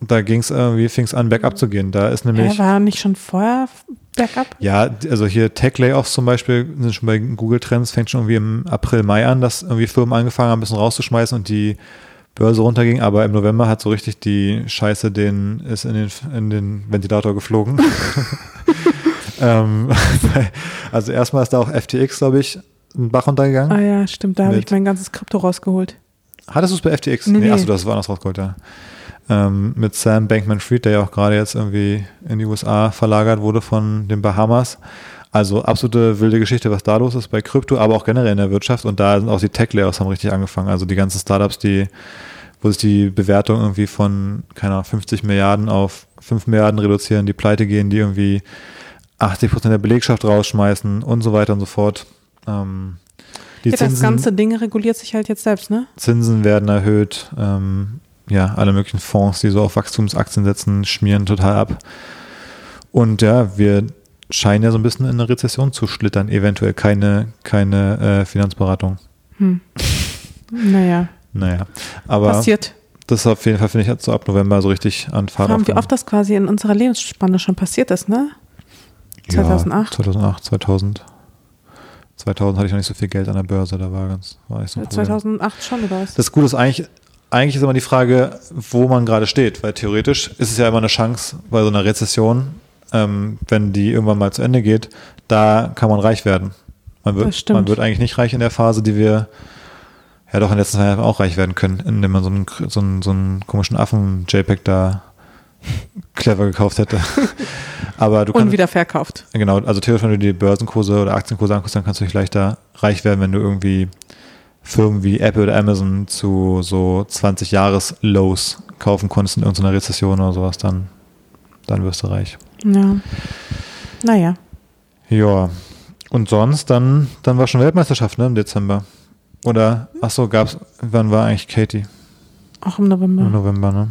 Da ging es irgendwie, fing es an, bergab zu gehen. Da ist nämlich, Er war nicht schon vorher Backup? ja, also hier Tech-Layoffs zum Beispiel sind schon bei Google Trends, fängt schon irgendwie im April, Mai an, dass irgendwie Firmen angefangen haben, ein bisschen rauszuschmeißen und die Börse runterging, aber im November hat so richtig die Scheiße, den ist in den, in den Ventilator geflogen. ähm, also erstmal ist da auch FTX, glaube ich, ein Bach runtergegangen. Ah ja, stimmt, da habe ich mein ganzes Krypto rausgeholt. Hattest du es bei FTX? Nee, nee. achso, du hast es woanders rausgeholt, ja. Ähm, mit Sam Bankman-Fried, der ja auch gerade jetzt irgendwie in die USA verlagert wurde von den Bahamas. Also absolute wilde Geschichte, was da los ist bei Krypto, aber auch generell in der Wirtschaft. Und da sind auch die Tech-Layers haben richtig angefangen. Also die ganzen Startups, die, wo sich die Bewertung irgendwie von, keine Ahnung, 50 Milliarden auf 5 Milliarden reduzieren, die pleite gehen, die irgendwie 80 Prozent der Belegschaft rausschmeißen und so weiter und so fort. Ähm, Ja, das ganze Ding reguliert sich halt jetzt selbst, ne? Zinsen werden erhöht. Ähm, ja, alle möglichen Fonds, die so auf Wachstumsaktien setzen, schmieren total ab. Und ja, wir scheinen ja so ein bisschen in eine Rezession zu schlittern. Eventuell keine, keine äh, Finanzberatung. Hm. Naja, Naja, aber passiert. das auf jeden Fall finde ich so ab November so richtig an Fahrt Fragen, wie oft das quasi in unserer Lebensspanne schon passiert ist, ne? Ja, 2008. 2008, 2000. 2000 hatte ich noch nicht so viel Geld an der Börse, da war ganz, war nicht so ein Problem. 2008 schon oder was? Das Gute ist eigentlich, eigentlich ist immer die Frage, wo man gerade steht, weil theoretisch ist es ja immer eine Chance bei so einer Rezession, ähm, wenn die irgendwann mal zu Ende geht, da kann man reich werden. Man wird, man wird eigentlich nicht reich in der Phase, die wir ja doch in den letzten Jahren auch reich werden können, indem man so einen, so einen, so einen komischen Affen-JPEG da clever gekauft hätte. Aber du Und kannst, wieder verkauft. Genau, also theoretisch, wenn du die Börsenkurse oder Aktienkurse anguckst, dann kannst du dich leichter reich werden, wenn du irgendwie Firmen wie Apple oder Amazon zu so 20 Jahres Lows kaufen konntest in irgendeiner Rezession oder sowas, dann, dann wirst du reich. Ja. Naja. Ja. Und sonst, dann, dann war schon Weltmeisterschaft, ne, im Dezember. Oder, ach so, gab's, wann war eigentlich Katie? Auch im November. Im November, ne?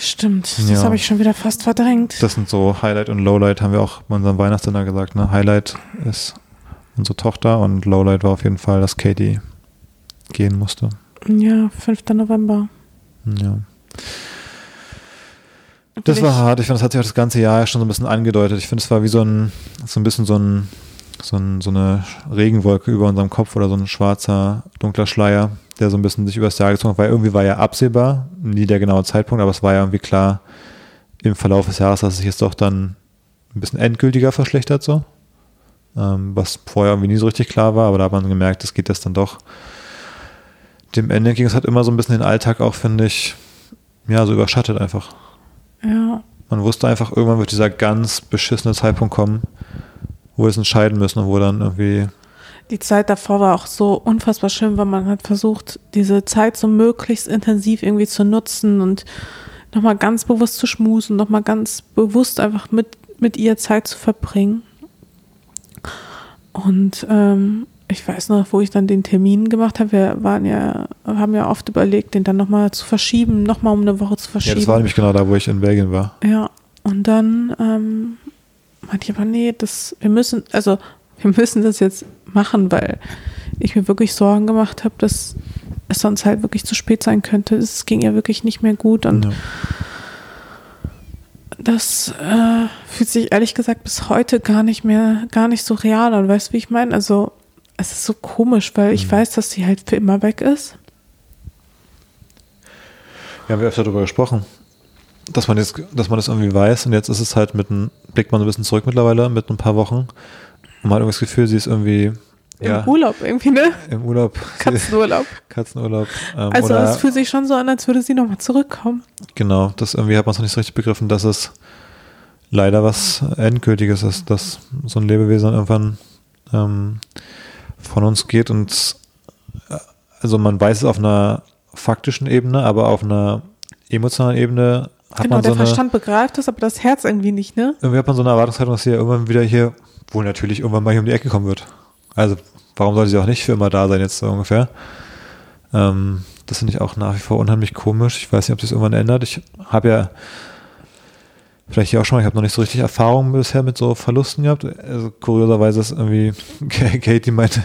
Stimmt. Das Ja. habe ich schon wieder fast verdrängt. Das sind so Highlight und Lowlight, haben wir auch bei unserem Weihnachtsdinner gesagt, ne? Highlight ist unsere Tochter und Lowlight war auf jeden Fall, dass Katie gehen musste. ja, 5. November. Ja. Das war hart. Ich finde, das hat sich auch das ganze Jahr schon so ein bisschen angedeutet. Ich finde, es war wie so ein, so ein bisschen so ein, so ein, so eine Regenwolke über unserem Kopf oder so ein schwarzer, dunkler Schleier, der so ein bisschen sich übers Jahr gezogen hat, weil irgendwie war ja absehbar, nie der genaue Zeitpunkt, aber es war ja irgendwie klar im Verlauf des Jahres, dass es sich jetzt doch dann ein bisschen endgültiger verschlechtert so. Ähm, was vorher irgendwie nie so richtig klar war, aber da hat man gemerkt, es geht das dann doch dem Ende entgegen. Es hat immer so ein bisschen den Alltag auch, finde ich, ja, so überschattet einfach. Ja. Man wusste einfach, irgendwann wird dieser ganz beschissene Zeitpunkt kommen, wo wir es entscheiden müssen und wo dann irgendwie, Die Zeit davor war auch so unfassbar schön, weil man hat versucht, diese Zeit so möglichst intensiv irgendwie zu nutzen und nochmal ganz bewusst zu schmusen, nochmal ganz bewusst einfach mit, mit ihr Zeit zu verbringen. Und ähm, ich weiß noch, wo ich dann den Termin gemacht habe. Wir waren ja, haben ja oft überlegt, den dann nochmal zu verschieben, nochmal um eine Woche zu ja, verschieben. das war nämlich genau da, wo ich in Belgien war. Ja, und dann ähm, meinte ich aber, nee, das, wir müssen, also wir müssen das jetzt machen, weil ich mir wirklich Sorgen gemacht habe, dass es sonst halt wirklich zu spät sein könnte. Es ging ja wirklich nicht mehr gut und Ja. das äh, fühlt sich ehrlich gesagt bis heute gar nicht mehr, gar nicht so real an. Weißt du, wie ich meine? Also es ist so komisch, weil ich Mhm. weiß, dass sie halt für immer weg ist. Wir haben ja öfter darüber gesprochen, dass man jetzt, dass man das irgendwie weiß und jetzt ist es halt mit einem, blickt man so ein bisschen zurück mittlerweile, mit ein paar Wochen man hat irgendwie das Gefühl, sie ist irgendwie ja, Im Urlaub irgendwie, ne? im Urlaub, Katzenurlaub. Katzenurlaub. Ähm, Also es fühlt sich schon so an, als würde sie nochmal zurückkommen. Genau, das irgendwie hat man es noch nicht so richtig begriffen, dass es leider was Endgültiges ist, dass so ein Lebewesen dann irgendwann ähm, von uns geht und äh, also man weiß es auf einer faktischen Ebene, aber auf einer emotionalen Ebene hat genau, man so der eine, Verstand begreift es, aber das Herz irgendwie nicht, ne? irgendwie hat man so eine Erwartungshaltung, dass sie ja irgendwann wieder hier, wohl natürlich irgendwann mal hier um die Ecke kommen wird. Also warum sollte sie auch nicht für immer da sein jetzt so ungefähr? Ähm, das finde ich auch nach wie vor unheimlich komisch. Ich weiß nicht, ob sich das irgendwann ändert. Ich habe ja vielleicht hier auch schon mal, ich habe noch nicht so richtig Erfahrung bisher mit so Verlusten gehabt. Also kurioserweise ist irgendwie Katie meinte,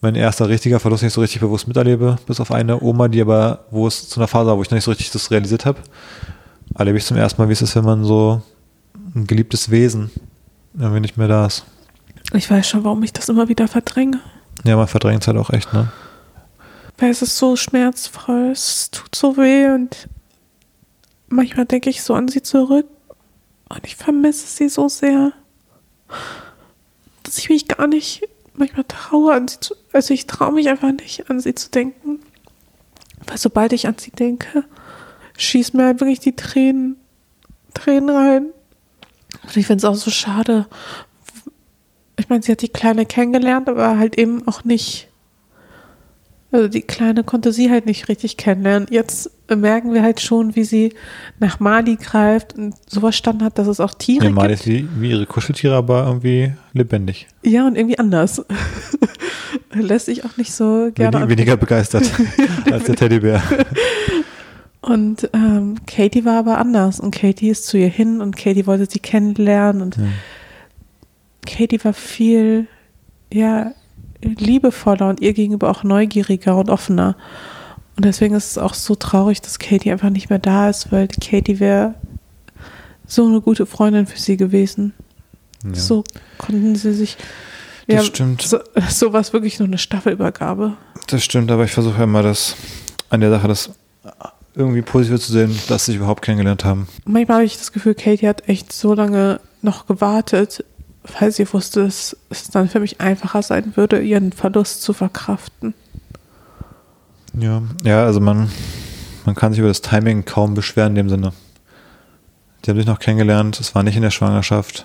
mein erster richtiger Verlust, den ich so richtig bewusst miterlebe, bis auf eine Oma, die aber, wo es zu einer Phase war, wo ich noch nicht so richtig das realisiert habe, erlebe ich zum ersten Mal, wie es ist, wenn man so ein geliebtes Wesen irgendwie nicht mehr da ist. Ich weiß schon, warum ich das immer wieder verdränge. Ja, man verdrängt es halt auch echt, ne? Weil es ist so schmerzvoll, es tut so weh und manchmal denke ich so an sie zurück und ich vermisse sie so sehr, dass ich mich gar nicht manchmal traue, an sie zu, also ich traue mich einfach nicht, an sie zu denken. Weil sobald ich an sie denke, schießen mir halt wirklich die Tränen, Tränen rein. Und ich finde es auch so schade. Ich meine, sie hat die Kleine kennengelernt, aber halt eben auch nicht. Also die Kleine konnte sie halt nicht richtig kennenlernen. Jetzt merken wir halt schon, wie sie nach Mali greift und so verstanden hat, dass es auch Tiere Ja, mal gibt. ist wie, ihre Kuscheltiere, aber irgendwie lebendig. Ja, und irgendwie anders. Lässt sich auch nicht so gerne Wenig, weniger begeistert als der Teddybär. Und ähm, Katie war aber anders. Und Katie ist zu ihr hin und Katie wollte sie kennenlernen. Und Ja. Katie war viel, ja, liebevoller und ihr gegenüber auch neugieriger und offener. Und deswegen ist es auch so traurig, dass Katie einfach nicht mehr da ist, weil Katie wäre so eine gute Freundin für sie gewesen. Ja. So konnten sie sich Das ja, stimmt. So, so war es wirklich nur eine Staffelübergabe. Das stimmt, aber ich versuche immer das an der Sache das irgendwie positiv zu sehen, dass sie sich überhaupt kennengelernt haben. Manchmal habe ich das Gefühl, Katie hat echt so lange noch gewartet, weil sie wusste, dass es dann für mich einfacher sein würde, ihren Verlust zu verkraften. Ja, ja, also man, man kann sich über das Timing kaum beschweren in dem Sinne. Die haben sich noch kennengelernt, es war nicht in der Schwangerschaft.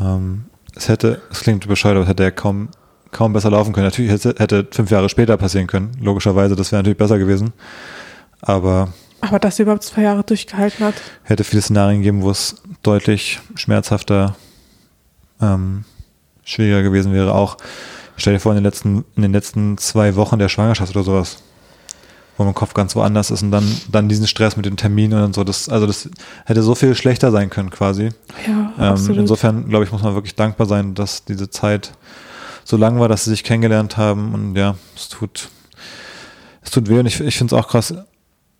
Ähm, es hätte, es klingt bescheuert, aber es hätte ja kaum, kaum besser laufen können. Natürlich hätte, hätte fünf Jahre später passieren können, logischerweise, das wäre natürlich besser gewesen. Aber. Aber dass sie überhaupt zwei Jahre durchgehalten hat. Hätte viele Szenarien gegeben, wo es deutlich schmerzhafter, ähm, schwieriger gewesen wäre. Auch, stell dir vor, in den letzten, in den letzten zwei Wochen der Schwangerschaft oder sowas, wo mein Kopf ganz woanders ist und dann, dann diesen Stress mit den Terminen und so. Das, also das hätte so viel schlechter sein können quasi. Ja, Ähm, absolut. insofern, glaube ich, muss man wirklich dankbar sein, dass diese Zeit so lang war, dass sie sich kennengelernt haben. Und ja, es tut, es tut weh. Und ich, ich finde es auch krass,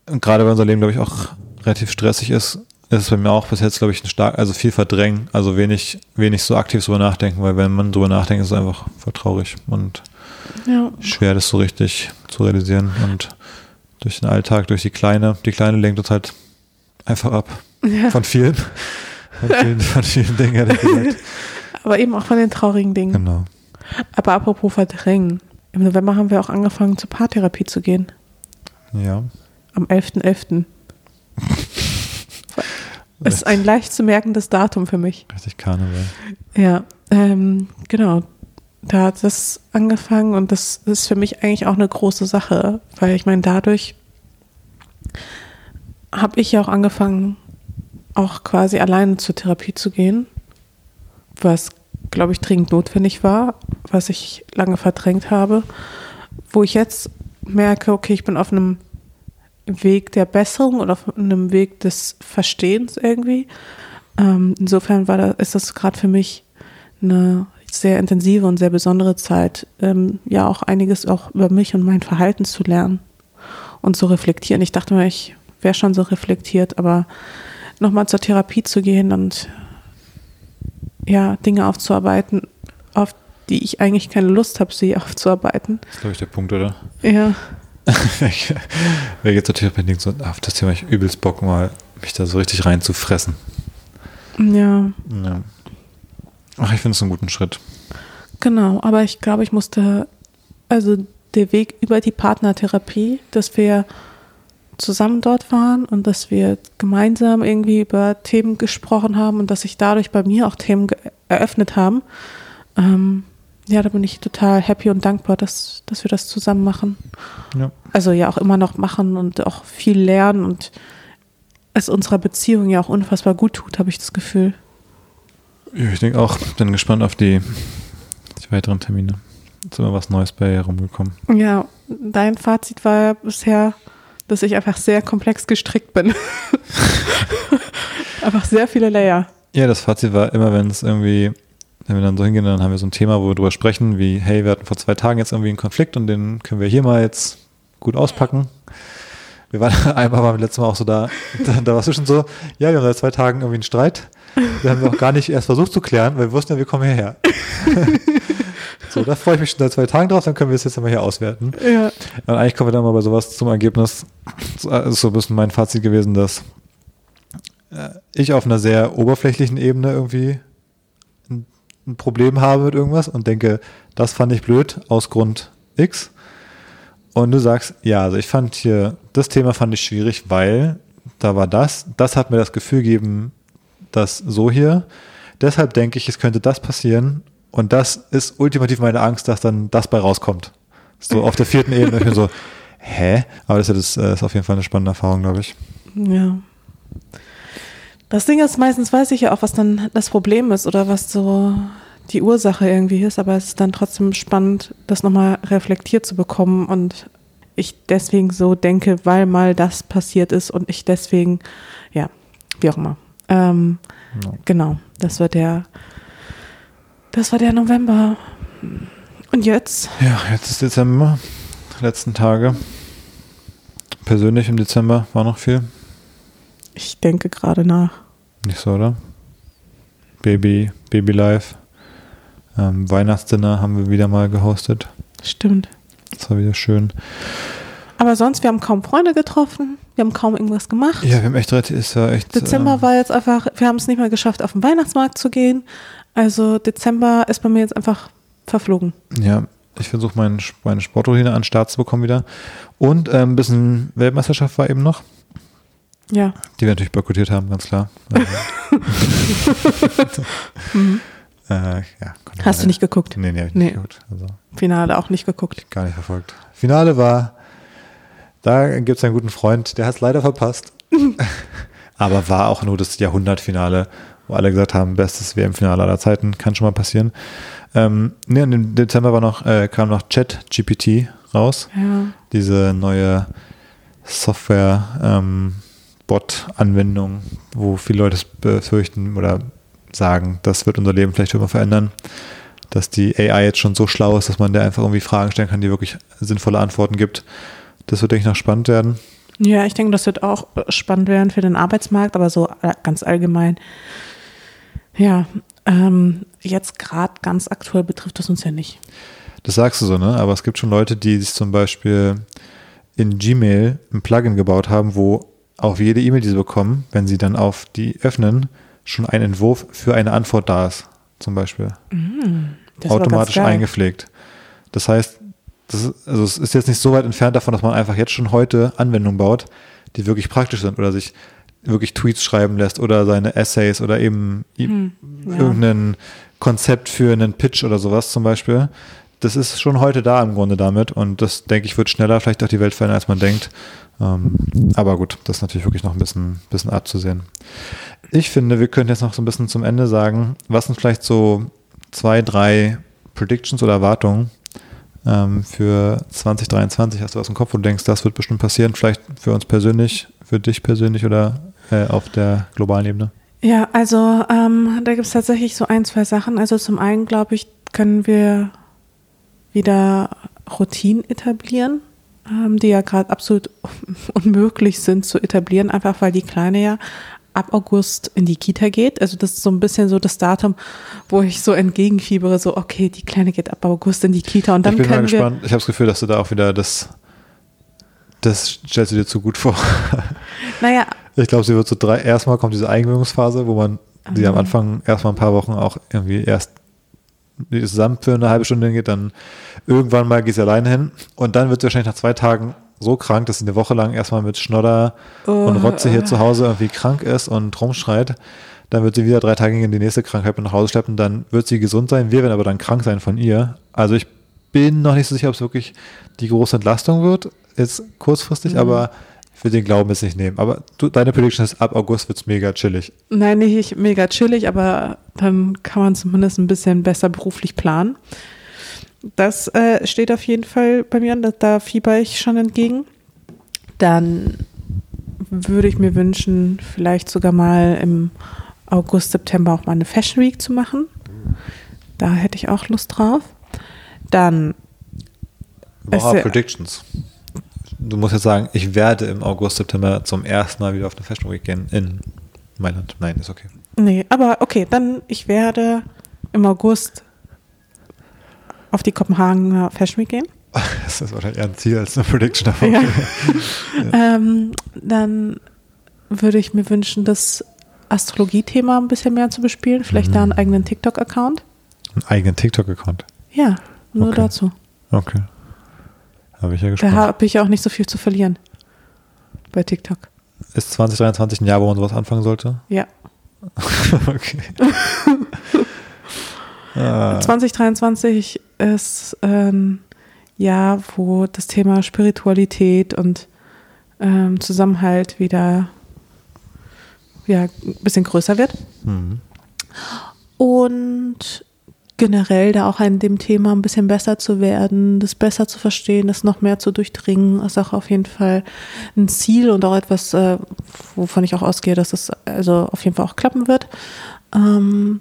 gerade weil unser Leben, glaube ich, auch relativ stressig ist, ist es bei mir auch bis jetzt, glaube ich, ein stark, also viel verdrängen, also wenig, wenig so aktiv drüber nachdenken, weil wenn man drüber nachdenkt, ist es einfach voll traurig und ja. schwer, das so richtig zu realisieren. Und durch den Alltag, durch die Kleine, die Kleine lenkt uns halt einfach ab. ja. Von vielen, von vielen, von vielen Dingen, gesagt. Aber eben auch von den traurigen Dingen. Genau. Aber apropos verdrängen. Im November haben wir auch angefangen, zur Paartherapie zu gehen. Ja. Am 11.11. Ist ein leicht zu merkendes Datum für mich. Richtig Karneval. Ja, ähm, genau. Da hat es angefangen und das ist für mich eigentlich auch eine große Sache, weil ich meine, dadurch habe ich ja auch angefangen, auch quasi alleine zur Therapie zu gehen, was, glaube ich, dringend notwendig war, was ich lange verdrängt habe, wo ich jetzt merke, okay, ich bin auf einem Weg der Besserung oder auf einem Weg des Verstehens irgendwie. Ähm, insofern war da, ist das gerade für mich eine sehr intensive und sehr besondere Zeit, ähm, ja auch einiges auch über mich und mein Verhalten zu lernen und zu reflektieren. Ich dachte mir, ich wäre schon so reflektiert, aber nochmal zur Therapie zu gehen und ja, Dinge aufzuarbeiten, auf die ich eigentlich keine Lust habe, sie aufzuarbeiten. Das ist, glaube ich, der Punkt, oder? Ja, Wer jetzt zur Therapie denkt, so, auf das Thema ich übelst Bock, mal mich da so richtig reinzufressen. ja, Ja. Ach, ich finde es einen guten Schritt. genau. Aber ich glaube, ich musste, also der Weg über die Partnertherapie, dass wir zusammen dort waren und dass wir gemeinsam irgendwie über Themen gesprochen haben und dass sich dadurch bei mir auch Themen eröffnet haben. Ähm, ja, da bin ich total happy und dankbar, dass, dass wir das zusammen machen. Ja. Also ja auch immer noch machen und auch viel lernen und es unserer Beziehung ja auch unfassbar gut tut, habe ich das Gefühl. Ja, Ich denke auch, bin gespannt auf die, die weiteren Termine. Ist immer was Neues bei herumgekommen. Ja, dein Fazit war ja bisher, dass ich einfach sehr komplex gestrickt bin. einfach sehr viele Layer. Ja, das Fazit war immer, wenn es irgendwie, wenn wir dann so hingehen, dann haben wir so ein Thema, wo wir drüber sprechen, wie, hey, wir hatten vor zwei Tagen jetzt irgendwie einen Konflikt und den können wir hier mal jetzt gut auspacken. Wir waren einmal beim letzten Mal auch so da, da, da war es schon so, ja, wir haben seit zwei Tagen irgendwie einen Streit. Wir haben auch gar nicht erst versucht zu klären, weil wir wussten ja, wir kommen hierher. so, da freue ich mich schon seit zwei Tagen drauf, dann können wir es jetzt mal hier auswerten. Ja, Und eigentlich kommen wir dann mal bei sowas zum Ergebnis. Das ist so ein bisschen mein Fazit gewesen, dass äh, ich auf einer sehr oberflächlichen Ebene irgendwie ein, Problem habe mit irgendwas und denke, das fand ich blöd aus Grund X. Und du sagst, ja, also ich fand hier, das Thema fand ich schwierig, weil da war das, das hat mir das Gefühl gegeben, dass so hier. Deshalb denke ich, es könnte das passieren. Und das ist ultimativ meine Angst, dass dann das bei rauskommt. So auf der vierten Ebene. Ich bin so, hä? Aber das ist, das äh, ist auf jeden Fall eine spannende Erfahrung, glaube ich. ja. Das Ding ist, meistens weiß ich ja auch, was dann das Problem ist oder was so die Ursache irgendwie ist, aber es ist dann trotzdem spannend, das nochmal reflektiert zu bekommen und ich deswegen so denke, weil mal das passiert ist und ich deswegen, ja, wie auch immer. Ähm, Ja. Genau, das war der, das war der November. Und jetzt? Ja, jetzt ist Dezember. Letzten Tage. Persönlich im Dezember war noch viel. Ich denke gerade nach. Nicht so, oder? Baby, Baby Life. Ähm, Weihnachtsdinner haben wir wieder mal gehostet. Stimmt. Das war wieder schön. Aber sonst, wir haben kaum Freunde getroffen. Wir haben kaum irgendwas gemacht. Ja, wir haben echt, ist ja echt. Dezember ähm, war jetzt einfach, wir haben es nicht mal geschafft, auf den Weihnachtsmarkt zu gehen. Also Dezember ist bei mir jetzt einfach verflogen. Ja, ich versuche mein, meine Sportroutine an den Start zu bekommen wieder. Und äh, ein bisschen Weltmeisterschaft war eben noch. Ja. Die wir natürlich boykottiert haben, ganz klar. mhm. äh, ja, Hast du nicht geguckt? Nee, nee, hab ich nee. nicht geguckt. Also, Finale auch nicht geguckt. Gar nicht verfolgt. Finale war, da gibt es einen guten Freund, der hat es leider verpasst. Aber war auch nur das Jahrhundertfinale, wo alle gesagt haben, bestes WM-Finale aller Zeiten, kann schon mal passieren. Ähm, nee, und im Dezember war noch, äh, kam noch Chat GPT raus. Ja. Diese neue Software, ähm, Bot-Anwendung, wo viele Leute es befürchten oder sagen, das wird unser Leben vielleicht immer verändern. Dass die AI jetzt schon so schlau ist, dass man der einfach irgendwie Fragen stellen kann, die wirklich sinnvolle Antworten gibt. Das wird, denke ich, noch spannend werden. Ja, ich denke, das wird auch spannend werden für den Arbeitsmarkt, aber so ganz allgemein. Ja, ähm, jetzt gerade ganz aktuell betrifft das uns ja nicht. Das sagst du so, ne? Aber es gibt schon Leute, die sich zum Beispiel in Gmail ein Plugin gebaut haben, wo auf jede E-Mail, die sie bekommen, wenn sie dann auf die öffnen, schon ein Entwurf für eine Antwort da ist, zum Beispiel. Mm, automatisch eingepflegt. Das heißt, das ist, also es ist jetzt nicht so weit entfernt davon, dass man einfach jetzt schon heute Anwendungen baut, die wirklich praktisch sind oder sich wirklich Tweets schreiben lässt oder seine Essays oder eben hm, ja. irgendein Konzept für einen Pitch oder sowas zum Beispiel. Das ist schon heute da im Grunde damit und das, denke ich, wird schneller vielleicht auch die Welt verändern, als man denkt. Ähm, aber gut, das ist natürlich wirklich noch ein bisschen, bisschen abzusehen. Ich finde, wir können jetzt noch so ein bisschen zum Ende sagen, was sind vielleicht so zwei, drei Predictions oder Erwartungen ähm, für 2023? Hast du was im Kopf, wo du denkst, das wird bestimmt passieren? Vielleicht für uns persönlich, für dich persönlich oder äh, auf der globalen Ebene? Ja, also ähm, da gibt es tatsächlich so ein, zwei Sachen. Also zum einen, glaube ich, können wir wieder Routinen etablieren, die ja gerade absolut unmöglich sind zu etablieren, einfach weil die Kleine ja ab August in die Kita geht. Also das ist so ein bisschen so das Datum, wo ich so entgegenfiebere, so okay, die Kleine geht ab August in die Kita und dann ich bin können mal gespannt. Ich habe das Gefühl, dass du da auch wieder das, das stellst du dir zu gut vor. Naja. Ich glaube, sie wird so drei, erstmal kommt diese Eingewöhnungsphase, wo man sie mhm. am Anfang erstmal ein paar Wochen auch irgendwie erst zusammen für eine halbe Stunde hingeht, dann irgendwann mal geht sie alleine hin und dann wird sie wahrscheinlich nach zwei Tagen so krank, dass sie eine Woche lang erstmal mit Schnodder oh, und Rotze hier oh. zu Hause irgendwie krank ist und rumschreit. Dann wird sie wieder drei Tage in die nächste Krankheit mit nach Hause schleppen. Dann wird sie gesund sein. Wir werden aber dann krank sein von ihr. Also ich bin noch nicht so sicher, ob es wirklich die große Entlastung wird. Jetzt kurzfristig, mhm. aber will den Glauben jetzt nicht nehmen. Aber du, deine Prediction ist, ab August wird es mega chillig. Nein, nicht mega chillig, aber dann kann man zumindest ein bisschen besser beruflich planen. Das äh, steht auf jeden Fall bei mir an, da, da fieber ich schon entgegen. Dann würde ich mir wünschen, vielleicht sogar mal im August, September auch mal eine Fashion Week zu machen. Da hätte ich auch Lust drauf. Dann. Woche Predictions. Du musst jetzt sagen, ich werde im August, September zum ersten Mal wieder auf eine Fashion Week gehen in Mailand. Nein, ist okay. Nee, aber okay, dann ich werde im August auf die Kopenhagener Fashion Week gehen. Das ist wahrscheinlich eher ein Ziel als eine Prediction. Aber ja. ja. ähm, dann würde ich mir wünschen, das Astrologie-Thema ein bisschen mehr zu bespielen. Vielleicht mhm. da einen eigenen TikTok-Account. Einen eigenen TikTok-Account? Ja, nur okay. dazu. Okay. Habe ich ja gespannt. Da habe ich auch nicht so viel zu verlieren bei TikTok. Ist 2023 ein Jahr, wo man sowas anfangen sollte? Ja. okay. 2023 ist ein Jahr, wo das Thema Spiritualität und ähm, Zusammenhalt wieder ja, ein bisschen größer wird. Mhm. Und generell da auch an dem Thema ein bisschen besser zu werden, das besser zu verstehen, das noch mehr zu durchdringen, ist auch auf jeden Fall ein Ziel und auch etwas, äh, wovon ich auch ausgehe, dass es also auf jeden Fall auch klappen wird. Ähm,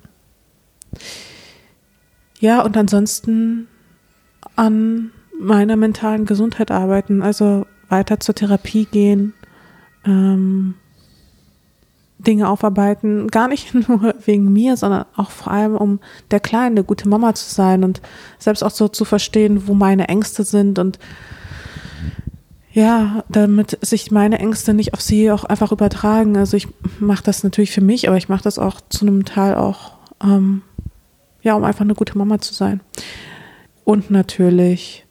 ja, und ansonsten an meiner mentalen Gesundheit arbeiten, also weiter zur Therapie gehen, ähm, Dinge aufarbeiten, gar nicht nur wegen mir, sondern auch vor allem, um der Kleinen eine gute Mama zu sein und selbst auch so zu verstehen, wo meine Ängste sind und ja, damit sich meine Ängste nicht auf sie auch einfach übertragen. Also ich mache das natürlich für mich, aber ich mache das auch zu einem Teil auch, ähm, ja, um einfach eine gute Mama zu sein. Und natürlich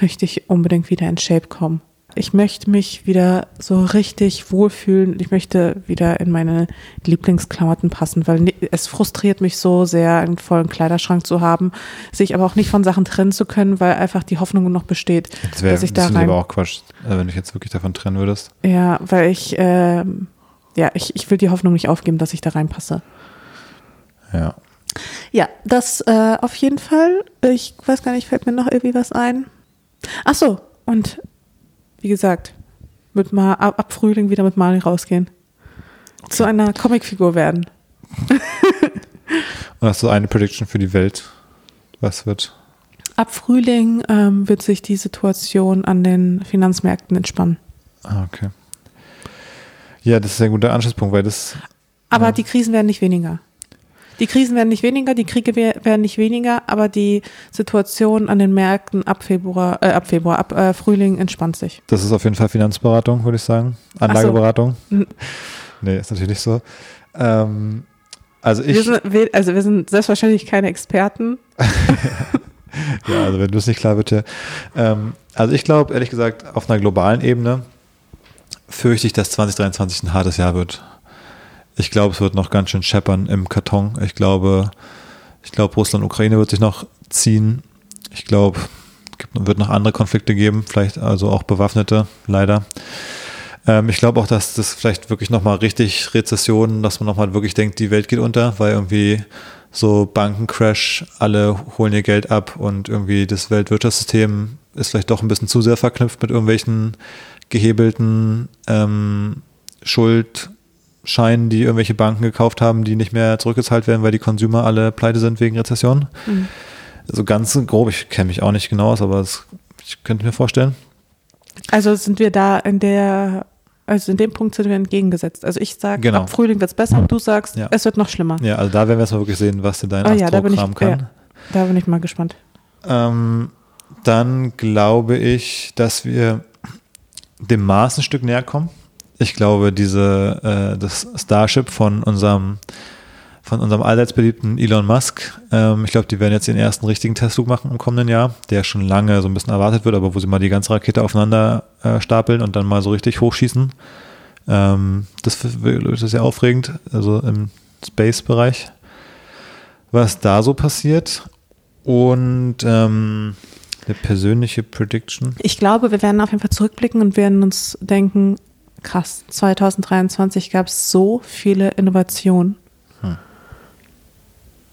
möchte ich unbedingt wieder in Shape kommen. Ich möchte mich wieder so richtig wohlfühlen. Ich möchte wieder in meine Lieblingsklamotten passen, weil es frustriert mich so sehr, einen vollen Kleiderschrank zu haben, sich aber auch nicht von Sachen trennen zu können, weil einfach die Hoffnung noch besteht, Das wäre dass ich da das rein. aber auch Quatsch, äh, wenn du jetzt wirklich davon trennen würdest. Ja, weil ich, ähm, ja, ich, ich will die Hoffnung nicht aufgeben, dass ich da reinpasse. Ja. Ja, das äh, auf jeden Fall. Ich weiß gar nicht, fällt mir noch irgendwie was ein. Ach so, und wie gesagt, mit mal ab, ab Frühling wieder mit Mali rausgehen. Zu einer Comicfigur werden. Und hast du eine Prediction für die Welt? Was wird? Ab Frühling ähm, wird sich die Situation an den Finanzmärkten entspannen. Ah, okay. Ja, das ist ein guter Anschlusspunkt, weil das, Aber Ja. die Krisen werden nicht weniger. Die Krisen werden nicht weniger, die Kriege wer- werden nicht weniger, aber die Situation an den Märkten ab Februar, äh, ab Februar, ab äh, Frühling entspannt sich. das ist auf jeden Fall Finanzberatung, würde ich sagen. so. Anlageberatung. Mhm. Nee, ist natürlich nicht so. Ähm, also ich, Wir sind, wir, also wir sind selbstverständlich keine Experten. ja, also wenn du es nicht klar wird, ja. Ähm, also ich glaube, ehrlich gesagt, auf einer globalen Ebene fürchte ich, dass 2023 ein hartes Jahr wird. Ich glaube, es wird noch ganz schön scheppern im Karton. Ich glaube, ich glaube, Russland, Ukraine wird sich noch ziehen. Ich glaube, es wird noch andere Konflikte geben, vielleicht also auch bewaffnete, leider. Ähm, ich glaube auch, dass das vielleicht wirklich nochmal richtig Rezessionen, dass man nochmal wirklich denkt, die Welt geht unter, weil irgendwie so Bankencrash, alle holen ihr Geld ab und irgendwie das Weltwirtschaftssystem ist vielleicht doch ein bisschen zu sehr verknüpft mit irgendwelchen gehebelten ähm, Schuldscheinen, die irgendwelche Banken gekauft haben, die nicht mehr zurückgezahlt werden, weil die Consumer alle pleite sind wegen Rezession. Mhm. Also ganz grob, ich kenne mich auch nicht genau aus, aber das, ich könnte mir vorstellen. Also sind wir da in der, also in dem Punkt sind wir entgegengesetzt. Also ich sage, Genau. ab Frühling wird es besser und du sagst, Ja. es wird noch schlimmer. Ja, also da werden wir jetzt mal wirklich sehen, was denn dein Oh ja, da bin ich- kann. ja. Da bin ich mal gespannt. Ähm, dann glaube ich, dass wir dem Mars ein Stück näher kommen. Ich glaube, diese, äh, das Starship von unserem, von unserem allseits beliebten Elon Musk, ähm, ich glaube, die werden jetzt den ersten richtigen Testflug machen im kommenden Jahr, der schon lange so ein bisschen erwartet wird, aber wo sie mal die ganze Rakete aufeinander äh, stapeln und dann mal so richtig hochschießen. Ähm, das, das ist sehr aufregend, also im Space-Bereich, was da so passiert. Und ähm, eine persönliche Prediction. Ich glaube, wir werden auf jeden Fall zurückblicken und werden uns denken, krass, 2023 gab es so viele Innovationen. Hm.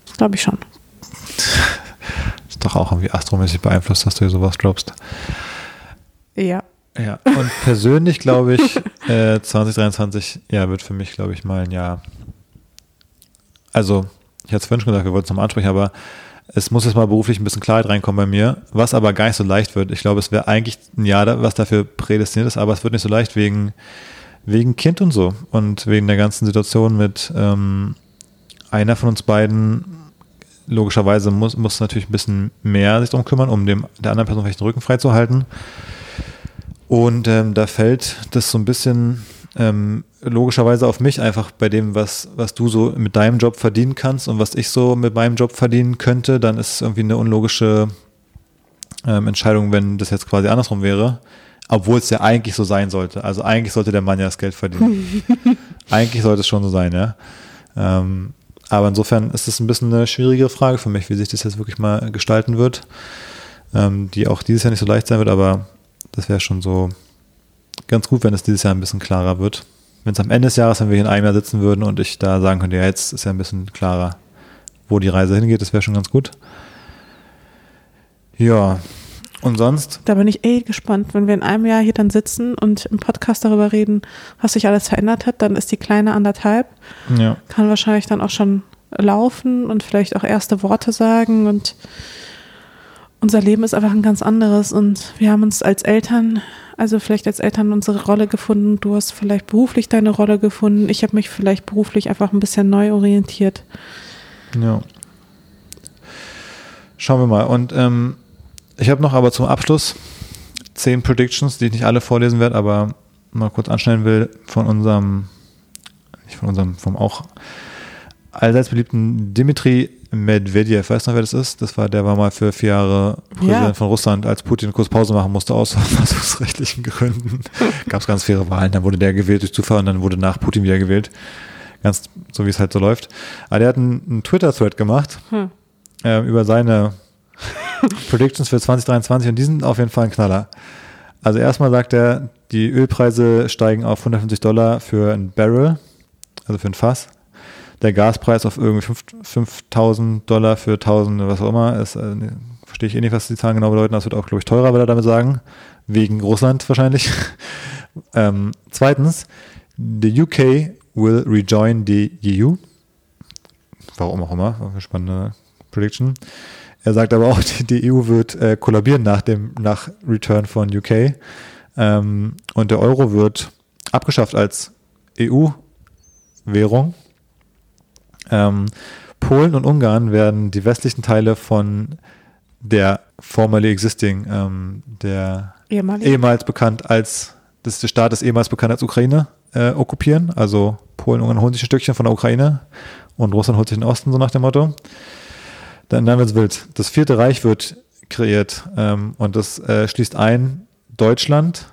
Das glaube ich schon. Ist doch auch irgendwie astromäßig beeinflusst, dass du hier sowas droppst. Ja. Ja. Und persönlich glaube ich, äh, 2023, ja, wird für mich, glaube ich, mal ein Jahr. Also, ich hatte es vorhin schon gesagt, wir wollten es nochmal ansprechen, aber es muss jetzt mal beruflich ein bisschen Klarheit reinkommen bei mir, was aber gar nicht so leicht wird. Ich glaube, es wäre eigentlich ein Jahr, was dafür prädestiniert ist, aber es wird nicht so leicht wegen, wegen Kind und so und wegen der ganzen Situation mit ähm, einer von uns beiden logischerweise muss, muss natürlich ein bisschen mehr sich darum kümmern, um dem, der anderen Person vielleicht den Rücken frei zu halten. Und ähm, da fällt das so ein bisschen ähm, logischerweise auf mich einfach bei dem, was, was du so mit deinem Job verdienen kannst und was ich so mit meinem Job verdienen könnte, dann ist es irgendwie eine unlogische ähm, Entscheidung, wenn das jetzt quasi andersrum wäre. Obwohl es ja eigentlich so sein sollte. Also eigentlich sollte der Mann ja das Geld verdienen. eigentlich sollte es schon so sein, ja. Ähm, aber insofern ist es ein bisschen eine schwierige Frage für mich, wie sich das jetzt wirklich mal gestalten wird. Ähm, die auch dieses Jahr nicht so leicht sein wird, aber das wäre schon so ganz gut, wenn es dieses Jahr ein bisschen klarer wird. Wenn es am Ende des Jahres, wenn wir hier in einem Jahr sitzen würden und ich da sagen könnte, ja, jetzt ist ja ein bisschen klarer, wo die Reise hingeht, das wäre schon ganz gut. Ja, und sonst? Da bin ich eh gespannt, wenn wir in einem Jahr hier dann sitzen und im Podcast darüber reden, was sich alles verändert hat, dann ist die kleine anderthalb, Ja, kann wahrscheinlich dann auch schon laufen und vielleicht auch erste Worte sagen und unser Leben ist einfach ein ganz anderes und wir haben uns als Eltern, also vielleicht als Eltern unsere Rolle gefunden. Du hast vielleicht beruflich deine Rolle gefunden. Ich habe mich vielleicht beruflich einfach ein bisschen neu orientiert. Ja. Schauen wir mal. Und ähm, ich habe noch aber zum Abschluss zehn Predictions, die ich nicht alle vorlesen werde, aber mal kurz anschneiden will von unserem, nicht von unserem, vom auch allseits beliebten Dimitri Medvedev. Weißt du noch, wer das ist? Das war, der war mal für vier Jahre Präsident Ja. von Russland, als Putin kurz Pause machen musste, aus verfassungsrechtlichen Gründen. Gab es ganz faire Wahlen. Dann wurde der gewählt durch Zufall und dann wurde nach Putin wieder gewählt. Ganz so, wie es halt so läuft. Aber der hat einen, einen Twitter-Thread gemacht Hm. äh, über seine Predictions für 2023 und die sind auf jeden Fall ein Knaller. Also erstmal sagt er, die Ölpreise steigen auf 150 Dollar für ein Barrel, also für ein Fass. Der Gaspreis auf irgendwie 5 5000 Dollar für 1000, was auch immer. Ist, äh, verstehe ich eh nicht, was die Zahlen genau bedeuten. Das wird auch, glaube ich, teurer, will er damit sagen. Wegen Russland wahrscheinlich. ähm, zweitens, the UK will rejoin the EU. Warum auch immer, eine spannende Prediction. Er sagt aber auch, die, die EU wird äh, kollabieren nach dem nach Return von UK ähm, und der Euro wird abgeschafft als EU-Währung. Ähm, Polen und Ungarn werden die westlichen Teile von der formerly existing, ähm, der Ehemalig. ehemals bekannt als, das ist der Staat ist ehemals bekannt als Ukraine, äh, okkupieren. Also Polen und Ungarn holen sich ein Stückchen von der Ukraine und Russland holt sich den Osten, so nach dem Motto. Dann, dann wird's wild. Das vierte Reich wird kreiert ähm, und das äh, schließt ein Deutschland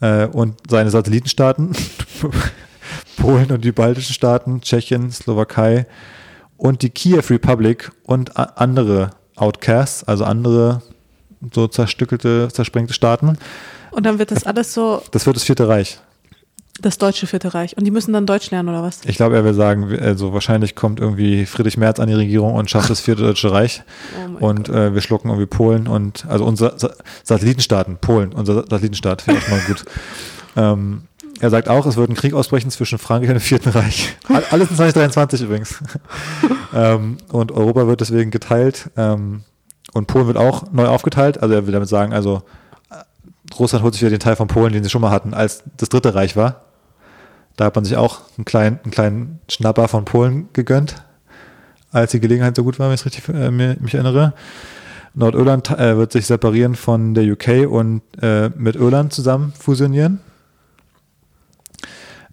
äh, und seine Satellitenstaaten, Polen und die baltischen Staaten, Tschechien, Slowakei und die Kiew Republic und andere Outcasts, also andere so zerstückelte, zersprengte Staaten. Und dann wird das alles so Das wird das vierte Reich. das deutsche Vierte Reich. Und die müssen dann Deutsch lernen oder was? Ich glaube, er will sagen, also wahrscheinlich kommt irgendwie Friedrich Merz an die Regierung und schafft das vierte deutsche Reich. Oh Und äh, wir schlucken irgendwie Polen und also unser Sa Satellitenstaaten, Polen, unser Satellitenstaat, finde ich mal gut. Ähm, er sagt auch, es wird ein Krieg ausbrechen zwischen Frankreich und dem Vierten Reich. All- Alles in 2023 übrigens. ähm, und Europa wird deswegen geteilt. Ähm, und Polen wird auch neu aufgeteilt. Also er will damit sagen, also äh, Russland holt sich wieder den Teil von Polen, den sie schon mal hatten, als das Dritte Reich war. Da hat man sich auch einen kleinen, einen kleinen Schnapper von Polen gegönnt, als die Gelegenheit so gut war, wenn ich richtig äh, mich erinnere. Nordirland äh, wird sich separieren von der UK und äh, mit Irland zusammen fusionieren.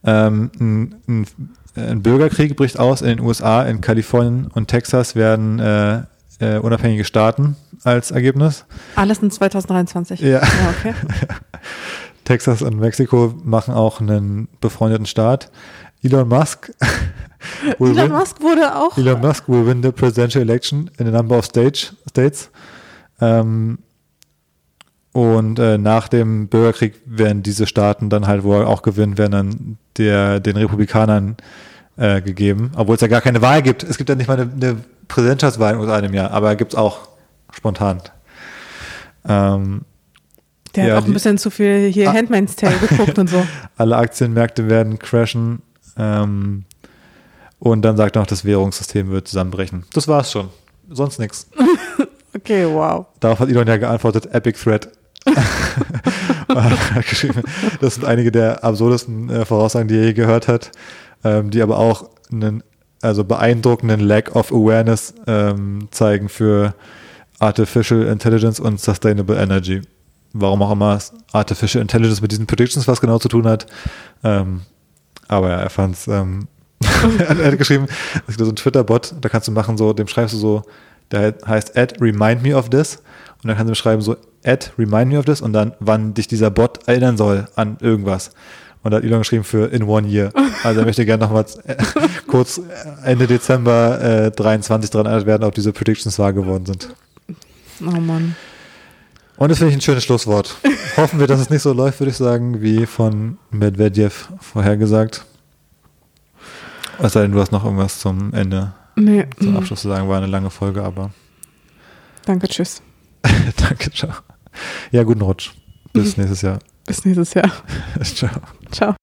Ähm, ein, ein, ein Bürgerkrieg bricht aus in den USA, in Kalifornien und Texas werden äh, äh, unabhängige Staaten als Ergebnis. Alles in 2023. Ja. okay. Texas und Mexiko machen auch einen befreundeten Staat. Elon Musk Elon win- Musk wurde auch. Elon Musk will win the presidential election in a number of stage, states. Ähm, und äh, nach dem Bürgerkrieg werden diese Staaten dann halt, wo er auch gewinnt, werden dann der, den Republikanern äh, gegeben. Obwohl es ja gar keine Wahl gibt. Es gibt ja nicht mal eine, eine Präsidentschaftswahl in einem Jahr, aber gibt es auch spontan. Ähm, Der Ja, hat auch die- ein bisschen zu viel hier Ah. Handmaid's Tale geguckt und so. alle Aktienmärkte werden crashen. Ähm, und dann sagt er noch, das Währungssystem wird zusammenbrechen. Das war's schon. Sonst nichts. Okay, wow. Darauf hat Elon ja geantwortet, Epic Threat. Das sind einige der absurdesten äh, Voraussagen, die er je gehört hat, ähm, die aber auch einen also beeindruckenden Lack of Awareness ähm, zeigen für Artificial Intelligence und Sustainable Energy. Warum auch immer Artificial Intelligence mit diesen Predictions was genau zu tun hat. Ähm, aber ja, er fand es, ähm, er hat geschrieben, es gibt so einen Twitter-Bot, da kannst du machen, so, dem schreibst du so, der heißt add remind me of this und dann kannst du schreiben so add remind me of this und dann, wann dich dieser Bot erinnern soll an irgendwas. Und da hat Elon geschrieben für in one year. Also er möchte gerne nochmal äh, kurz Ende Dezember äh, 23 dran erinnert werden, ob diese Predictions wahr geworden sind. Oh Mann. Und das finde ich ein schönes Schlusswort. Hoffen wir, dass es nicht so läuft, würde ich sagen, wie von Medvedev vorhergesagt. Es sei denn, du hast noch irgendwas zum Ende, Nee. zum. Abschluss zu sagen. War eine lange Folge, aber Danke, tschüss. danke, ciao. Ja, guten Rutsch. Bis nächstes Jahr. Bis nächstes Jahr. ciao. Ciao.